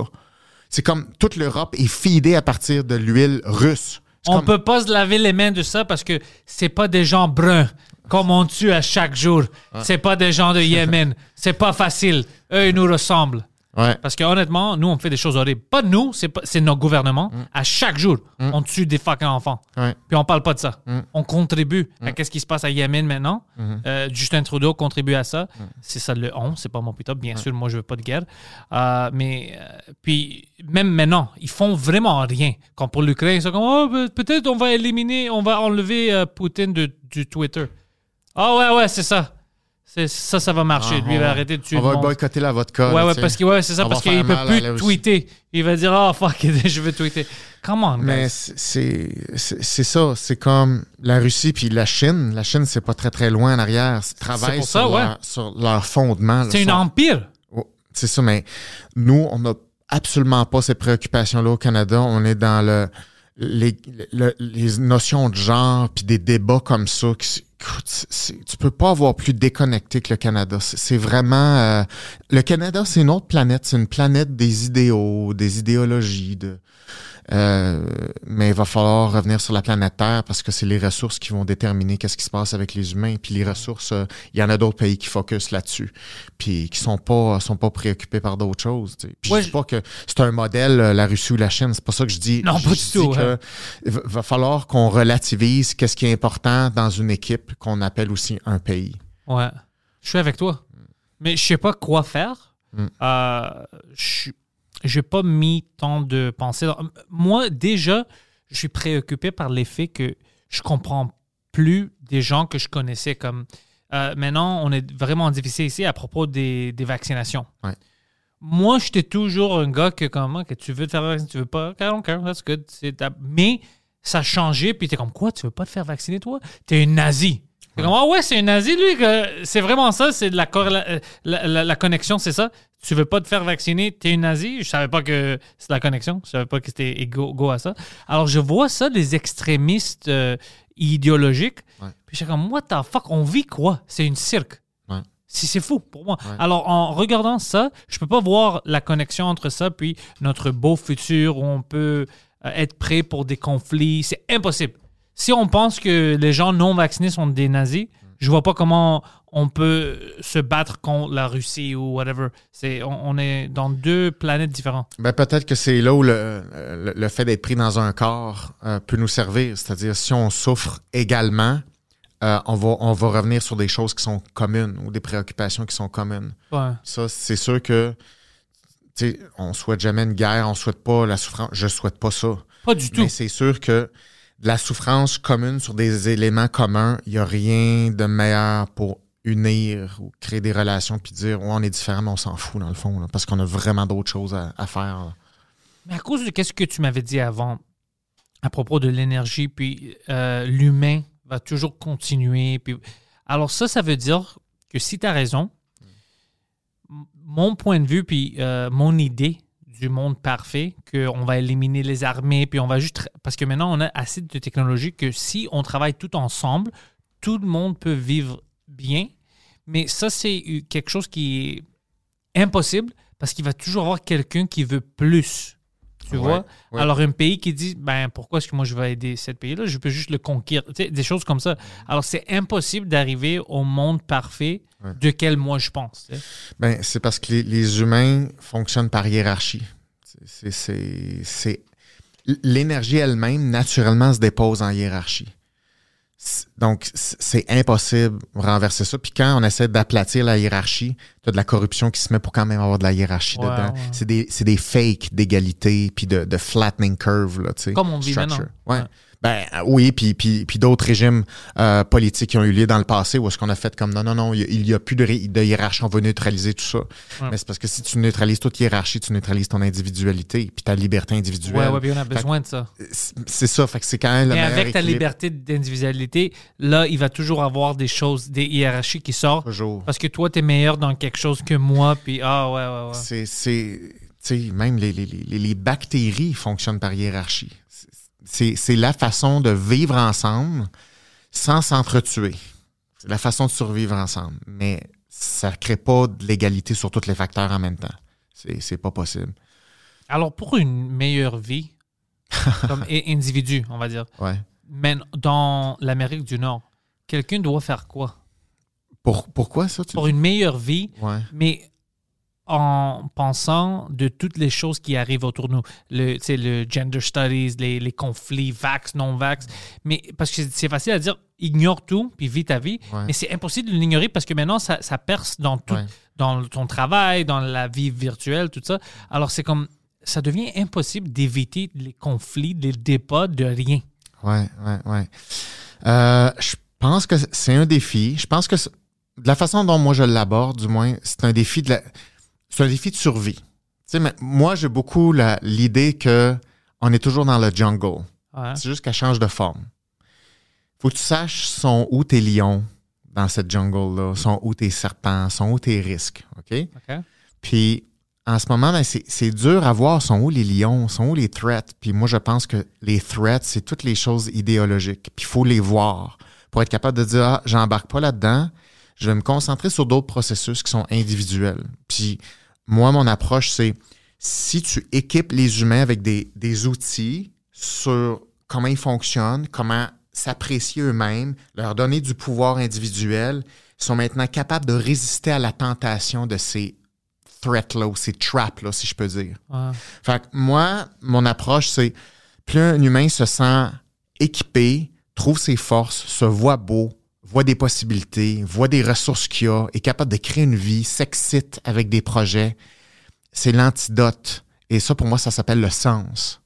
C'est comme toute l'Europe est feedée à partir de l'huile russe. On comme- peut pas se laver les mains de ça parce que c'est pas des gens bruns comme on tue à chaque jour. C'est pas des gens de Yémen. c'est pas facile. Eux, ils nous ressemblent. Ouais. Parce que honnêtement, nous, on fait des choses horribles. Pas nous, c'est pas- c'est nos gouvernements. À chaque jour, on tue des fucking enfants. Ouais. Puis on parle pas de ça. On contribue à qu'est-ce qui se passe à Yémen maintenant. Euh, Justin Trudeau contribue à ça. C'est ça le on, c'est pas mon putain. Bien sûr, moi, je veux pas de guerre. Euh, mais euh, puis même maintenant, ils font vraiment rien. Comme pour l'Ukraine, ils sont comme oh, pe- peut-être on va éliminer, on va enlever Poutine de, du Twitter. Ah ouais, ouais, c'est ça. Ça, ça va marcher. Ah, Lui, il va arrêter de tuer On va boycotter la vodka. Ouais, ouais, parce que ouais, c'est ça, On parce qu'il faire peut plus tweeter. Il va dire, oh fuck, je veux tweeter. Come on, Mais c'est- ça, c'est comme la Russie puis la Chine. La Chine, c'est pas très très loin en arrière. Ils travaillent ça, sur, ouais. leur, sur leur fondement. C'est un empire. Oh, C'est ça, mais nous, on n'a absolument pas ces préoccupations-là au Canada. On est dans le, les, le- les notions de genre puis des débats comme ça. qui- écoute, tu peux pas avoir plus déconnecté que le Canada. C'est vraiment... euh, le Canada, c'est une autre planète. C'est une planète des idéaux, des idéologies. De, euh, mais il va falloir revenir sur la planète Terre parce que c'est les ressources qui vont déterminer qu'est-ce qui se passe avec les humains. Puis les ressources, euh, il y en a d'autres pays qui focusent là-dessus, puis qui sont pas sont pas préoccupés par d'autres choses. tu sais. Puis Ouais, je dis pas que c'est un modèle euh, la Russie ou la Chine. C'est pas ça que je dis. Non, Je pas du tout, il va- va falloir qu'on relativise qu'est-ce qui est important dans une équipe qu'on appelle aussi un pays. Ouais. Je suis avec toi. Mais je sais pas quoi faire. Mm. Euh, je j'ai pas mis tant de pensée. dans- Moi, déjà, je suis préoccupé par l'effet que je comprends plus des gens que je connaissais comme. Euh, maintenant, on est vraiment difficile ici à propos des, des vaccinations. Ouais. Moi, j'étais toujours un gars que, comment, que tu veux te faire vacciner, tu veux pas, I don't care, that's good. Mais ça a changé, puis t'es comme, quoi, tu veux pas te faire vacciner, toi? T'es un nazi. T'es comme, ah ouais, c'est un nazi, lui, que c'est vraiment ça, c'est de la, euh, la, la- la connexion, c'est ça? Tu veux pas te faire vacciner, t'es un nazi? Je savais pas que c'est la connexion, je savais pas que c'était égo go à ça. Alors, je vois ça, des extrémistes euh, idéologiques, Ouais. puis je suis comme, what the fuck, on vit quoi? C'est une cirque. Ouais. Si c'est fou pour moi. Ouais. Alors, en regardant ça, je peux pas voir la connexion entre ça puis notre beau futur où on peut être prêt pour des conflits. C'est impossible. Si on pense que les gens non vaccinés sont des nazis, je vois pas comment on peut se battre contre la Russie ou whatever. C'est, on, on est dans deux planètes différentes. Ben, peut-être que c'est là où le, le, le fait d'être pris dans un corps euh, peut nous servir. C'est-à-dire, si on souffre également, euh, on, va, on va revenir sur des choses qui sont communes ou des préoccupations qui sont communes. Ouais. Ça, c'est sûr que, sais, on souhaite jamais une guerre, on souhaite pas la souffrance. Je souhaite pas ça. Pas du tout. Mais c'est sûr que de la souffrance commune sur des éléments communs, il n'y a rien de meilleur pour unir ou créer des relations puis dire, ouais, on est différent, mais on s'en fout dans le fond, là, parce qu'on a vraiment d'autres choses à, à faire. là. Mais à cause de qu'est-ce que tu m'avais dit avant à propos de l'énergie, puis euh, l'humain va toujours continuer. Puis... Alors ça, ça veut dire que si tu as raison, mon point de vue, puis euh, mon idée du monde parfait, qu'on va éliminer les armées, puis on va juste... Parce que maintenant, on a assez de technologie que si on travaille tout ensemble, tout le monde peut vivre bien. Mais ça, c'est quelque chose qui est impossible parce qu'il va toujours avoir quelqu'un qui veut plus. Tu Ouais, vois? ouais. Alors, un pays qui dit, ben, pourquoi est-ce que moi je vais aider ce pays-là? Je peux juste le conquérir. Tu sais, des choses comme ça. Alors, c'est impossible d'arriver au monde parfait Ouais. de quel moi je pense. tu sais. Ben, c'est parce que les, les humains fonctionnent par hiérarchie. C'est- L'énergie elle-même, naturellement, se dépose en hiérarchie. Donc, c'est impossible de renverser ça. Puis quand on essaie d'aplatir la hiérarchie, tu as de la corruption qui se met pour quand même avoir de la hiérarchie Ouais, dedans. ouais. C'est des, c'est des fakes d'égalité puis de, de flattening curve. Là, tu sais, Comme on vit structure. maintenant. Ouais. Ben euh, oui, puis, puis, puis d'autres régimes euh, politiques qui ont eu lieu dans le passé où est-ce qu'on a fait comme non, non, non, il n'y a, plus de, hiérarchie, on va neutraliser tout ça. Ouais. Mais c'est parce que si tu neutralises toute hiérarchie, tu neutralises ton individualité puis ta liberté individuelle. Ouais, ouais, puis on a Fait besoin de ça. c'est- ça, fait que c'est quand même meilleur avec ta équilibre. liberté d'individualité, là, il va toujours avoir des choses, des hiérarchies qui sortent. Toujours. Parce que toi, tu es meilleur dans quelque chose que moi, puis ah ouais, ouais, ouais. C'est, c'est, tu sais, même les, les, les, les bactéries fonctionnent par hiérarchie. C'est, c'est la façon de vivre ensemble sans s'entretuer. C'est la façon de survivre ensemble. Mais ça ne crée pas de l'égalité sur tous les facteurs en même temps. C'est, c'est pas possible. Alors, pour une meilleure vie, [laughs] comme individu, on va dire, Ouais. mais dans l'Amérique du Nord, quelqu'un doit faire quoi? Pour, pourquoi ça? Tu Pour une meilleure vie, Ouais. mais en pensant de toutes les choses qui arrivent autour de nous, le, le gender studies, les, les conflits, vax, non-vax, mais parce que c'est facile à dire, ignore tout, puis vis ta vie, Ouais. mais c'est impossible de l'ignorer parce que maintenant, ça, ça perce dans tout, Ouais. dans ton travail, dans la vie virtuelle, tout ça. Alors, c'est comme, ça devient impossible d'éviter les conflits, les débats de rien. Ouais, ouais, ouais. Euh, je pense que c'est un défi. Je pense que de la façon dont moi je l'aborde, du moins, c'est un défi de la, c'est un défi de survie. Tu sais, mais moi j'ai beaucoup l'idée que on est toujours dans le jungle. Ouais. C'est juste qu'elle change de forme. Faut que tu saches sont où tes lions dans cette jungle-là, sont où tes serpents, sont où tes risques, ok? Puis en ce moment, ben, c'est c'est dur à voir sont où les lions, sont où les threats. Puis moi, je pense que les threats, c'est toutes les choses idéologiques. Puis il faut les voir pour être capable de dire ah, j'embarque pas là-dedans. Je vais me concentrer sur d'autres processus qui sont individuels. Puis moi, mon approche, c'est si tu équipes les humains avec des, des outils sur comment ils fonctionnent, comment s'apprécier eux-mêmes, leur donner du pouvoir individuel, ils sont maintenant capables de résister à la tentation de ces threats-là ou ces traps-là, si je peux dire. Ouais. Fait que moi, mon approche, c'est plus un humain se sent équipé, trouve ses forces, se voit beau, voit des possibilités, voit des ressources qu'il a, est capable de créer une vie, s'excite avec des projets, c'est l'antidote. Et ça, pour moi, ça s'appelle le sens.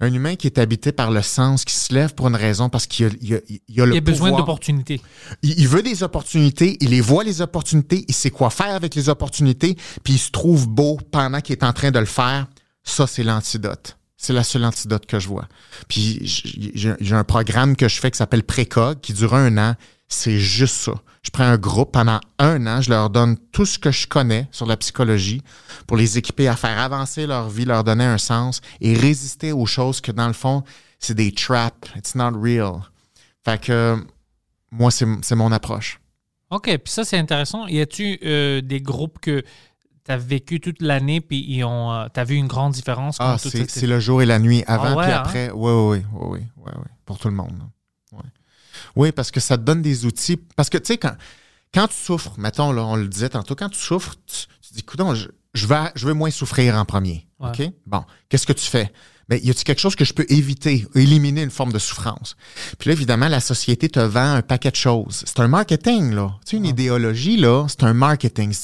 Un humain qui est habité par le sens, qui se lève pour une raison parce qu'il a, il a- il a le Il y a besoin d'opportunités. Il, il veut des opportunités, il les voit les opportunités, il sait quoi faire avec les opportunités, puis il se trouve beau pendant qu'il est en train de le faire. Ça, c'est l'antidote. C'est la seule antidote que je vois. Puis j'ai un programme que je fais qui s'appelle Précog, qui dure un an. C'est juste ça. Je prends un groupe pendant un an, je leur donne tout ce que je connais sur la psychologie pour les équiper à faire avancer leur vie, leur donner un sens et résister aux choses que, dans le fond, c'est des traps. It's not real. Fait que moi, c'est c'est mon approche. OK, puis ça, c'est intéressant. Y a-tu euh, des groupes que tu as vécu toute l'année, puis ils ont, euh, t'as vu une grande différence? Ah, c'est le jour et la nuit, avant Ah ouais, puis hein? après. Oui, oui, oui, oui, oui, oui, pour tout le monde. Oui, parce que ça te donne des outils. Parce que, tu sais, quand, quand tu souffres, mettons, là, on le disait tantôt, quand tu souffres, tu, tu dis, écoute, je, je, vais, je veux moins souffrir en premier. Ouais. OK? Bon, qu'est-ce que tu fais? Mais y a-t-il quelque chose que je peux éviter, éliminer une forme de souffrance? Puis là, évidemment, la société te vend un paquet de choses. C'est un marketing, là. Tu sais, une idéologie, là, c'est un marketing.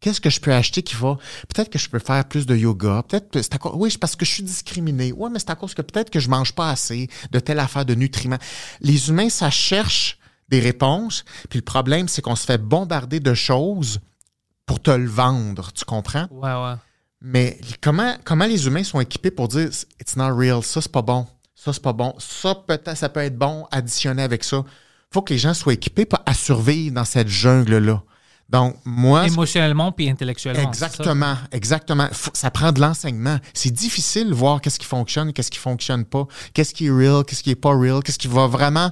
Qu'est-ce que je peux acheter qui va? Peut-être que je peux faire plus de yoga. Peut-être que c'est à cause, oui, c'est parce que je suis discriminé. Oui, mais c'est à cause que peut-être que je mange pas assez de telle affaire de nutriments. Les humains, ça cherche des réponses. Puis le problème, c'est qu'on se fait bombarder de choses pour te le vendre. Tu comprends? Ouais, ouais. Mais comment, comment les humains sont équipés pour dire it's not real, ça c'est pas bon, ça c'est pas bon, ça peut-être ça peut être bon additionné avec ça. Faut que les gens soient équipés à survivre dans cette jungle là. Donc moi Émotionnellement puis intellectuellement. ça? exactement, exactement, Faut- ça prend de l'enseignement. C'est difficile de voir qu'est-ce qui fonctionne, qu'est-ce qui fonctionne pas, qu'est-ce qui est real, qu'est-ce qui est pas real, qu'est-ce qui va vraiment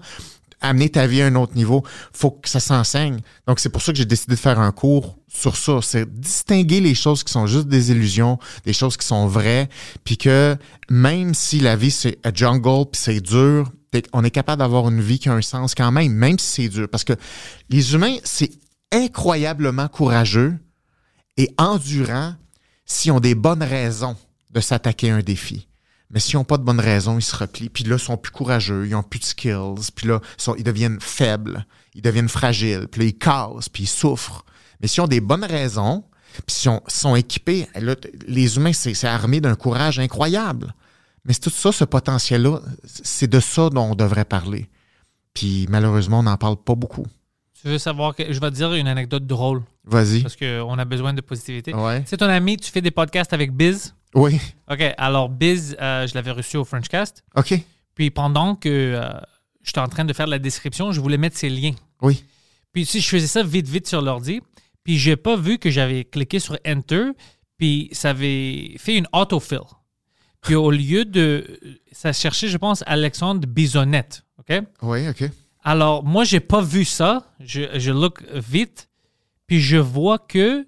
amener ta vie à un autre niveau. Faut que ça s'enseigne. Donc c'est pour ça que j'ai décidé de faire un cours sur ça, c'est distinguer les choses qui sont juste des illusions, des choses qui sont vraies, puis que même si la vie c'est a jungle puis c'est dur, on est capable d'avoir une vie qui a un sens quand même, même si c'est dur parce que les humains c'est incroyablement courageux et endurant s'ils ont des bonnes raisons de s'attaquer à un défi. Mais s'ils n'ont pas de bonnes raisons, ils se replient. Puis là, ils sont plus courageux, ils ont plus de skills. Puis là, ils, deviennent faibles, ils deviennent fragiles. Puis là, ils cassent, puis ils souffrent. Mais s'ils ont des bonnes raisons, puis s'ils ont- sont équipés, t- les humains, c'est c'est armé d'un courage incroyable. Mais c'est tout ça, ce potentiel-là, c'est de ça dont on devrait parler. Puis malheureusement, on n'en parle pas beaucoup. Tu veux savoir que je vais te dire une anecdote drôle Vas-y. parce qu'on a besoin de positivité. Ouais. C'est ton ami, tu fais des podcasts avec Biz? Oui. OK, alors Biz, euh, je l'avais reçu au Frenchcast. OK. Puis pendant que euh, j'étais en train de faire la description, je voulais mettre ses liens. Oui. Puis si je faisais ça vite, vite sur l'ordi, puis j'ai pas vu que j'avais cliqué sur Enter, puis ça avait fait une autofill. Puis au lieu de... Ça cherchait, je pense, Alexandre Bisonnette. OK? Oui, OK. Alors, moi, j'ai pas vu ça. Je, je look vite, puis je vois que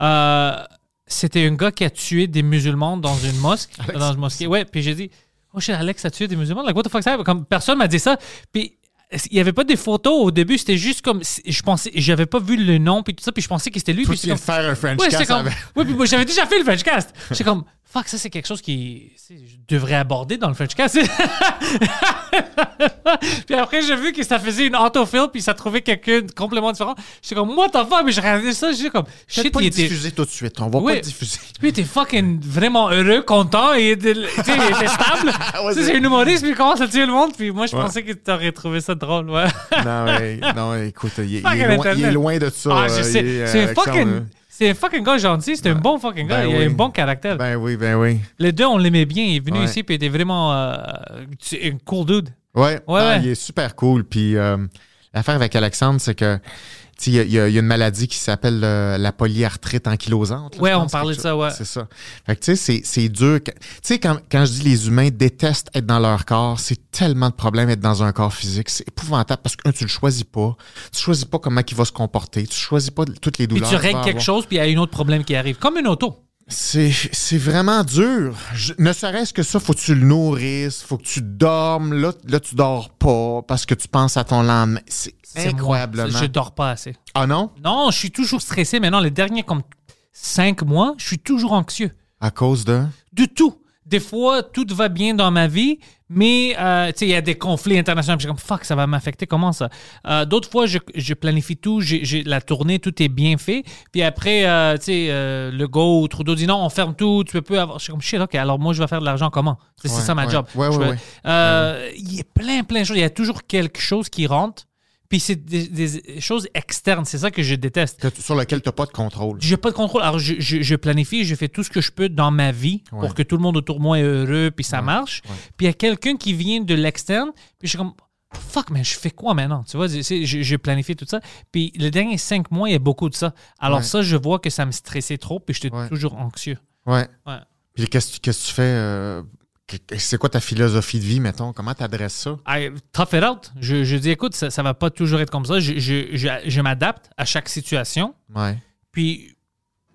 euh, c'était un gars qui a tué des musulmans dans une mosquée. Alex, dans une mosquée. Ouais, puis j'ai dit, oh shit, Alex a tué des musulmans? Like, what the fuck, ça? Comme personne m'a dit ça. Puis il y avait pas des photos au début, c'était juste comme. Je pensais, j'avais pas vu le nom, puis tout ça, puis je pensais que c'était lui. Toi, puis tu de comme- faire un French Ouais, cast c'est comme. avec- Ouais, puis moi, j'avais déjà fait le French cast. [laughs] J'étais comme, fuck, ça, c'est quelque chose qui. Je devrais aborder dans le French cast. [laughs] puis après, j'ai vu que ça faisait une autofill, puis ça trouvait quelqu'un complètement différent. J'étais comme, what the fuck? Mais je regardais ça, j'étais comme, shit, pas il était. diffuser tout de suite. On va Oui. pas le diffuser. Lui, il était fucking vraiment heureux, content, et il était, stable. [laughs] Ouais, Tu sais, c'est- c'est un humoriste, puis il commence à tuer le monde, puis moi, je Ouais. pensais que tu aurais trouvé ça drôle, ouais. non, mais, non, écoute, il, est- il Fucking est loin, il Internet. est loin de ça. Ah, euh, C'est euh, fucking. C'est un fucking gars gentil, c'est un bon fucking gars, Ben il a oui. un bon caractère. Ben oui, ben oui. Les deux, on l'aimait bien. Il est venu Ouais. ici, puis il était vraiment euh, un cool dude. Ouais, Ouais, non, ouais. il est super cool. Puis euh, l'affaire avec Alexandre, c'est que il y, y a il y a une maladie qui s'appelle euh, la polyarthrite ankylosante. je on parlait de ça, ouais. C'est ça. Fait que tu sais, c'est- dur. Tu sais, quand, quand je dis les humains détestent être dans leur corps, c'est tellement de problèmes être dans un corps physique. C'est épouvantable parce que, un, tu le choisis pas. Tu choisis pas comment il va se comporter. Tu choisis pas toutes les Puis douleurs. tu qu'il va règles quelque avoir. chose, puis il y a un autre problème qui arrive. Comme une auto. C'est vraiment dur. Je- ne serait-ce que ça, faut que tu le nourrisses, faut que tu dormes. Là, là, tu dors pas parce que tu penses à ton lendemain. C'est C'est moi. Je dors pas assez. Ah non? Non, je suis toujours stressé. Maintenant, les derniers comme cinq mois, je suis toujours anxieux. À cause de? De tout. Des fois, tout va bien dans ma vie, mais euh, tu sais, il y a des conflits internationaux. puis Je suis comme, fuck, ça va m'affecter. Comment ça? Euh, D'autres fois, je, je planifie tout. j'ai la tournée, tout est bien fait. Puis après, euh, tu sais, euh, le go, Trudeau dit non, on ferme tout. Tu peux plus avoir. Je suis comme, shit, OK, alors moi, je vais faire de l'argent comment? Ouais, c'est ça ma ouais. job. Ouais, Je ouais, vais- ouais. Euh, Il y a plein, plein de choses. Il y a toujours quelque chose qui rentre. Puis c'est des, des choses externes. C'est ça que je déteste. que sur lequel tu n'as pas de contrôle. J'ai pas de contrôle. Alors, je, je- je planifie, je fais tout ce que je peux dans ma vie Ouais. pour que tout le monde autour de moi est heureux, puis ça Ouais, marche. ouais. Puis il y a quelqu'un qui vient de l'externe, puis je suis comme, fuck, mais je fais quoi maintenant? Tu vois, je, je planifie tout ça. Puis les derniers cinq mois, il y a beaucoup de ça. Alors ça, je vois que ça me stressait trop, puis j'étais toujours anxieux. Ouais. Ouais. Puis qu'est-ce que tu- qu'est-ce que tu fais? euh, c'est quoi ta philosophie de vie, mettons? Comment tu adresses ça? I tough it out. Je, je dis, écoute, ça, ça va pas toujours être comme ça. Je, je, je, je m'adapte à chaque situation. Ouais. puis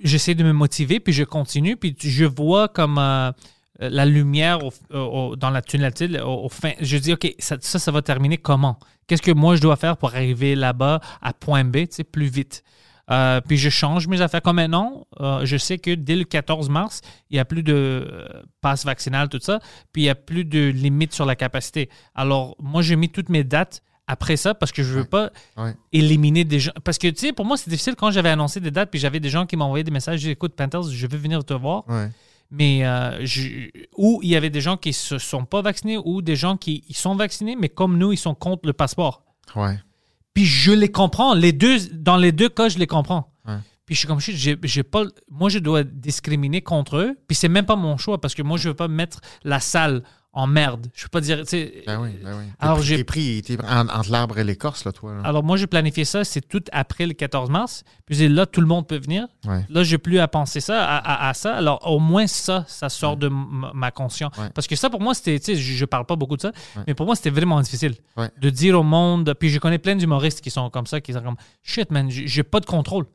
j'essaie de me motiver, puis je continue, puis je vois comme euh, la lumière au- au- dans la tunnel, au fin. Je dis, OK, ça, ça, ça va terminer comment? Qu'est-ce que moi, je dois faire pour arriver là-bas à point B, tu sais, plus vite? Euh, puis je change mes affaires. Comme maintenant, euh, je sais que dès le 14 mars, il n'y a plus de euh, passe vaccinal, tout ça, puis il n'y a plus de limite sur la capacité. Alors, moi, j'ai mis toutes mes dates après ça parce que je veux Ouais. pas Ouais. éliminer des gens. Parce que, tu sais, pour moi, c'est difficile quand j'avais annoncé des dates, puis j'avais des gens qui m'envoyaient des messages, je dis, écoute, Panthers, je veux venir te voir. Ouais. Mais, euh, je- ou il y avait des gens qui se sont pas vaccinés, ou des gens qui ils sont vaccinés, mais comme nous, ils sont contre le passeport. Ouais. Puis je les comprends. Les deux, dans les deux cas, je les comprends. Ouais. Puis je suis comme, j'ai, j'ai pas, moi, je dois discriminer contre eux. Puis c'est même pas mon choix, parce que moi, je veux pas mettre la salle en merde. Je peux pas dire. Ben oui, ben oui. Alors, pris- j'ai- t'es pris en- entre l'arbre et l'écorce, là, toi. là. Alors, moi, j'ai planifié ça, c'est tout après le 14 mars. Puis là, tout le monde peut venir. Ouais. Là, j'ai plus à penser ça, à, à- à ça. Alors, au moins, ça, ça sort de ma conscience. Ouais. Parce que ça, pour moi, c'était, tu sais, je, je parle pas beaucoup de ça, mais pour moi, c'était vraiment difficile de dire au monde. Puis je connais plein d'humoristes qui sont comme ça, qui sont comme, shit, man, j'ai pas de contrôle.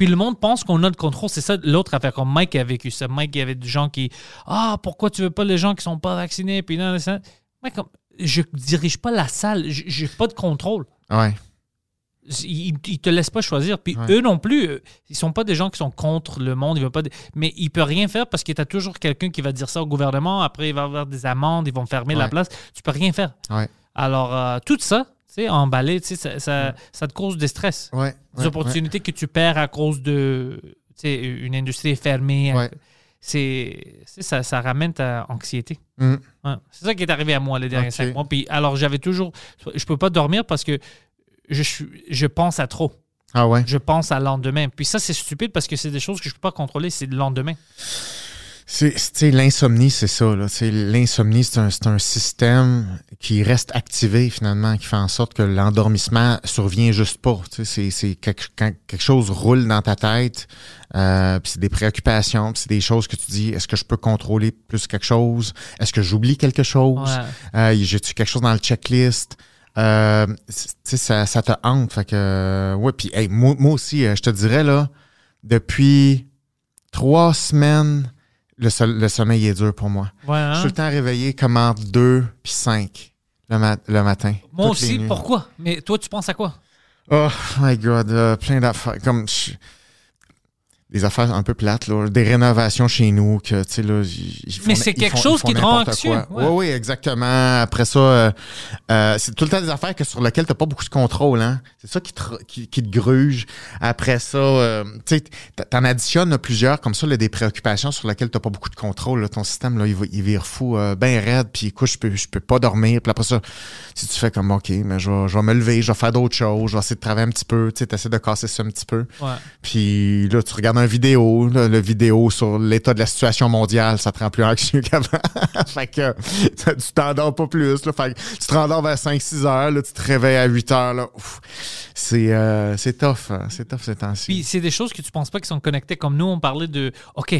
Puis le monde pense qu'on a le contrôle. C'est ça l'autre affaire. Comme Mike a vécu ça. Mike, il y avait des gens qui, ah, pourquoi tu veux pas les gens qui sont pas vaccinés? Puis non, ça. Mike, je dirige pas la salle. J'ai pas de contrôle Ouais. ils, ils te laissent pas choisir. Puis Ouais. eux non plus, euh, ils sont pas des gens qui sont contre le monde. Ils veulent pas de- Mais ils peuvent rien faire parce qu'il y a toujours quelqu'un qui va dire ça au gouvernement. Après, il va y avoir des amendes, ils vont fermer la place. Tu peux rien faire. Ouais. Alors, euh, tout ça, tu sais, emballé, tu sais, ça, ça, ça te cause des stress. Ouais. Des ouais, opportunités que tu perds à cause de tu sais, une industrie fermée. C'est ça, ça ramène ta anxiété. Mm. C'est ça qui est arrivé à moi les derniers Ok. cinq mois. Puis alors j'avais toujours, je peux pas dormir parce que je suis, je pense à trop. Ah ouais? Je pense à le lendemain. Puis ça c'est stupide parce que c'est des choses que je peux pas contrôler. C'est le lendemain. C'est, l'insomnie, c'est ça. L'insomnie, c'est un, c'est un système qui reste activé finalement, qui fait en sorte que l'endormissement survient juste pas. Tu sais, C'est, c'est quelque, quand quelque chose roule dans ta tête, euh, c'est des préoccupations, puis c'est des choses que tu dis, est-ce que je peux contrôler plus quelque chose? Est-ce que j'oublie quelque chose? Ouais. Euh, J'ai-tu quelque chose dans le checklist? Euh, c'est- tu sais, ça, ça te hante. Fait que, euh, ouais, puis hey, moi, moi aussi, euh, je te dirais, là, depuis trois semaines, le, sommeil est dur pour moi. Ouais, Je hein? suis tout le temps réveillé comme entre 2 puis 5 le, ma- le matin. Moi aussi. Pourquoi? Mais toi tu penses à quoi? Oh my God, euh, plein d'affaires. Comme je- des affaires un peu plates, là, des rénovations chez nous que tu sais là, ils- Mais c'est quelque font- chose qui te rend anxieux. Oui, oui, exactement. Après ça, euh, euh, c'est tout le temps des affaires que sur lesquelles tu n'as pas beaucoup de contrôle. Hein? C'est ça qui te, qui, qui te gruge. Après ça, euh, tu sais, t'en additionnes plusieurs comme ça, là, des préoccupations sur lesquelles tu n'as pas beaucoup de contrôle. là. Ton système, là, il, va, il vire fou, bien raide, puis écoute, je peux, je peux pas dormir. Puis après ça, si tu fais comme, OK, mais je vais, je vais me lever, je vais faire d'autres choses, je vais essayer de travailler un petit peu, tu sais, essaies de casser ça un petit peu. Ouais. Puis là, tu regardes une vidéo, là, le vidéo sur l'état de la situation mondiale, ça te rend plus anxieux [laughs] qu'avant. fait que tu t'endors pas plus. Là. Fait que tu te rendors vers 5-6 heures, là, tu te réveilles à 8 heures. Là. Ouf. C'est, euh, c'est tough. hein. C'est tough ces temps-ci. Puis c'est des choses que tu penses pas qui sont connectées. Comme nous, on parlait de, OK,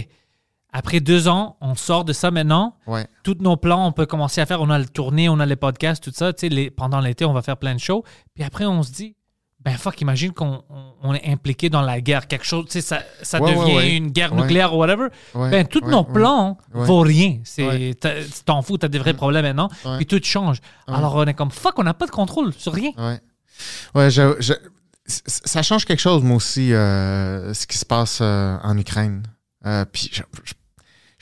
après deux ans, on sort de ça maintenant. Ouais. Tous nos plans, on peut commencer à faire. On a le tournée, on a les podcasts, tout ça. Tu sais, les- pendant l'été, on va faire plein de shows. Puis après, on se dit, ben fuck, imagine qu'on on- est impliqué dans la guerre. Quelque chose, tu sais, ça, ça Ouais, devient ouais. une guerre nucléaire ou whatever. Ben, tous nos plans vaut rien. T'as- Tu t'en fous, tu as des vrais problèmes maintenant. Puis tout change. Alors, on est comme, fuck, on n'a pas de contrôle sur rien. Ouais. Je, ça change quelque chose, moi aussi, euh, ce qui se passe euh, en Ukraine. Euh, puis je, je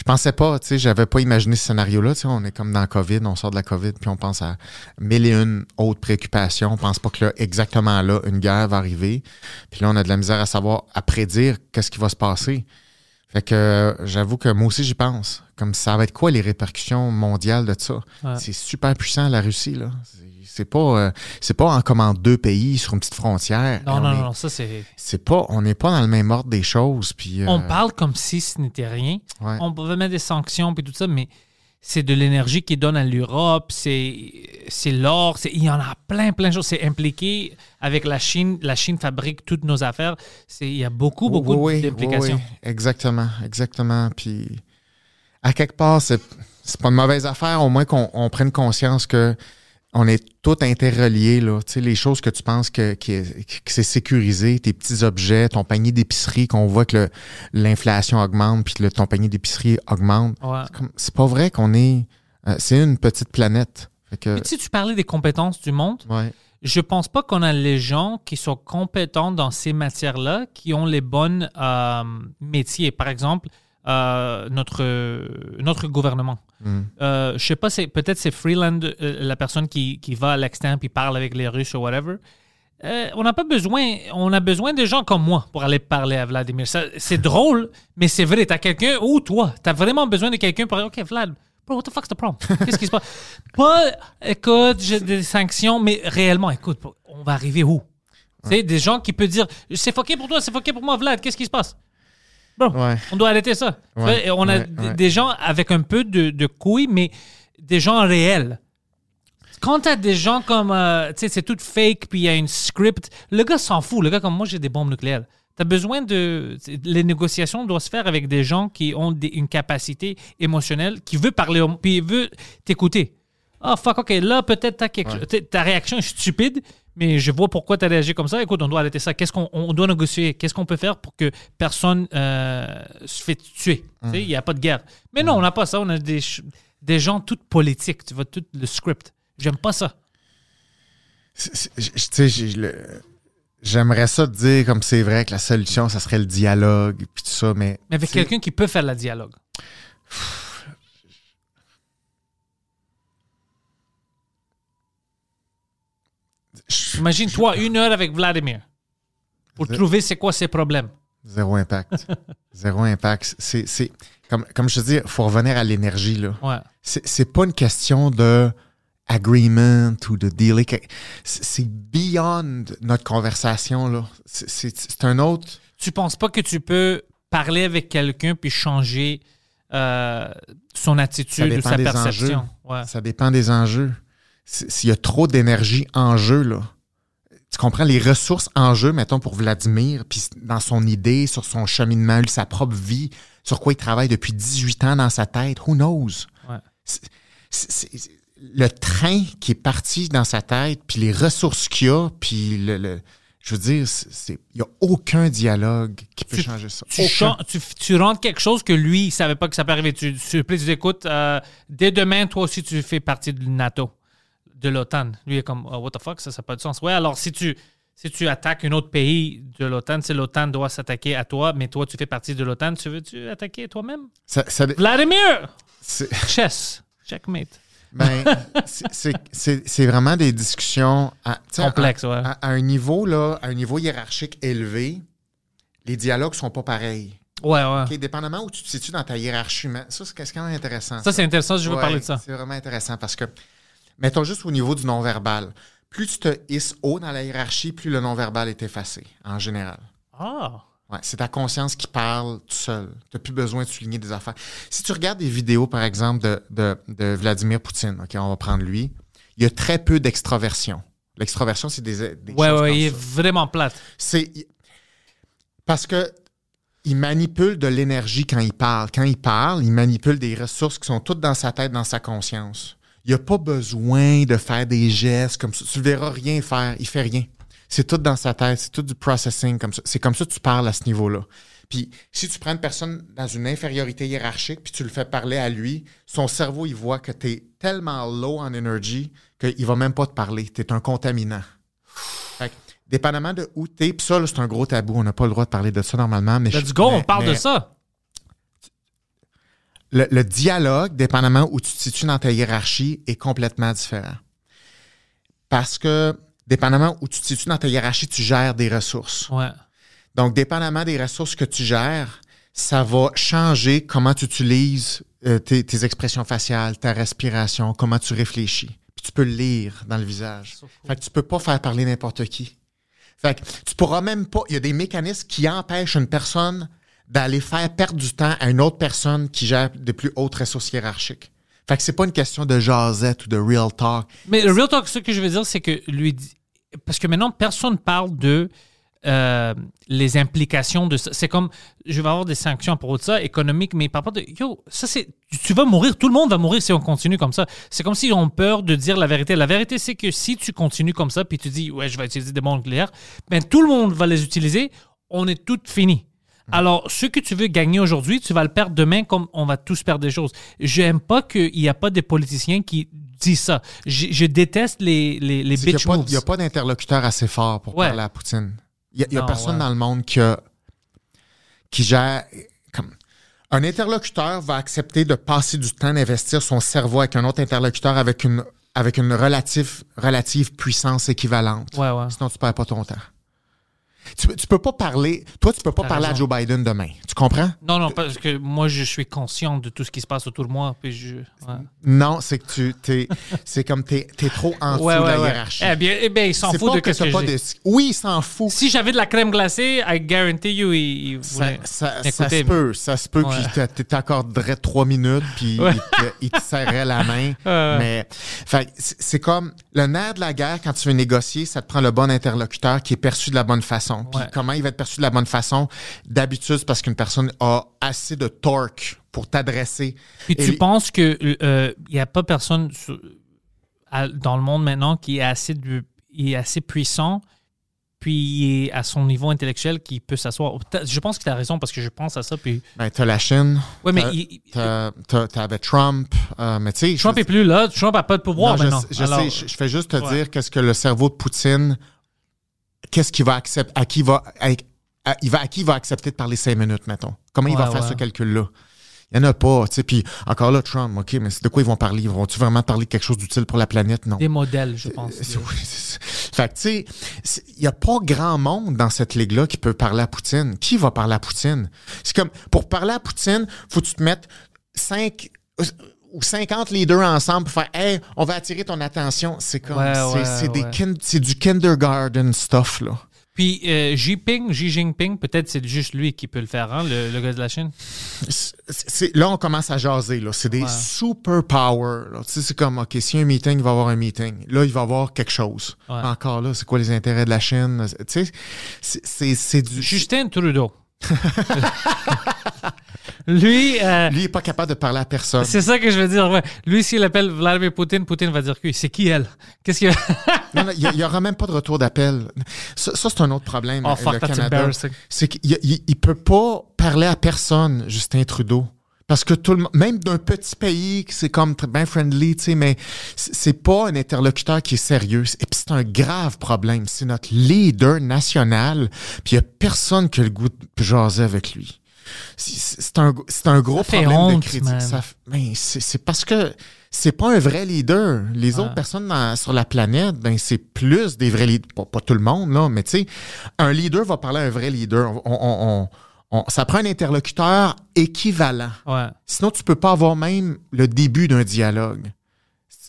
pensais pas, tu sais, j'avais pas imaginé ce scénario-là. Tu sais, on est comme dans la COVID, on sort de la COVID, puis on pense à mille et une autres préoccupations. On pense pas que là, exactement là, une guerre va arriver. Puis là, on a de la misère à savoir, à prédire qu'est-ce qui va se passer. Fait que euh, j'avoue que moi aussi, j'y pense. Comme ça va être quoi les répercussions mondiales de ça? Ouais. C'est super puissant, la Russie, là. C'est- pas, euh, c'est pas en comme en deux pays sur une petite frontière. Non, On non, est- non, ça c'est. C'est pas, on n'est pas dans le même ordre des choses. Puis, euh, On parle comme si ce n'était rien. ouais. On peut mettre des sanctions puis tout ça, mais c'est de l'énergie qui donne à l'Europe, c'est c'est l'or, il y en a plein, plein de choses. C'est impliqué avec la Chine. La Chine fabrique toutes nos affaires. C'est- Il y a beaucoup, beaucoup oui, d'implications. oui, oui. Exactement, exactement. Puis, à quelque part, c'est, c'est pas une mauvaise affaire, au moins qu'on on prenne conscience que on est tout interreliés, là. Tu sais, les choses que tu penses que, que, que c'est sécurisé, tes petits objets, ton panier d'épicerie, qu'on voit que l'inflation augmente, puis que le- ton panier d'épicerie augmente. Ouais. C'est pas vrai qu'on est. euh, c'est une petite planète. Que, Puis, tu parlais des compétences du monde. ouais. Je pense pas qu'on a les gens qui sont compétents dans ces matières-là, qui ont les bonnes euh, métiers. Par exemple, euh, notre, notre gouvernement. Mm. Euh, je sais pas, c'est peut-être c'est Freeland, euh, la personne qui, qui va à l'extérieur puis parle avec les Russes ou whatever. Euh, on n'a pas besoin, on a besoin de gens comme moi pour aller parler à Vladimir. C'est drôle, mais c'est vrai. T'as quelqu'un ou toi, t'as vraiment besoin de quelqu'un pour dire, OK, Vlad, bro, what the fuck's the problem? [laughs] Qu'est-ce qui se passe? Pas, écoute, j'ai des sanctions, mais réellement, écoute, on va arriver où? Tu sais, des gens qui peuvent dire, c'est fucké pour toi, c'est fucké pour moi, Vlad, qu'est-ce qui se passe? Ouais. on doit arrêter ça. Ouais, et on a des gens avec un peu de, de couilles, mais des gens réels. Quand t'as des gens comme, euh, tu sais, c'est tout fake, puis il y a une script, le gars s'en fout. Le gars comme moi, j'ai des bombes nucléaires. T'as besoin de... Les négociations doivent se faire avec des gens qui ont des- une capacité émotionnelle, qui veut parler, puis veut t'écouter. Ah, fuck, OK, là, peut-être t'as quelque chose- Ta réaction est stupide, mais je vois pourquoi tu as réagi comme ça. Écoute, on doit arrêter ça. Qu'est-ce qu'on on doit négocier? Qu'est-ce qu'on peut faire pour que personne euh, se fait tuer? Tu sais, Il n'y a pas de guerre. Mais non, on n'a pas ça. On a des, des gens tout politiques. Tu vois, tout le script. J'aime pas ça. Tu sais, j'aimerais ça te dire comme c'est vrai que la solution, ça serait le dialogue, puis tout ça, mais. Mais avec quelqu'un qui peut faire le dialogue. Imagine, toi, une heure avec Vladimir pour Zé- trouver c'est quoi ses problèmes. Zéro impact. [laughs] Zéro impact. C'est, c'est... comme, comme je te dis, il faut revenir à l'énergie. là. Ouais. C'est c'est pas une question de agreement ou de que- C'est c'est beyond notre conversation. là. C'est- C'est c'est un autre. Tu penses pas que tu peux parler avec quelqu'un puis changer euh, son attitude ou dépend sa des perception? Ouais. Ça dépend des enjeux. S'il y a trop d'énergie en jeu, là. Tu comprends les ressources en jeu, mettons, pour Vladimir, puis dans son idée, sur son cheminement, lui, sa propre vie, sur quoi il travaille depuis 18 ans dans sa tête, who knows? Ouais. Le train qui est parti dans sa tête, puis les ressources qu'il a, puis le, le- je veux dire, il n'y a aucun dialogue qui peut Tu- changer ça. Tu, rentres quelque chose que lui, il savait pas que ça peut arriver. Tu, tu, dis, écoute, euh, dès demain, toi aussi, tu fais partie de NATO, de l'OTAN. Lui, il est comme, oh, what the fuck, ça, ça n'a pas de sens. Ouais, alors si tu, si tu attaques un autre pays de l'OTAN, c'est l'OTAN doit s'attaquer à toi, mais toi, tu fais partie de l'OTAN, tu veux-tu attaquer toi-même? Ça- ça- Vladimir! c'est- Chess. Checkmate. Ben, c'est- vraiment des discussions à, Complexes, à, ouais. à- à un niveau là, à un niveau hiérarchique élevé. Les dialogues sont pas pareils. Ouais, ouais. Dépendamment où tu te situes dans ta hiérarchie, mais ça c'est quand même intéressant. Ça, c'est intéressant, je veux Ouais, parler de ça. C'est vraiment intéressant parce que, mettons juste au niveau du non-verbal, plus tu te hisses haut dans la hiérarchie, plus le non-verbal est effacé, en général. Ah. Ouais, c'est ta conscience qui parle tout seul. Tu n'as plus besoin de souligner des affaires. Si tu regardes des vidéos, par exemple, de, de, de Vladimir Poutine, OK, on va prendre lui, il y a très peu d'extroversion. L'extroversion, c'est des, des Ouais, choses ouais, comme il est vraiment plate. C'est parce que il manipule de l'énergie quand il parle. Quand il parle, il manipule des ressources qui sont toutes dans sa tête, dans sa conscience. Il n'a pas besoin de faire des gestes comme ça. Tu ne le verras rien faire. Il fait rien. C'est tout dans sa tête. C'est tout du processing comme ça. C'est comme ça que tu parles à ce niveau-là. Puis, si tu prends une personne dans une infériorité hiérarchique, puis tu le fais parler à lui, son cerveau, il voit que tu es tellement low en énergie qu'il va même pas te parler. Tu es un contaminant. Fait que, dépendamment de où tu es, puis ça, là, c'est un gros tabou. On n'a pas le droit de parler de ça normalement. Mais Let's je- go, mais- on parle de ça. Le, le dialogue, dépendamment où tu te situes dans ta hiérarchie, est complètement différent. Parce que, dépendamment où tu te situes dans ta hiérarchie, tu gères des ressources. Ouais. Donc, dépendamment des ressources que tu gères, ça va changer comment tu utilises euh, tes, tes expressions faciales, ta respiration, comment tu réfléchis. Puis tu peux le lire dans le visage. Fait que tu peux pas faire parler n'importe qui. Fait que tu pourras même pas. Il y a des mécanismes qui empêchent une personne d'aller faire perdre du temps à une autre personne qui gère de plus hautes ressources hiérarchiques. Fait que c'est pas une question de jasette ou de real talk. Mais le real talk, ce que je veux dire, c'est que lui. Parce que maintenant, personne parle de euh, les implications de ça. C'est comme, je vais avoir des sanctions pour ça, économiques, mais par rapport de, yo, ça c'est, tu vas mourir, tout le monde va mourir si on continue comme ça. C'est comme s'ils ont peur de dire la vérité. La vérité, c'est que si tu continues comme ça, puis tu dis, ouais, je vais utiliser des bombes nucléaires, ben tout le monde va les utiliser, on est tout fini. Alors, ce que tu veux gagner aujourd'hui, tu vas le perdre demain comme on va tous perdre des choses. J'aime pas qu'il n'y a pas des politiciens qui disent ça. Je, je déteste les, les, les bitch n'y a, pas- moves. il y a pas d'interlocuteur assez fort pour Ouais. parler à Poutine. Il n'y a, personne ouais. dans le monde qui, a- qui gère. Comme, un interlocuteur va accepter de passer du temps d'investir son cerveau avec un autre interlocuteur avec une, avec une relative, relative puissance équivalente. Ouais, ouais. Sinon, tu perds pas ton temps. Tu, tu peux pas parler. Toi, tu peux pas parler raison. à Joe Biden demain. Tu comprends? Non, non, parce que moi, je suis conscient de tout ce qui se passe autour de moi. Puis je, ouais. Non, c'est que tu t'es. c'est comme t'es es trop en dessous Ouais, de ouais, la ouais. hiérarchie. Eh bien, eh bien, il s'en fout de que ce que de. Oui, il s'en fout. Si j'avais de la crème glacée, I guarantee you, il, il Ça, voulait ça, ça m'écouter, se peut, ça se peut qu'il t'accorderait trois minutes puis il, te, te serrait la main. Ouais. Mais c'est comme le nerf de la guerre quand tu veux négocier, ça te prend le bon interlocuteur qui est perçu de la bonne façon. Puis Ouais. comment il va être perçu de la bonne façon? D'habitude, c'est parce qu'une personne a assez de torque pour t'adresser. Puis Et tu les- penses que il n'y a pas personne sur- à- dans le monde maintenant qui est assez, il est assez puissant, puis à son niveau intellectuel qui peut s'asseoir. Je pense que tu as raison parce que je pense à ça. Puis... Ben, t'as la Chine, Ouais, mais t'avais Trump, euh, mais. Trump je- est plus là. Trump n'a pas de pouvoir Non, maintenant. je Alors, sais, je, je fais juste te ouais. dire qu'est-ce que le cerveau de Poutine, qu'est-ce qu'il va accepter, à qui va, à, à- il va, à qui il va accepter de parler cinq minutes, mettons? Comment il va faire ouais. ce calcul-là? Il n'y en a pas. tu sais. Puis encore là, Trump, OK, mais c'est de quoi ils vont parler? Ils Vont-tu vraiment parler de quelque chose d'utile pour la planète? Non. Des modèles, je pense. Oui. Fait que, tu sais, il n'y a pas grand monde dans cette ligue-là qui peut parler à Poutine. Qui va parler à Poutine? C'est comme, pour parler à Poutine, faut que tu te mettes 5 ou 50 leaders ensemble pour faire, hey, on va attirer ton attention. C'est comme, Ouais, c'est ouais, ouais. du kindergarten stuff, là. Puis euh, Xi Jinping, Xi Jinping, peut-être c'est juste lui qui peut le faire, hein, le, le gars de la Chine? C'est- là, on commence à jaser. Là. C'est des superpowers. là. Tu sais, c'est comme, OK, s'il y a un meeting, il va y avoir un meeting. Là, il va y avoir quelque chose. Encore là, c'est quoi les intérêts de la Chine? Tu sais, c'est- c'est c'est du... Justin Trudeau. [laughs] lui, euh, Lui, il n'est pas capable de parler à personne. c'est ça que je veux dire. ouais. Lui, s'il appelle Vladimir Poutine, Poutine va dire que c'est qui elle? Qu'est-ce qu'il [laughs] Non, non, il n'y aura même pas de retour d'appel. Ça, ça, c'est un autre problème. Oh, fuck, le that's Canada. C'est qu'il ne peut pas parler à personne, Justin Trudeau. Parce que tout le monde, même d'un petit pays, c'est comme très bien friendly, tu sais, mais c'est pas un interlocuteur qui est sérieux. Et puis c'est un grave problème. C'est notre leader national, puis il y a personne qui a le goût de jaser avec lui. C'est un, c'est un gros problème honte, de critique. Ça c'est parce que c'est pas un vrai leader. Les Ouais. autres personnes dans- sur la planète, ben c'est plus des vrais leaders. Pas, pas tout le monde, là, mais tu sais, un leader va parler à un vrai leader. On- on- on- on- ça prend un interlocuteur équivalent. Ouais. Sinon, tu peux pas avoir même le début d'un dialogue.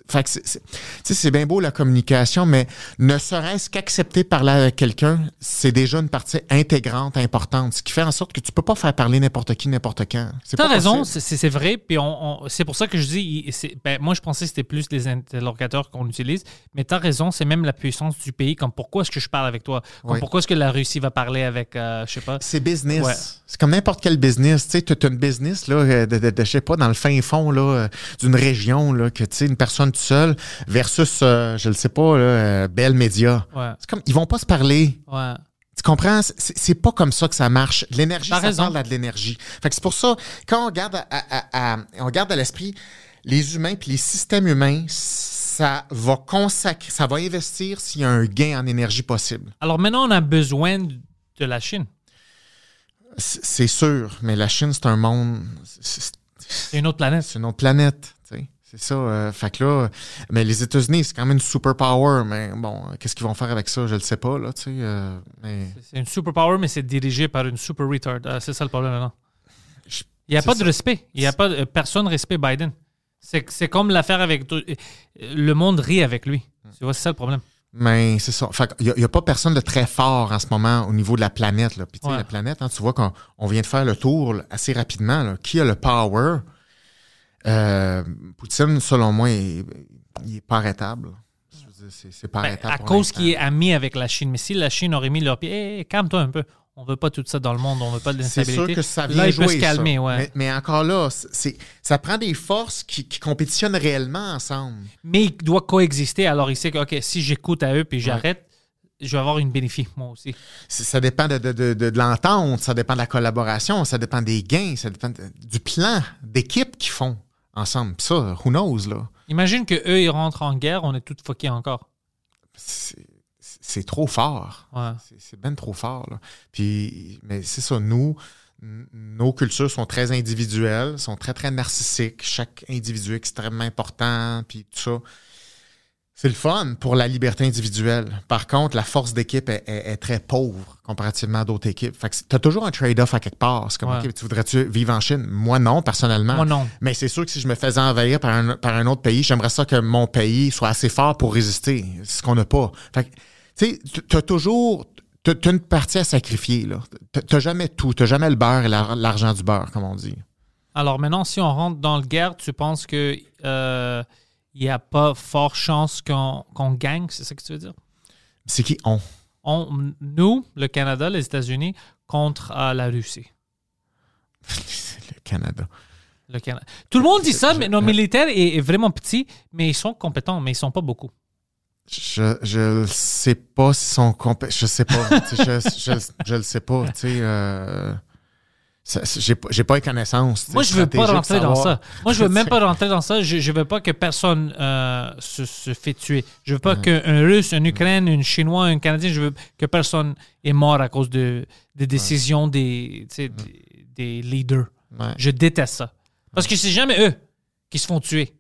Fait que c'est- bien beau la communication, mais ne serait-ce qu'accepter parler avec quelqu'un, c'est déjà une partie intégrante, importante, ce qui fait en sorte que tu peux pas faire parler n'importe qui, n'importe quand. C'est T'as raison, c'est vrai. Puis on, on- c'est pour ça que je dis, ben, moi je pensais que c'était plus les interlocuteurs qu'on utilise, mais t'as raison, c'est même la puissance du pays. Comme pourquoi est-ce que je parle avec toi? Comme Oui. pourquoi est-ce que la Russie va parler avec, euh, je sais pas? C'est business. Ouais. C'est comme n'importe quel business. Tu sais, as une business, là, euh, de, de- de- je sais pas, dans le fin fond, là, euh, d'une région, là, que, tu sais, une personne toute seule versus, euh, je le sais pas, là, euh, Bell Media. Ouais, C'est comme, ils vont pas se parler. ouais. Tu comprends? C'est- pas comme ça que ça marche. L'énergie, ça raison. parle à de l'énergie. Fait que c'est pour ça, quand on garde à, à- à- on garde à l'esprit les humains puis les systèmes humains, ça va consacrer, ça va investir s'il y a un gain en énergie possible. Alors maintenant, on a besoin de la Chine. C'est sûr, mais la Chine, c'est un monde, c'est- C'est une autre planète. c'est une autre planète. tu sais. C'est ça. euh, fait que là, mais les États-Unis, c'est quand même une superpower. Mais bon, qu'est-ce qu'ils vont faire avec ça? Je le sais pas, là, tu sais. euh, mais C'est une superpower, mais c'est dirigé par une super retard. Euh, c'est ça le problème. Je- Il n'y a pas de respect. Il y a pas de- personne respecte Biden. C'est comme l'affaire avec tout- le monde rit avec lui. Tu vois, c'est ça le problème. Mais c'est ça. Fait il n'y a, pas personne de très fort en ce moment au niveau de la planète. Là. Puis tu sais, Ouais. la planète, hein, tu vois qu'on on vient de faire le tour là, assez rapidement. là. Qui a le power? Euh, Poutine, selon moi, il n'est pas arrêtable. C'est c'est pas Ben, arrêtable. à cause qu'il est ami avec la Chine. Mais si la Chine aurait mis leur pied, Hey, calme-toi un peu. On veut pas tout ça dans le monde. On veut pas de C'est l'instabilité. sûr que ça vient Là, il jouer, peut se calmer, ça. ouais. Mais, mais encore là, c'est ça prend des forces qui, qui compétitionnent réellement ensemble. Mais il doit coexister. Alors, il sait que, OK, si j'écoute à eux puis j'arrête, je vais avoir une bénéfice, [laughs] moi aussi. C'est- Ça dépend de, de, de, de- de l'entente, ça dépend de la collaboration, ça dépend des gains, ça dépend du plan d'équipe qu'ils font ensemble. Puis ça, who knows, là? Imagine que eux ils rentrent en guerre, on est tous fuckés encore. C'est trop fort. Ouais. C'est- bien trop fort. Là. Puis, mais c'est ça, nous, nos cultures sont très individuelles, sont très, très narcissiques. Chaque individu est extrêmement important, puis tout ça. C'est le fun pour la liberté individuelle. Par contre, la force d'équipe est, est- est très pauvre comparativement à d'autres équipes. Fait que tu as toujours un trade-off à quelque part. C'est comme, Ouais. OK, tu voudrais-tu vivre en Chine? Moi, non, personnellement. Moi, non. Mais c'est sûr que si je me faisais envahir par un, par un autre pays, j'aimerais ça que mon pays soit assez fort pour résister. C'est ce qu'on n'a pas. Fait que, tu sais, tu as toujours t'as t'as une partie à sacrifier. là. T'as- T'as jamais tout. T'as jamais le beurre et l'ar- l'argent du beurre, comme on dit. Alors maintenant, si on rentre dans le guerre, tu penses que euh, il n'y a pas fort chance qu'on gagne, c'est ça que tu veux dire? C'est qui? On? On, nous, le Canada, les États-Unis, contre euh, la Russie. Le Canada. Le Canada. Tout le monde dit ça, je- mais nos militaires est, est vraiment petit, mais ils sont compétents, mais ils sont pas beaucoup. Je, je sais pas s'ils sont compé- Je sais pas. Je, je, je le sais pas. Tu sais, euh, j'ai pas- tu sais, Moi, je veux pas rentrer dans ça. Moi, je veux [laughs] même pas rentrer dans ça. Je, je veux pas que personne euh, se, se fait tuer. Je veux pas qu'un Russe, un Ukraine, un Chinois, un Canadien, je veux que personne est mort à cause de, des décisions des, des, des leaders. Je déteste ça. Parce que c'est jamais eux qui se font tuer.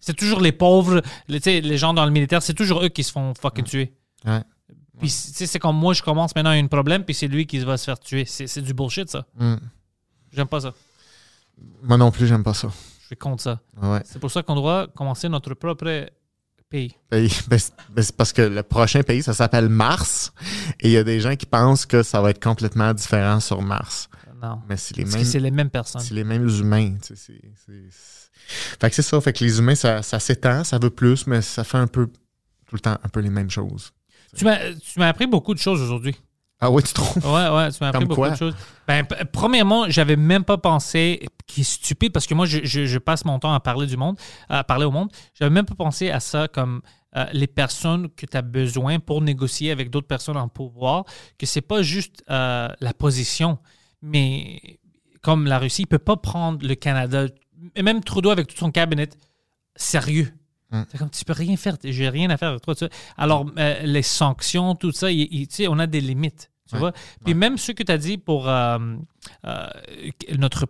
C'est toujours les pauvres, les, les gens dans le militaire, c'est toujours eux qui se font fucking tuer. Puis, c'est comme moi, je commence maintenant à un problème, puis c'est lui qui va se faire tuer. C'est c'est du bullshit, ça. J'aime pas ça. Moi non plus, j'aime pas ça. Je suis contre ça. Ouais. C'est pour ça qu'on doit commencer notre propre pays. Ben, c'est ben, c'est parce que le prochain pays, ça s'appelle Mars. Et il y a des gens qui pensent que ça va être complètement différent sur Mars. Non. Mais c'est les mêmes. les mêmes personnes. C'est les mêmes humains. tu sais, c'est- c'est- c'est- Fait que c'est ça. Fait que les humains, ça, ça s'étend, ça veut plus, mais ça fait un peu tout le temps un peu les mêmes choses. Tu m'as tu m'as appris beaucoup de choses aujourd'hui. Ah ouais, tu trouves? Ouais, ouais, tu m'as appris Comme beaucoup quoi? de choses. Ben, premièrement, j'avais même pas pensé, qui est stupide, parce que moi, je, je- je passe mon temps à parler du monde, à parler au monde. J'avais même pas pensé à ça comme euh, les personnes que tu as besoin pour négocier avec d'autres personnes en pouvoir, que c'est pas juste euh, la position, mais comme la Russie, il peut pas prendre le Canada, et même Trudeau avec tout son cabinet, sérieux. Mm. C'est comme, tu peux rien faire, j'ai rien à faire avec toi. tu sais. Alors, euh, les sanctions, tout ça, il- il- tu sais, on a des limites. Tu Ouais. vois? Puis même ce que tu as dit pour euh, euh, notre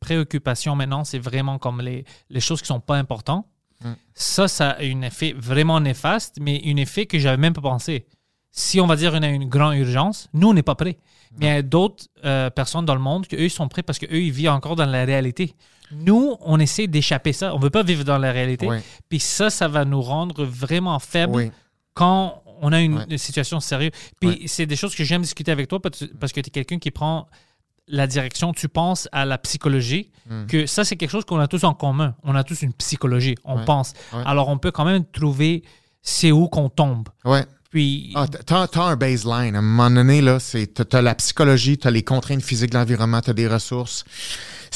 préoccupation maintenant, c'est vraiment comme les, les choses qui sont pas importantes. Mm. Ça, ça a un effet vraiment néfaste, mais un effet que j'avais même pas pensé. Si on va dire qu'on a une grande urgence, nous, on n'est pas prêts. Mais il y a d'autres personnes dans le monde qui, eux, sont prêts parce qu'eux, ils vivent encore dans la réalité. Nous, on essaie d'échapper ça. On veut pas vivre dans la réalité. Puis ça, ça va nous rendre vraiment faibles Oui. quand on a une, situation sérieuse. Puis c'est des choses que j'aime discuter avec toi parce que tu es quelqu'un qui prend la direction, tu penses à la psychologie, Mm. que ça, c'est quelque chose qu'on a tous en commun. On a tous une psychologie, on pense. Alors, on peut quand même trouver c'est où qu'on tombe. Ouais. Puis, Ah, t'as, t'as un baseline. À un moment donné, là, c'est, t'as, t'as la psychologie, t'as les contraintes physiques de l'environnement, t'as des ressources.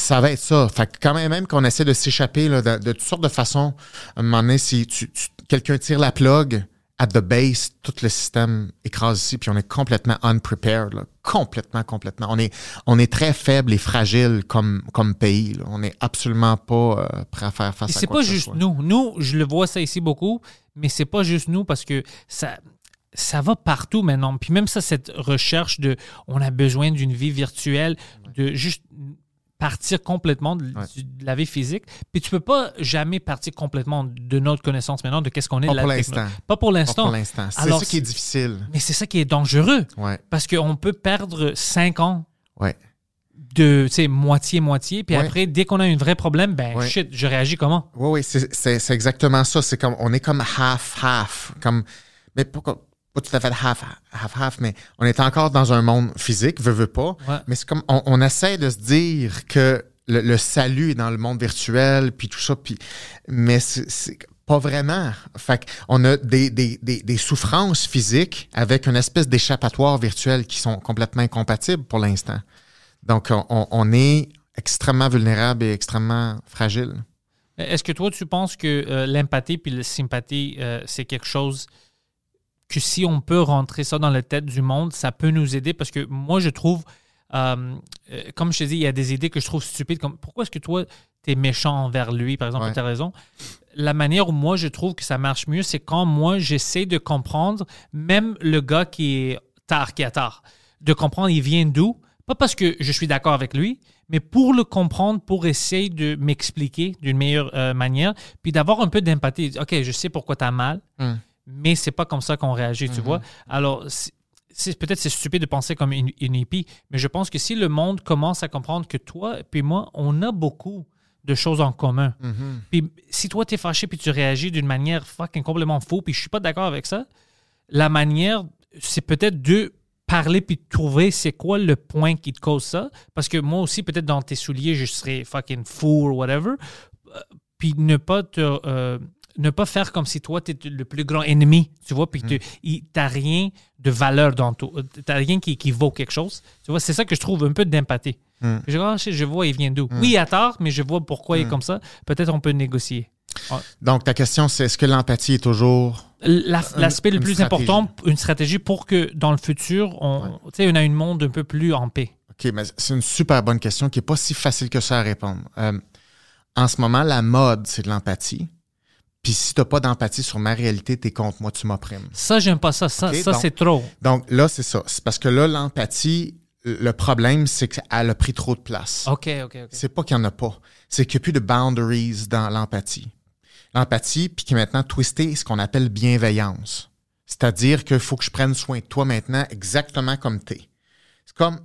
Ça va être ça. Fait que quand même, même qu'on essaie de s'échapper de, de toutes sortes de façons, à un moment donné, si tu, tu- quelqu'un tire la plug, at the base, tout le système écrase ici, puis on est complètement unprepared. Là. Complètement, complètement. On est, on est très faible et fragile comme, comme pays. là. On n'est absolument pas euh, prêt à faire face puis à c'est pas juste soit. nous. Nous, je le vois ça ici beaucoup, mais c'est pas juste nous parce que ça, ça va partout maintenant. Puis même ça, cette recherche de on a besoin d'une vie virtuelle, de juste partir complètement de, Ouais. du- de la vie physique. Puis tu peux pas jamais partir complètement de notre connaissance maintenant de qu'est-ce qu'on est Pas de la pour techno-. Pas pour Pas l'instant. pour l'instant. C'est Alors, ça qui est difficile. Mais c'est ça qui est dangereux Ouais. parce qu'on peut perdre cinq ans Ouais. de tu sais, moitié-moitié. Puis après, dès qu'on a un vrai problème, ben shit, je réagis comment? Oui, oui, c'est, c'est, c'est exactement ça. C'est comme, on est comme half-half. Comme, mais pourquoi, pas tout à fait half, half-half, mais on est encore dans un monde physique, veut, veut pas. Ouais. Mais c'est comme, on, on essaie de se dire que le, le salut est dans le monde virtuel, puis tout ça, puis, mais c'est, pas vraiment. Fait on a des, des, des, des souffrances physiques avec une espèce d'échappatoire virtuel qui sont complètement incompatibles pour l'instant. Donc, on, on- on est extrêmement vulnérable et extrêmement fragile. Est-ce que toi, tu penses que euh, l'empathie puis la sympathie, euh, c'est quelque chose que si on peut rentrer ça dans la tête du monde, ça peut nous aider? Parce que moi, je trouve, euh, euh, comme je te dis, il y a des idées que je trouve stupides, comme pourquoi est-ce que toi, tu es méchant envers lui, par exemple, Ouais. tu as raison. La manière où moi, je trouve que ça marche mieux, c'est quand moi, j'essaie de comprendre, même le gars qui est tard, qui a tard, de comprendre il vient d'où, pas parce que je suis d'accord avec lui, mais pour le comprendre, pour essayer de m'expliquer d'une meilleure euh, manière, puis d'avoir un peu d'empathie. OK, je sais pourquoi tu as mal, Mm. Mais c'est pas comme ça qu'on réagit, tu vois. Alors, peut-être c'est stupide de penser comme une, une hippie, mais je pense que si le monde commence à comprendre que toi puis moi, on a beaucoup de choses en commun. Puis si toi, tu es fâché puis tu réagis d'une manière fucking complètement faux, puis je suis pas d'accord avec ça, la manière, c'est peut-être de parler puis de trouver c'est quoi le point qui te cause ça. Parce que moi aussi, peut-être dans tes souliers, je serais fucking fou ou whatever. Euh, Puis ne pas te. euh, ne pas faire comme si toi, tu es le plus grand ennemi, tu vois, puis tu n'as rien de valeur dans toi. Tu n'as rien qui, qui vaut quelque chose. Tu vois, c'est ça que je trouve un peu d'empathie. Mm. Je, Ah, je, vois, il vient d'où. Oui, il a tort, mais je vois pourquoi il est comme ça. Peut-être on peut négocier. Donc, ta question, c'est est-ce que l'empathie est toujours. La- L'aspect le une plus stratégie? important, une stratégie pour que dans le futur, on, tu sais, on a un monde un peu plus en paix. OK, mais c'est une super bonne question qui n'est pas si facile que ça à répondre. Euh, en ce moment, la mode, c'est de l'empathie. Puis si tu n'as pas d'empathie sur ma réalité, t'es contre moi, tu m'opprimes. Ça, j'aime pas ça. Ça, ça c'est trop. Donc là, c'est ça. C'est parce que là, l'empathie, le problème, c'est qu'elle a pris trop de place. OK, OK, OK. C'est pas qu'il n'y en a pas. C'est qu'il n'y a plus de boundaries dans l'empathie. L'empathie, puis qui est maintenant twisté ce qu'on appelle bienveillance. C'est-à-dire qu'il faut que je prenne soin de toi maintenant exactement comme tu es. C'est comme,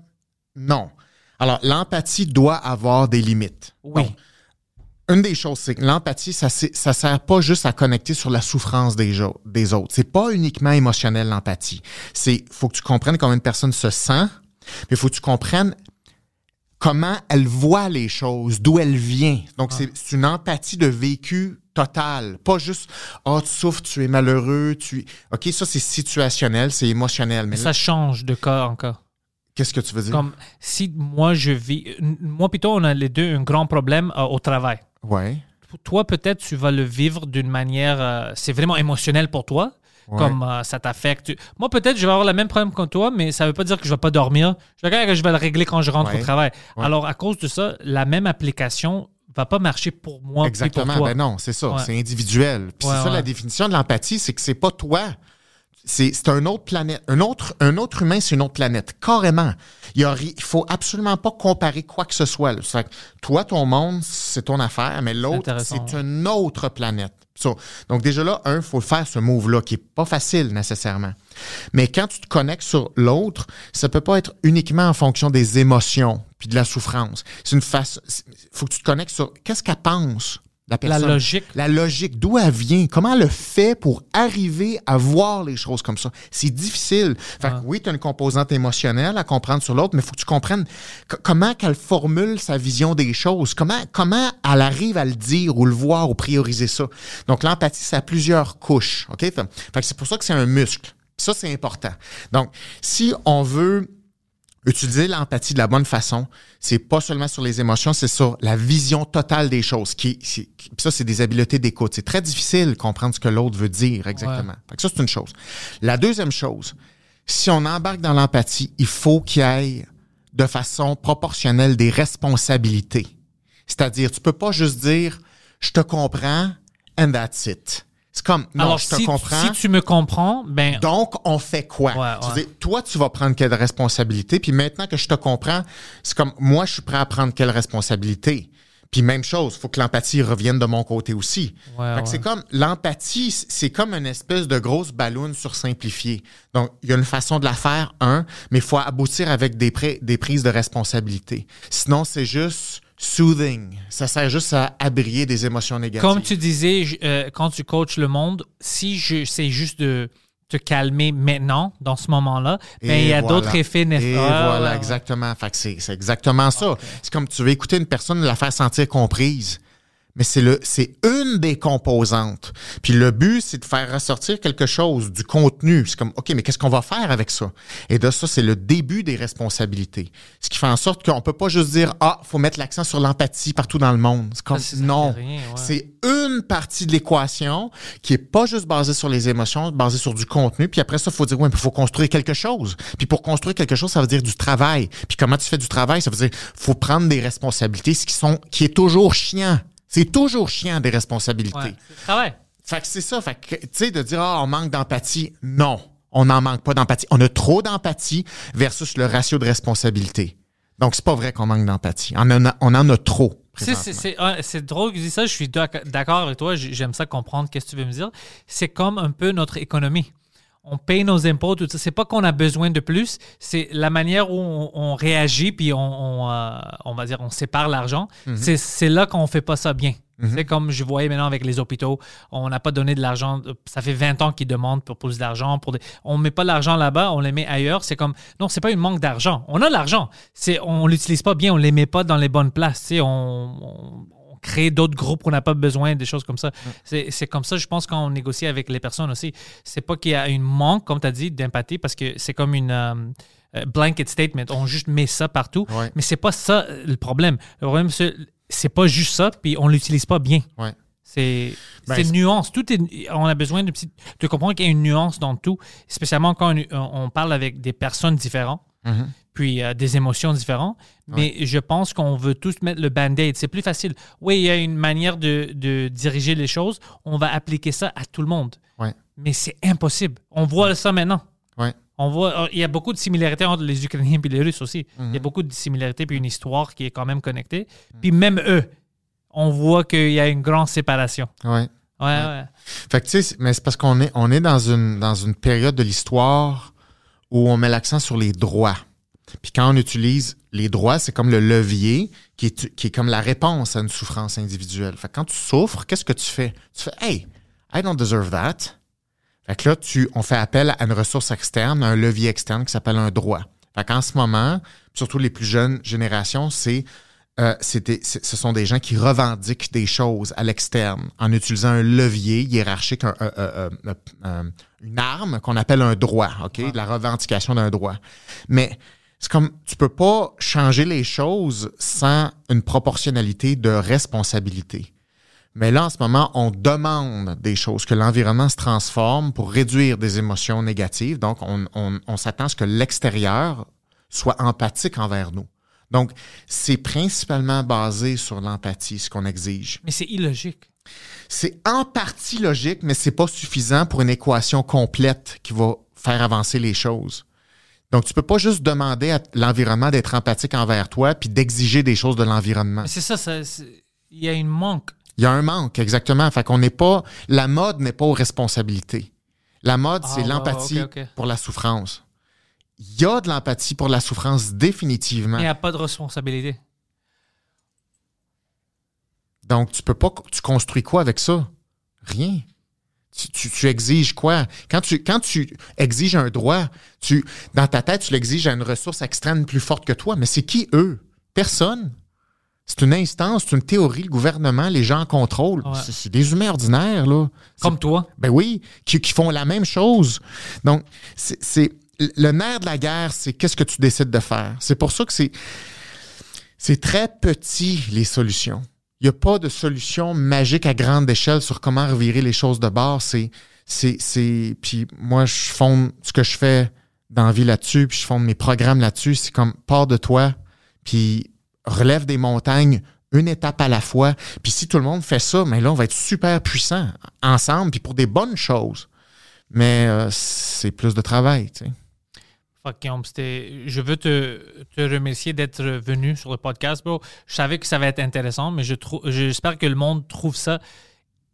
non. Alors, l'empathie doit avoir des limites. Oui. Donc, une des choses, c'est que l'empathie, ça, ça sert pas juste à connecter sur la souffrance des, autres. C'est pas uniquement émotionnel, l'empathie. C'est, faut que tu comprennes comment une personne se sent, mais il faut que tu comprennes comment elle voit les choses, d'où elle vient. Donc, c'est c'est une empathie de vécu total. Pas juste, oh, tu souffres, tu es malheureux, tu... OK, ça, c'est situationnel, c'est émotionnel. Mais là, ça change de cas en cas. qu'est-ce que tu veux dire? Comme si moi, je vis. Moi, plutôt, on a les deux un grand problème euh, au travail. Ouais. Toi, peut-être, tu vas le vivre d'une manière. euh, c'est vraiment émotionnel pour toi. Ouais. Comme euh, ça t'affecte. Moi, peut-être, je vais avoir le même problème que toi, mais ça veut pas dire que je vais pas dormir. Je vais que je vais le régler quand je rentre Ouais. au travail. Ouais. Alors, à cause de ça, la même application va pas marcher pour moi. puis Exactement. Pour toi. Ben non, c'est ça. Ouais. C'est individuel. Puis Ouais, c'est ça ouais. la définition de l'empathie, c'est que c'est pas toi. C'est c'est un autre planète. Un autre, un autre humain, c'est une autre planète. Carrément. Il, il faut absolument pas comparer quoi que ce soit. là. Que toi, ton monde, c'est ton affaire, mais l'autre, c'est une autre planète. So, donc déjà là, un, il faut faire ce move-là, qui est pas facile nécessairement. Mais quand tu te connectes sur l'autre, ça peut pas être uniquement en fonction des émotions puis de la souffrance. C'est une face. faut que tu te connectes sur qu'est-ce qu'elle pense, la La personne. logique. La logique, d'où elle vient, comment elle le fait pour arriver à voir les choses comme ça? C'est difficile. Fait que Ouais. oui, tu as une composante émotionnelle à comprendre sur l'autre, mais il faut que tu comprennes co- comment qu'elle formule sa vision des choses, comment, comment elle arrive à le dire ou le voir ou prioriser ça? Donc, l'empathie, ça a plusieurs couches. OK? Fait fait que c'est pour ça que c'est un muscle. Ça, c'est important. Donc, si on veut utiliser l'empathie de la bonne façon, c'est pas seulement sur les émotions, c'est sur la vision totale des choses. Qui, ça, c'est des habiletés d'écoute. C'est très difficile de comprendre ce que l'autre veut dire exactement. Fait que ça, c'est une chose. La deuxième chose, si on embarque dans l'empathie, il faut qu'il y ait de façon proportionnelle des responsabilités. C'est-à-dire, tu peux pas juste dire je te comprends and that's it. C'est comme non, Alors, je te si, comprends. si tu me comprends, ben, Donc, on fait quoi? Ouais, toi, tu vas prendre quelle responsabilité? Puis maintenant que je te comprends, c'est comme moi, je suis prêt à prendre quelle responsabilité? Puis même chose, il faut que l'empathie revienne de mon côté aussi. Ouais, c'est comme l'empathie, c'est comme une espèce de grosse ballonne sursimplifiée. Donc, il y a une façon de la faire, un, mais il faut aboutir avec des, des prises de responsabilité. Sinon, c'est juste soothing. Ça sert juste à abrier des émotions négatives. Comme tu disais, euh, quand tu coaches le monde, si je c'est juste de te calmer maintenant, dans ce moment-là, ben, il y a voilà. d'autres effets Et néfastes. voilà, exactement. Fait c'est exactement ça. C'est comme tu veux écouter une personne, la faire sentir comprise. Mais c'est le, c'est une des composantes. Puis le but, c'est de faire ressortir quelque chose, du contenu. C'est comme, OK, mais qu'est-ce qu'on va faire avec ça? Et de ça, c'est le début des responsabilités. Ce qui fait en sorte qu'on peut pas juste dire, ah, faut mettre l'accent sur l'empathie partout dans le monde. C'est comme, Ça, ça non. ouais. C'est une partie de l'équation qui est pas juste basée sur les émotions, basée sur du contenu. Puis après ça, il faut dire, oui, il faut construire quelque chose. Puis pour construire quelque chose, ça veut dire du travail. Puis comment tu fais du travail? Ça veut dire, faut prendre des responsabilités, ce qui sont, qui est toujours chiant. C'est toujours chiant des responsabilités. Ouais, c'est le travail. Fait que c'est ça. Fait que, tu sais, de dire, ah, on manque d'empathie. Non. On n'en manque pas d'empathie. On a trop d'empathie versus le ratio de responsabilité. Donc, c'est pas vrai qu'on manque d'empathie. On en a, on en a trop. C'est drôle que tu dis ça, je suis d'ac- d'accord avec toi, j'aime ça comprendre qu'est-ce que tu veux me dire. C'est comme un peu notre économie. On paye nos impôts, tout ça. C'est pas qu'on a besoin de plus, c'est la manière où on, on réagit, puis on, on, euh, on va dire, on sépare l'argent. C'est- C'est là qu'on fait pas ça bien. C'est comme je voyais maintenant avec les hôpitaux, on n'a pas donné de l'argent. Ça fait 20 ans qu'ils demandent pour plus d'argent. Pour des... On met pas l'argent là-bas, on les met ailleurs. C'est comme non, c'est pas une manque d'argent. On a l'argent. C'est on l'utilise pas bien, on les met pas dans les bonnes places. On, on- on crée d'autres groupes qu'on n'a pas besoin, des choses comme ça. C'est c'est comme ça, je pense, quand on négocie avec les personnes aussi. C'est pas qu'il y a une manque, comme tu as dit, d'empathie, parce que c'est comme une euh, euh, blanket statement. On juste met ça partout. Ouais. Mais c'est pas ça euh, le problème. Le problème, c'est pas juste ça, puis on l'utilise pas bien. Ouais. C'est Ben, c'est une nuance. Tout est, on a besoin de, de comprendre qu'il y a une nuance dans tout, spécialement quand on, on parle avec des personnes différentes, Mhm. Puis euh, des émotions différentes. Mais je pense qu'on veut tous mettre le band-aid. C'est plus facile. Oui, il y a une manière de, de diriger les choses. On va appliquer ça à tout le monde. Ouais. Mais c'est impossible. On voit ça maintenant. Ouais. On voit, euh, il y a beaucoup de similarités entre les Ukrainiens et les Russes aussi. Il Mhm. y a beaucoup de similarités puis une histoire qui est quand même connectée. Puis même eux, on voit qu'il y a une grande séparation. Ouais. Ouais, ouais. Fait que, tu sais, mais c'est parce qu'on est, on est dans, une, dans une période de l'histoire où on met l'accent sur les droits. Puis quand on utilise les droits, c'est comme le levier qui est, qui est comme la réponse à une souffrance individuelle. Fait que quand tu souffres, qu'est-ce que tu fais? Tu fais, hey, I don't deserve that. Fait que là, tu, on fait appel à une ressource externe, à un levier externe qui s'appelle un droit. Fait qu'en ce moment, surtout les plus jeunes générations, c'est euh, des- ce sont des gens qui revendiquent des choses à l'externe en utilisant un levier hiérarchique, un- un- un- un- un- une arme qu'on appelle un droit, OK? La revendication d'un droit. Mais c'est comme, tu peux pas changer les choses sans une proportionnalité de responsabilité. Mais là, en ce moment, on demande des choses, que l'environnement se transforme pour réduire des émotions négatives. Donc, on, on- on s'attend à ce que l'extérieur soit empathique envers nous. Donc, c'est principalement basé sur l'empathie, ce qu'on exige. Mais c'est illogique. C'est en partie logique, mais c'est pas suffisant pour une équation complète qui va faire avancer les choses. Donc, tu peux pas juste demander à l'environnement d'être empathique envers toi puis d'exiger des choses de l'environnement. C'est ça, il y a une manque. Il y a un manque, exactement. Fait qu'on n'est pas. La mode n'est pas aux responsabilités. La mode, Ah, c'est ouais, l'empathie pour la souffrance. Il y a de l'empathie pour la souffrance, définitivement. Il n'y a pas de responsabilité. Donc, tu peux pas. Tu construis quoi avec ça? Rien. Tu, tu- tu exiges quoi? Quand tu, quand tu exiges un droit, tu, dans ta tête, tu l'exiges à une ressource extrême plus forte que toi. Mais c'est qui eux? Personne. C'est une instance, c'est une théorie, le gouvernement, les gens en contrôle. Ouais. C'est- des humains ordinaires, là. Comme toi. Ben oui, qui, qui font la même chose. Donc, c'est c'est- le nerf de la guerre, c'est qu'est-ce que tu décides de faire. C'est pour ça que c'est c'est très petit les solutions. N'y a pas de solution magique à grande échelle sur comment revirer les choses de bord. C'est c'est c'est puis moi je fonde ce que je fais dans la vie là-dessus, puis je fonde mes programmes là-dessus. C'est comme pars de toi, puis relève des montagnes une étape à la fois. Puis si tout le monde fait ça, mais là, on va être super puissant ensemble, puis pour des bonnes choses. Mais euh, c'est plus de travail, tu sais. Je veux te, te remercier d'être venu sur le podcast, bro. Je savais que ça va être intéressant, mais je trou- j'espère que le monde trouve ça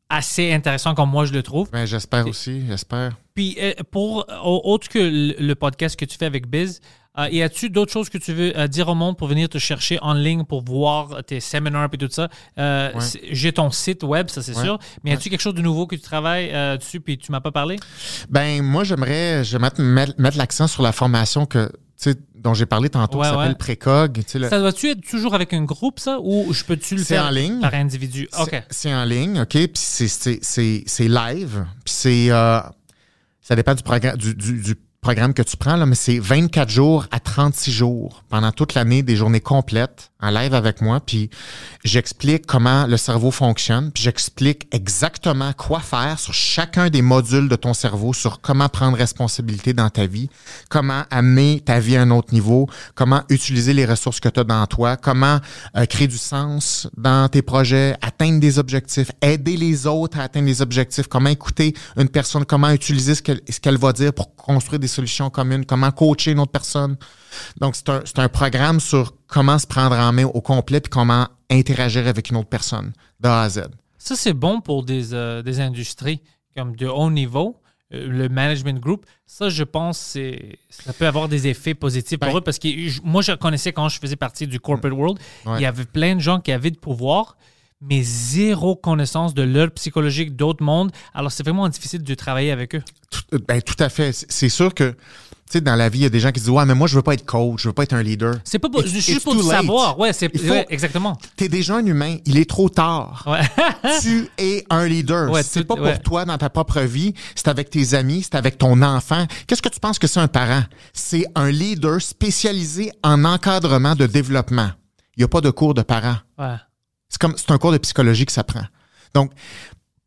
assez intéressant comme moi je le trouve. Ben, j'espère aussi, j'espère. Puis, euh, pour au- autre que le podcast que tu fais avec Biz, euh, y a-tu d'autres choses que tu veux euh, dire au monde pour venir te chercher en ligne pour voir tes séminaires et tout ça? Euh, Ouais. J'ai ton site web, ça c'est Ouais. sûr. Mais y a-tu quelque chose de nouveau que tu travailles euh, dessus puis tu m'as pas parlé? Ben, moi, j'aimerais mettre, mettre, l'accent sur la formation que, dont j'ai parlé tantôt, Ouais, qui s'appelle ouais. Précog. le- Ça doit-tu être toujours avec un groupe, ça? Ou je peux-tu le faire en ligne. par individu? C'est- OK. C'est en ligne, OK? Puis c'est- c'est c'est- c'est live. Puis c'est. euh, ça dépend du, programme du, du- du programme que tu prends, là, mais c'est 24 jours à 36 jours pendant toute l'année, des journées complètes en live avec moi. Puis j'explique comment le cerveau fonctionne. Puis j'explique exactement quoi faire sur chacun des modules de ton cerveau, sur comment prendre responsabilité dans ta vie, comment amener ta vie à un autre niveau, comment utiliser les ressources que tu as dans toi, comment euh, créer du sens dans tes projets, atteindre des objectifs, aider les autres à atteindre des objectifs, comment écouter une personne, comment utiliser ce qu'elle va dire pour construire des solutions communes, comment coacher une autre personne. Donc, c'est un, un programme sur comment se prendre en main au complet puis comment interagir avec une autre personne, de A à Z. Ça, c'est bon pour des, euh, des industries comme de haut niveau, euh, le management group. Ça, je pense, c'est ça peut avoir des effets positifs pour Ben- eux parce que moi, je connaissais quand je faisais partie du corporate world, Ouais. il y avait plein de gens qui avaient de pouvoir, mais zéro connaissance de leur psychologique, d'autres mondes. Alors, c'est vraiment difficile de travailler avec eux. Tout, ben, tout à fait. C'est- sûr que, tu sais, dans la vie, il y a des gens qui disent Ouais, mais moi, je veux pas être coach, je veux pas être un leader. C'est pas pour, It's- juste it's pour too le late. savoir. Ouais, c'est ouais, exactement. T'es déjà un humain, il est trop tard. Ouais. [laughs] tu es un leader. Ouais, c'est pas pour toi dans ta propre vie, c'est avec tes amis, c'est avec ton enfant. Qu'est-ce que tu penses que c'est un parent? C'est un leader spécialisé en encadrement de développement. Il n'y a pas de cours de parents. ouais. C'est comme c'est un cours de psychologie que ça prend. Donc,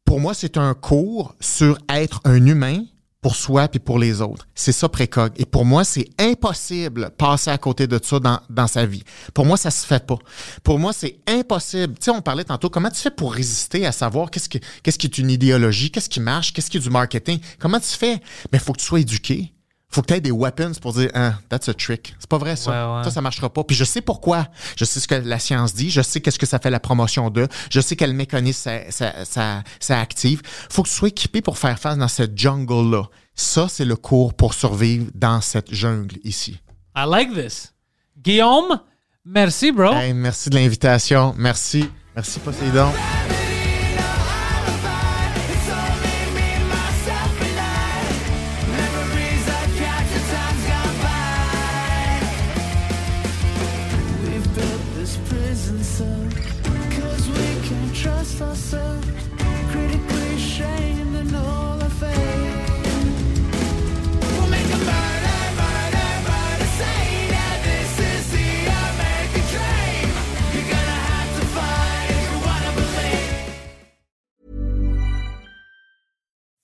pour moi, c'est un cours sur être un humain pour soi puis pour les autres. C'est ça précog. Et pour moi, c'est impossible passer à côté de ça dans, sa vie. Pour moi, ça se fait pas. Pour moi, c'est impossible. Tu sais, on parlait tantôt, comment tu fais pour résister à savoir qu'est-ce qu'est-ce qui est une idéologie, qu'est-ce qui marche, qu'est-ce qui est du marketing? Comment tu fais? Mais il faut que tu sois éduqué. Faut que tu aies des weapons pour dire ah, that's a trick. C'est pas vrai ça. Ouais, ouais. Ça, ça marchera pas. Puis je sais pourquoi. Je sais ce que la science dit. Je sais qu'est-ce que ça fait la promotion d'eux. Je sais quel mécanisme ça, ça, ça, ça active. Faut que tu sois équipé pour faire face dans cette jungle-là. Ça, c'est le cours pour survivre dans cette jungle ici. I like this. Guillaume, merci, bro. Hey, merci de l'invitation. Merci. Merci, Poséidon.